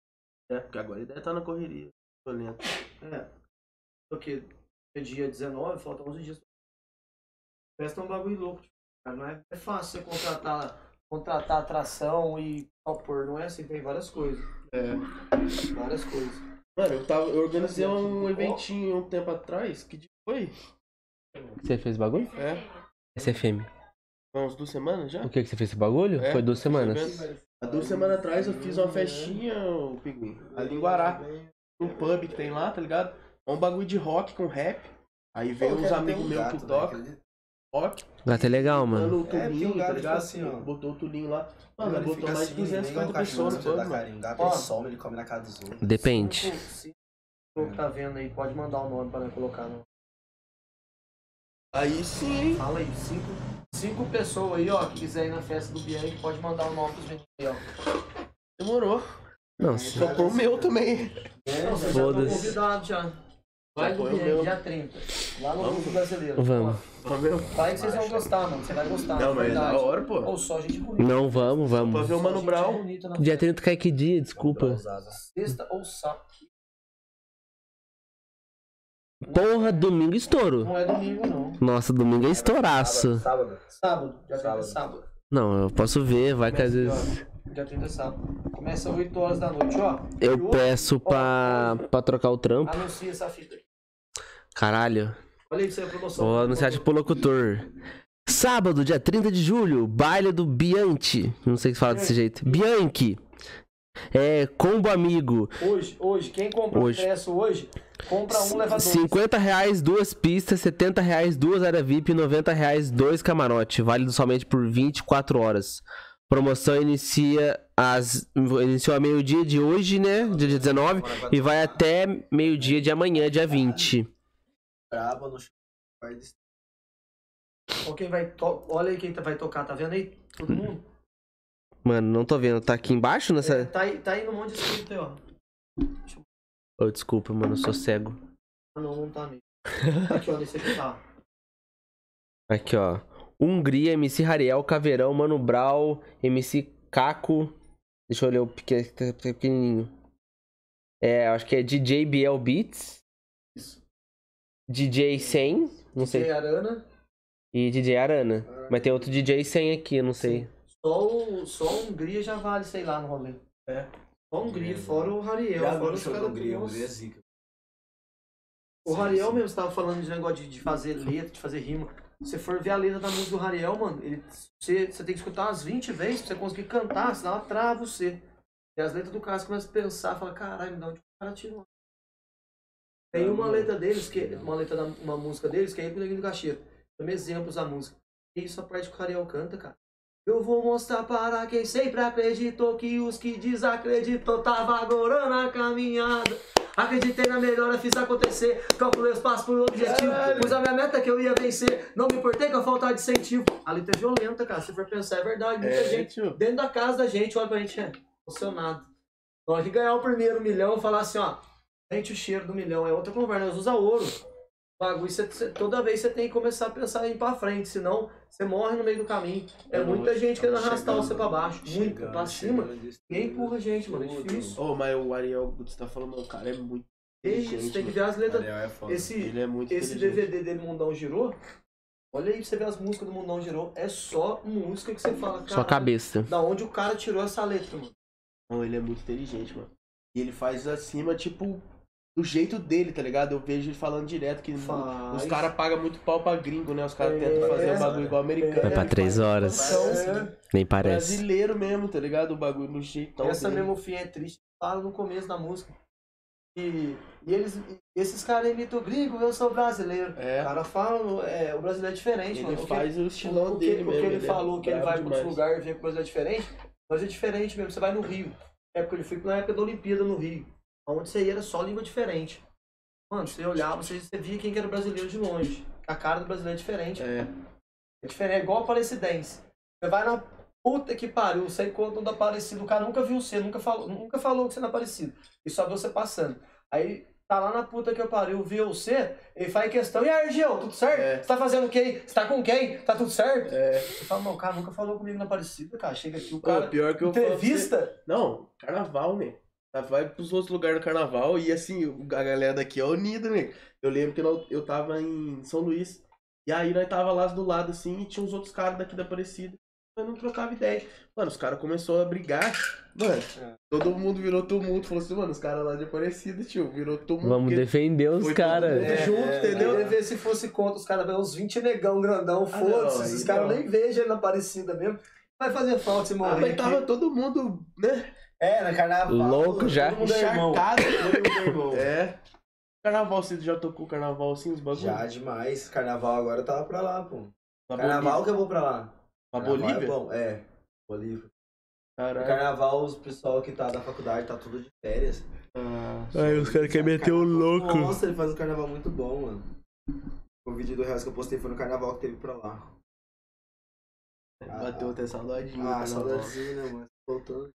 É, porque agora ele deve estar na correria. Tô lento. É. Porque é dia 19, faltam 11 dias. Festa é um bagulho louco. tipo, cara. Não é, é fácil você contratar, contratar atração e pôr. Não é assim, tem várias coisas. É. Várias coisas. Mano, eu, tava, eu organizei um eventinho um tempo atrás. Que dia foi? Você fez bagulho? É. SFM. Há uns duas semanas já? O que que você fez esse bagulho? É, Foi duas semanas. Há duas semanas atrás eu fiz uma festinha, ô, Pinguim, ali em Guará. Um pub que tem lá, tá ligado? É um bagulho de rock com rap. Aí veio uns amigos meus que tocam rock, Gato é legal, mano. o tulinho, É, o gato tá ligado? assim, ó. botou o tulinho lá. Mano, Mano, botou mais de 250 pessoas no pub, mano. Gato Ó. ele some, ele come na casa dos outros. Depende. Cinco que tá vendo aí, pode mandar o nome pra nós colocar. No... Aí sim, hein? Fala aí, cinco, cinco pessoas aí, ó, que quiser ir na festa do Bianchi, pode mandar o nome pros meninos aí, ó. Demorou. Não, Só por o meu também. Já estão Foda-se. já. Vai do Foi o meu. dia 30. Lá no Vamos. Grupo Brasileiro. Vamos. Só meu. Vai que vocês vão gostar, mano. Você vai gostar, Não, mas é verdade. da hora, pô. Ou só gente bonita. Não, vamos, Pra vamos. ver o Só Mano Brown. Dia festa. 30 cai que dia? Desculpa. Sexta ou sábado. Porra, domingo estouro. Não é domingo, não. Nossa, domingo é estouraço. Sábado. Sábado. Dia 30 é Sábado. sábado. Não, eu posso ver, vai que às vezes. Ó. Dia 30 é sábado. Começa às 8 horas da noite, ó. Eu hoje, peço pra, pra trocar o trampo. Anuncia essa fita aí. Caralho. Olha isso aí promoção. Vou anunciar tipo locutor. Sábado, dia 30 de julho, baile do Bianchi. Não sei se fala desse jeito. Bianchi. É, combo amigo. Hoje, hoje, quem compra Hoje. o ingresso hoje, compra um, leva dois. 50 reais, duas pistas, 70 reais, duas área VIP, 90 reais, dois camarote. Válido somente por 24 horas. Promoção inicia às, iniciou a meio-dia de hoje, né? Dia 19. E vai até meio-dia de amanhã, dia 20. Braba no quem vai to... Olha aí quem tá- vai tocar, tá vendo aí? Todo mundo? Mano, não tô vendo. Tá aqui embaixo É, nessa. tá, aí, tá aí no monte de escrito aí, ó. Oh, desculpa, mano, eu sou cego. Ah, não, não tá mesmo. Aqui, ó, nesse aqui tá. Aqui, ó. Hungria, MC Rariel, Caveirão, Mano Brau, MC Caco. Deixa eu ler o peque- pequenininho. É, acho que é DJ BL Beats. Isso. DJ 100, não sei. Tem Arana, E DJ Arana. Mas tem outro DJ 100 aqui, eu não sei. só, o, só a Hungria já vale, sei lá, no rolê. É. Só a Hungria, fora o Rariel, Já fora os da caras Hungria, do Hungria é zica. O Rariel mesmo, você tava falando de negócio de, de fazer letra, de fazer rima. Se você for ver a letra da música do Rariel, mano, ele, você, você tem que escutar umas 20 vezes pra você conseguir cantar, senão ela trava você. E as letras do cara começa a pensar, fala, caralho, de onde o cara tirou? Tem uma letra deles, que, uma letra da uma música deles, que é Neguinho do Cacheiro. Também exemplos da música. E isso a parte que o Rariel canta, cara. Eu vou mostrar para quem sempre acreditou que os que desacreditou tava agorando a caminhada. Acreditei na melhora, fiz acontecer. Calculei os passos pro objetivo. Pus a minha meta que eu ia vencer. Não me importei com a falta de incentivo. A letra é violenta, cara. Se for pensar, é verdade. Muita É, gente tio. dentro da casa da gente olha pra gente, é emocionado. Na hora que ganhar o primeiro milhão, falar assim, ó, sente o cheiro do milhão, é outra conversa, nós usa ouro. O bagulho, você- você- toda vez você tem que começar a pensar em ir pra frente, senão você morre no meio do caminho. É muita gente querendo arrastar você pra baixo, muito, pra cima. Ninguém empurra a gente, mano, é difícil. Ô, mas o Ariel você tá falando, o cara é muito isso, tem que ver as letras. Ariel é foda. Esse, Ele é muito esse. DVD dele, Mundão Girou, olha aí pra você ver as músicas do Mundão Girou, é só música que você fala, Sua cara, cabeça. da onde o cara tirou essa letra, mano. Não, ele é muito inteligente, mano. E ele faz acima, tipo, do jeito dele, tá ligado? Eu vejo ele falando direto que Faz. os caras pagam muito pau pra gringo, né? Os caras É, tentam fazer é, um bagulho igual americano. Vai pra Ele três faz horas. É. Nem parece. Brasileiro mesmo, tá ligado? O bagulho no jeitão. Essa dele. mesmo fim é triste, fala no começo da música. E, e eles, esses caras imitam gringo, eu sou brasileiro. É. O cara fala, é, o brasileiro é diferente, Ele mano. O que- faz o estilão o que, dele o que mesmo. ele é falou, que ele vai para outros demais. lugares e vê que o é diferente, mas é diferente mesmo. Você vai no Rio. É porque ele foi na época da Olimpíada no Rio. Onde você ia era só língua diferente. Mano, você olhava, você, você via quem que era brasileiro de longe. A cara do brasileiro é diferente. É. É diferente, é igual a Aparecidense. Você vai na puta que pariu, encontra um da Aparecido, o cara nunca viu você, nunca falou, nunca falou que você é Aparecido. E só viu você passando. Aí tá lá na puta que pariu, viu você, ele faz questão, e aí, Argel, tudo certo? É. Você tá fazendo o quê? Você tá com quem? Tá tudo certo? É. Você fala, não, o cara nunca falou comigo na Aparecida, cara. Chega aqui, o cara. pior que eu pra você- Entrevista? Não, carnaval, né? Vai pros outros lugares do carnaval e assim, a galera daqui é unida, né? Eu lembro que eu, eu tava em São Luís. E aí nós tava lá do lado assim e tinha uns outros caras daqui da Aparecida. Eu não trocava ideia. Mano, os caras começaram a brigar. Mano, todo mundo virou tumulto. Falou assim, mano, os caras lá de Aparecida, tio, virou tumulto. Vamos defender os caras. mundo junto, entendeu? Entendeu? ver se fosse contra os caras, uns 20 negão grandão, Ah, foda-se. Esses caras nem vejam ele na Aparecida mesmo. Vai fazer falta esse Ah, morrer. mas aqui. tava todo mundo, né? É, na carnaval. Louco já. Todo mundo é irmão. Encharcado. Todo mundo é <laughs> irmão. É. Carnaval, você já tocou carnaval assim, os bagulhos? Já demais. Carnaval agora tava pra lá, pô. Na Carnaval que eu vou pra lá. Pra Carnaval Bolívia? É, bom. é, Bolívia. No Caralho. carnaval, os pessoal que tá da faculdade tá tudo de férias. Ah, Ai, os caras querem meter o louco. Nossa, ele faz um carnaval muito bom, mano. O vídeo do Reels que eu postei foi no carnaval que teve pra lá. bateu até saudadinho. Ah, carnaval. saudadezinha, né, mano? Voltando.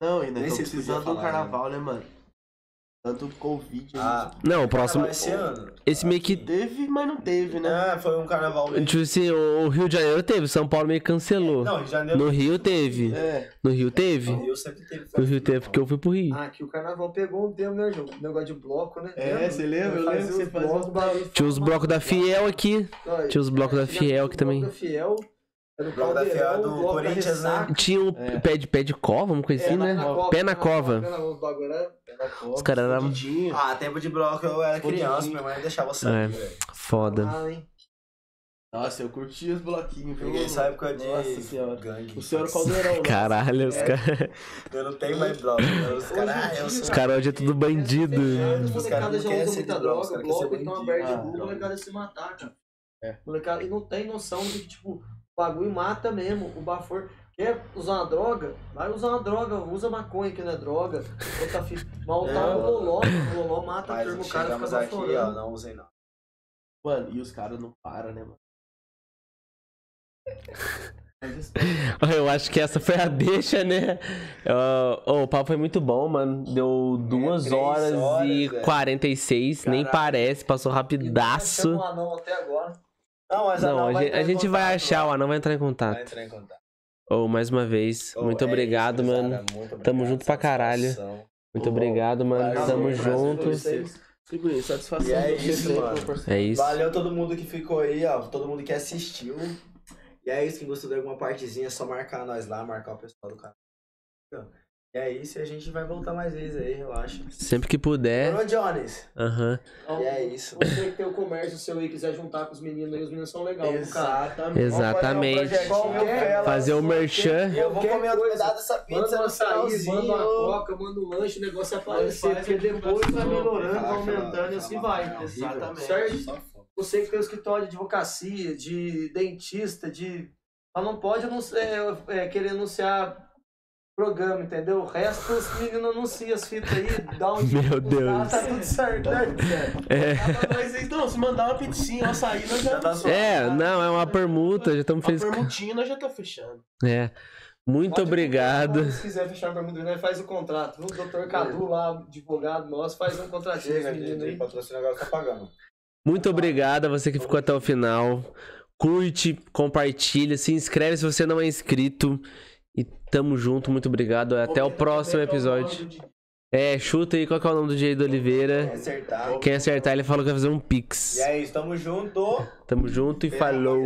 Não, ainda Nem tô precisando do falar, carnaval, né, mano? Tanto Covid. Ah, Não, o próximo. esse ano? Esse meio que. Teve, mas não teve, né? Ah, foi um carnaval meio... Tipo assim, o Rio de Janeiro teve, São Paulo meio que cancelou. Não, Rio de Janeiro... No Rio teve. É. No Rio teve? No Rio sempre teve. No Rio teve porque eu fui pro Rio. Ah, que o carnaval pegou um tempo, né, João? Negócio de bloco, né? É, você lembra? Eu lembro que você os fazia Tinha os blocos da. Fiel aqui. Tinha os blocos da Fiel aqui também. bloco da Fiel, era o Caldeirão, Fiel do o Corinthians, né? Tinha o É. pé, de, pé de cova, uma coisa assim, É, né? na cova, Pé na cova. pé na cova, o bagulho era- Os caras eram. Ah, tempo de bloco eu era criança, minha mãe não deixava sair, É. velho. foda. Ah, hein? Nossa, eu curti os bloquinhos, viu? Peguei essa época de Nossa senhora. gangue. O senhor Caldeirão. né? Caralho, os É. caras. Eu não tenho mais bloco. né? Os caras, ah, Os caras hoje é tudo bandido. Os caras já querem usa ser muita droga, bloco, então aberto de rua, droga. molecada se matar, cara. É. Molecada, e não tem noção de que, tipo, o bagulho mata mesmo. O Bafor quer usar uma droga, vai usar uma droga, usa maconha que não é droga. Outra fita. Mal tá É. o loló, o loló mata a turma, o cara fica aqui, ó, não usei não. Mano, e os caras não param, né, <laughs> mano? Eu acho que essa foi a deixa, né? Ó, o papo foi muito bom, mano. Deu duas três horas, horas, e velho. 46, nem parece, passou E não um anão até agora. Não, mas Não, a gente, entrar a em gente vai achar, lá. o anão vai entrar em Vai contato. entrar em contato. Ô, mais uma vez, Ô, muito é obrigado, isso, mano. Muito obrigado, Tamo junto pra caralho. Muito Ô, obrigado, mano. valeu, Tamo prazer junto. vocês. Segurinho, satisfação E é isso, mano. É isso. Valeu todo mundo que ficou aí, ó. Todo mundo que assistiu. E é isso, quem gostou de alguma partezinha, é só marcar nós lá, marcar o pessoal do canal. E é isso, e a gente vai voltar mais vezes aí, relaxa. Sempre que puder. Demorou, Jones? Aham. Então, E é isso. Você que tem o comércio seu aí, quiser juntar com os meninos aí, os meninos são legais. Exatamente. Exatamente. Qualquer- Fazer o merchan. E eu vou comer outro coisa. pedaço dessa Manda pizza um no açaí, manda uma coca, manda um lanche, o negócio é aparecer, porque a depois vai melhorando, vai aumentando e assim vai. horrível. Exatamente. Certo? Você que tem o escritório de advocacia, de dentista, de. Ela não pode anunciar, é, é, querer anunciar programa, entendeu? O resto os meninos anunciam as fitas aí, dá um <laughs> Meu Deus. Tá tudo certo, né? É. Mas então, se mandar uma pizzinha, um açaí, nós já, tá suave. É, não, é uma permuta, já estamos Uma felizes. permutinha, nós já tá fechando. É. Muito Pode obrigado. Se quiser fechar pra mim, né, faz o contrato. viu? O doutor Cadu lá, advogado nosso, faz um contratinho com Chega de aí. patrocínio agora tá pagando. Muito obrigado a você que ficou até o final. Curte, compartilha, se inscreve se você não é inscrito. E tamo junto, muito obrigado. Até o próximo episódio. É, chuta aí qual que é o nome do Diego Oliveira. Quem acertar. Quem acertar, ele falou que vai fazer um pix. E é isso, tamo junto. Tamo junto e falou.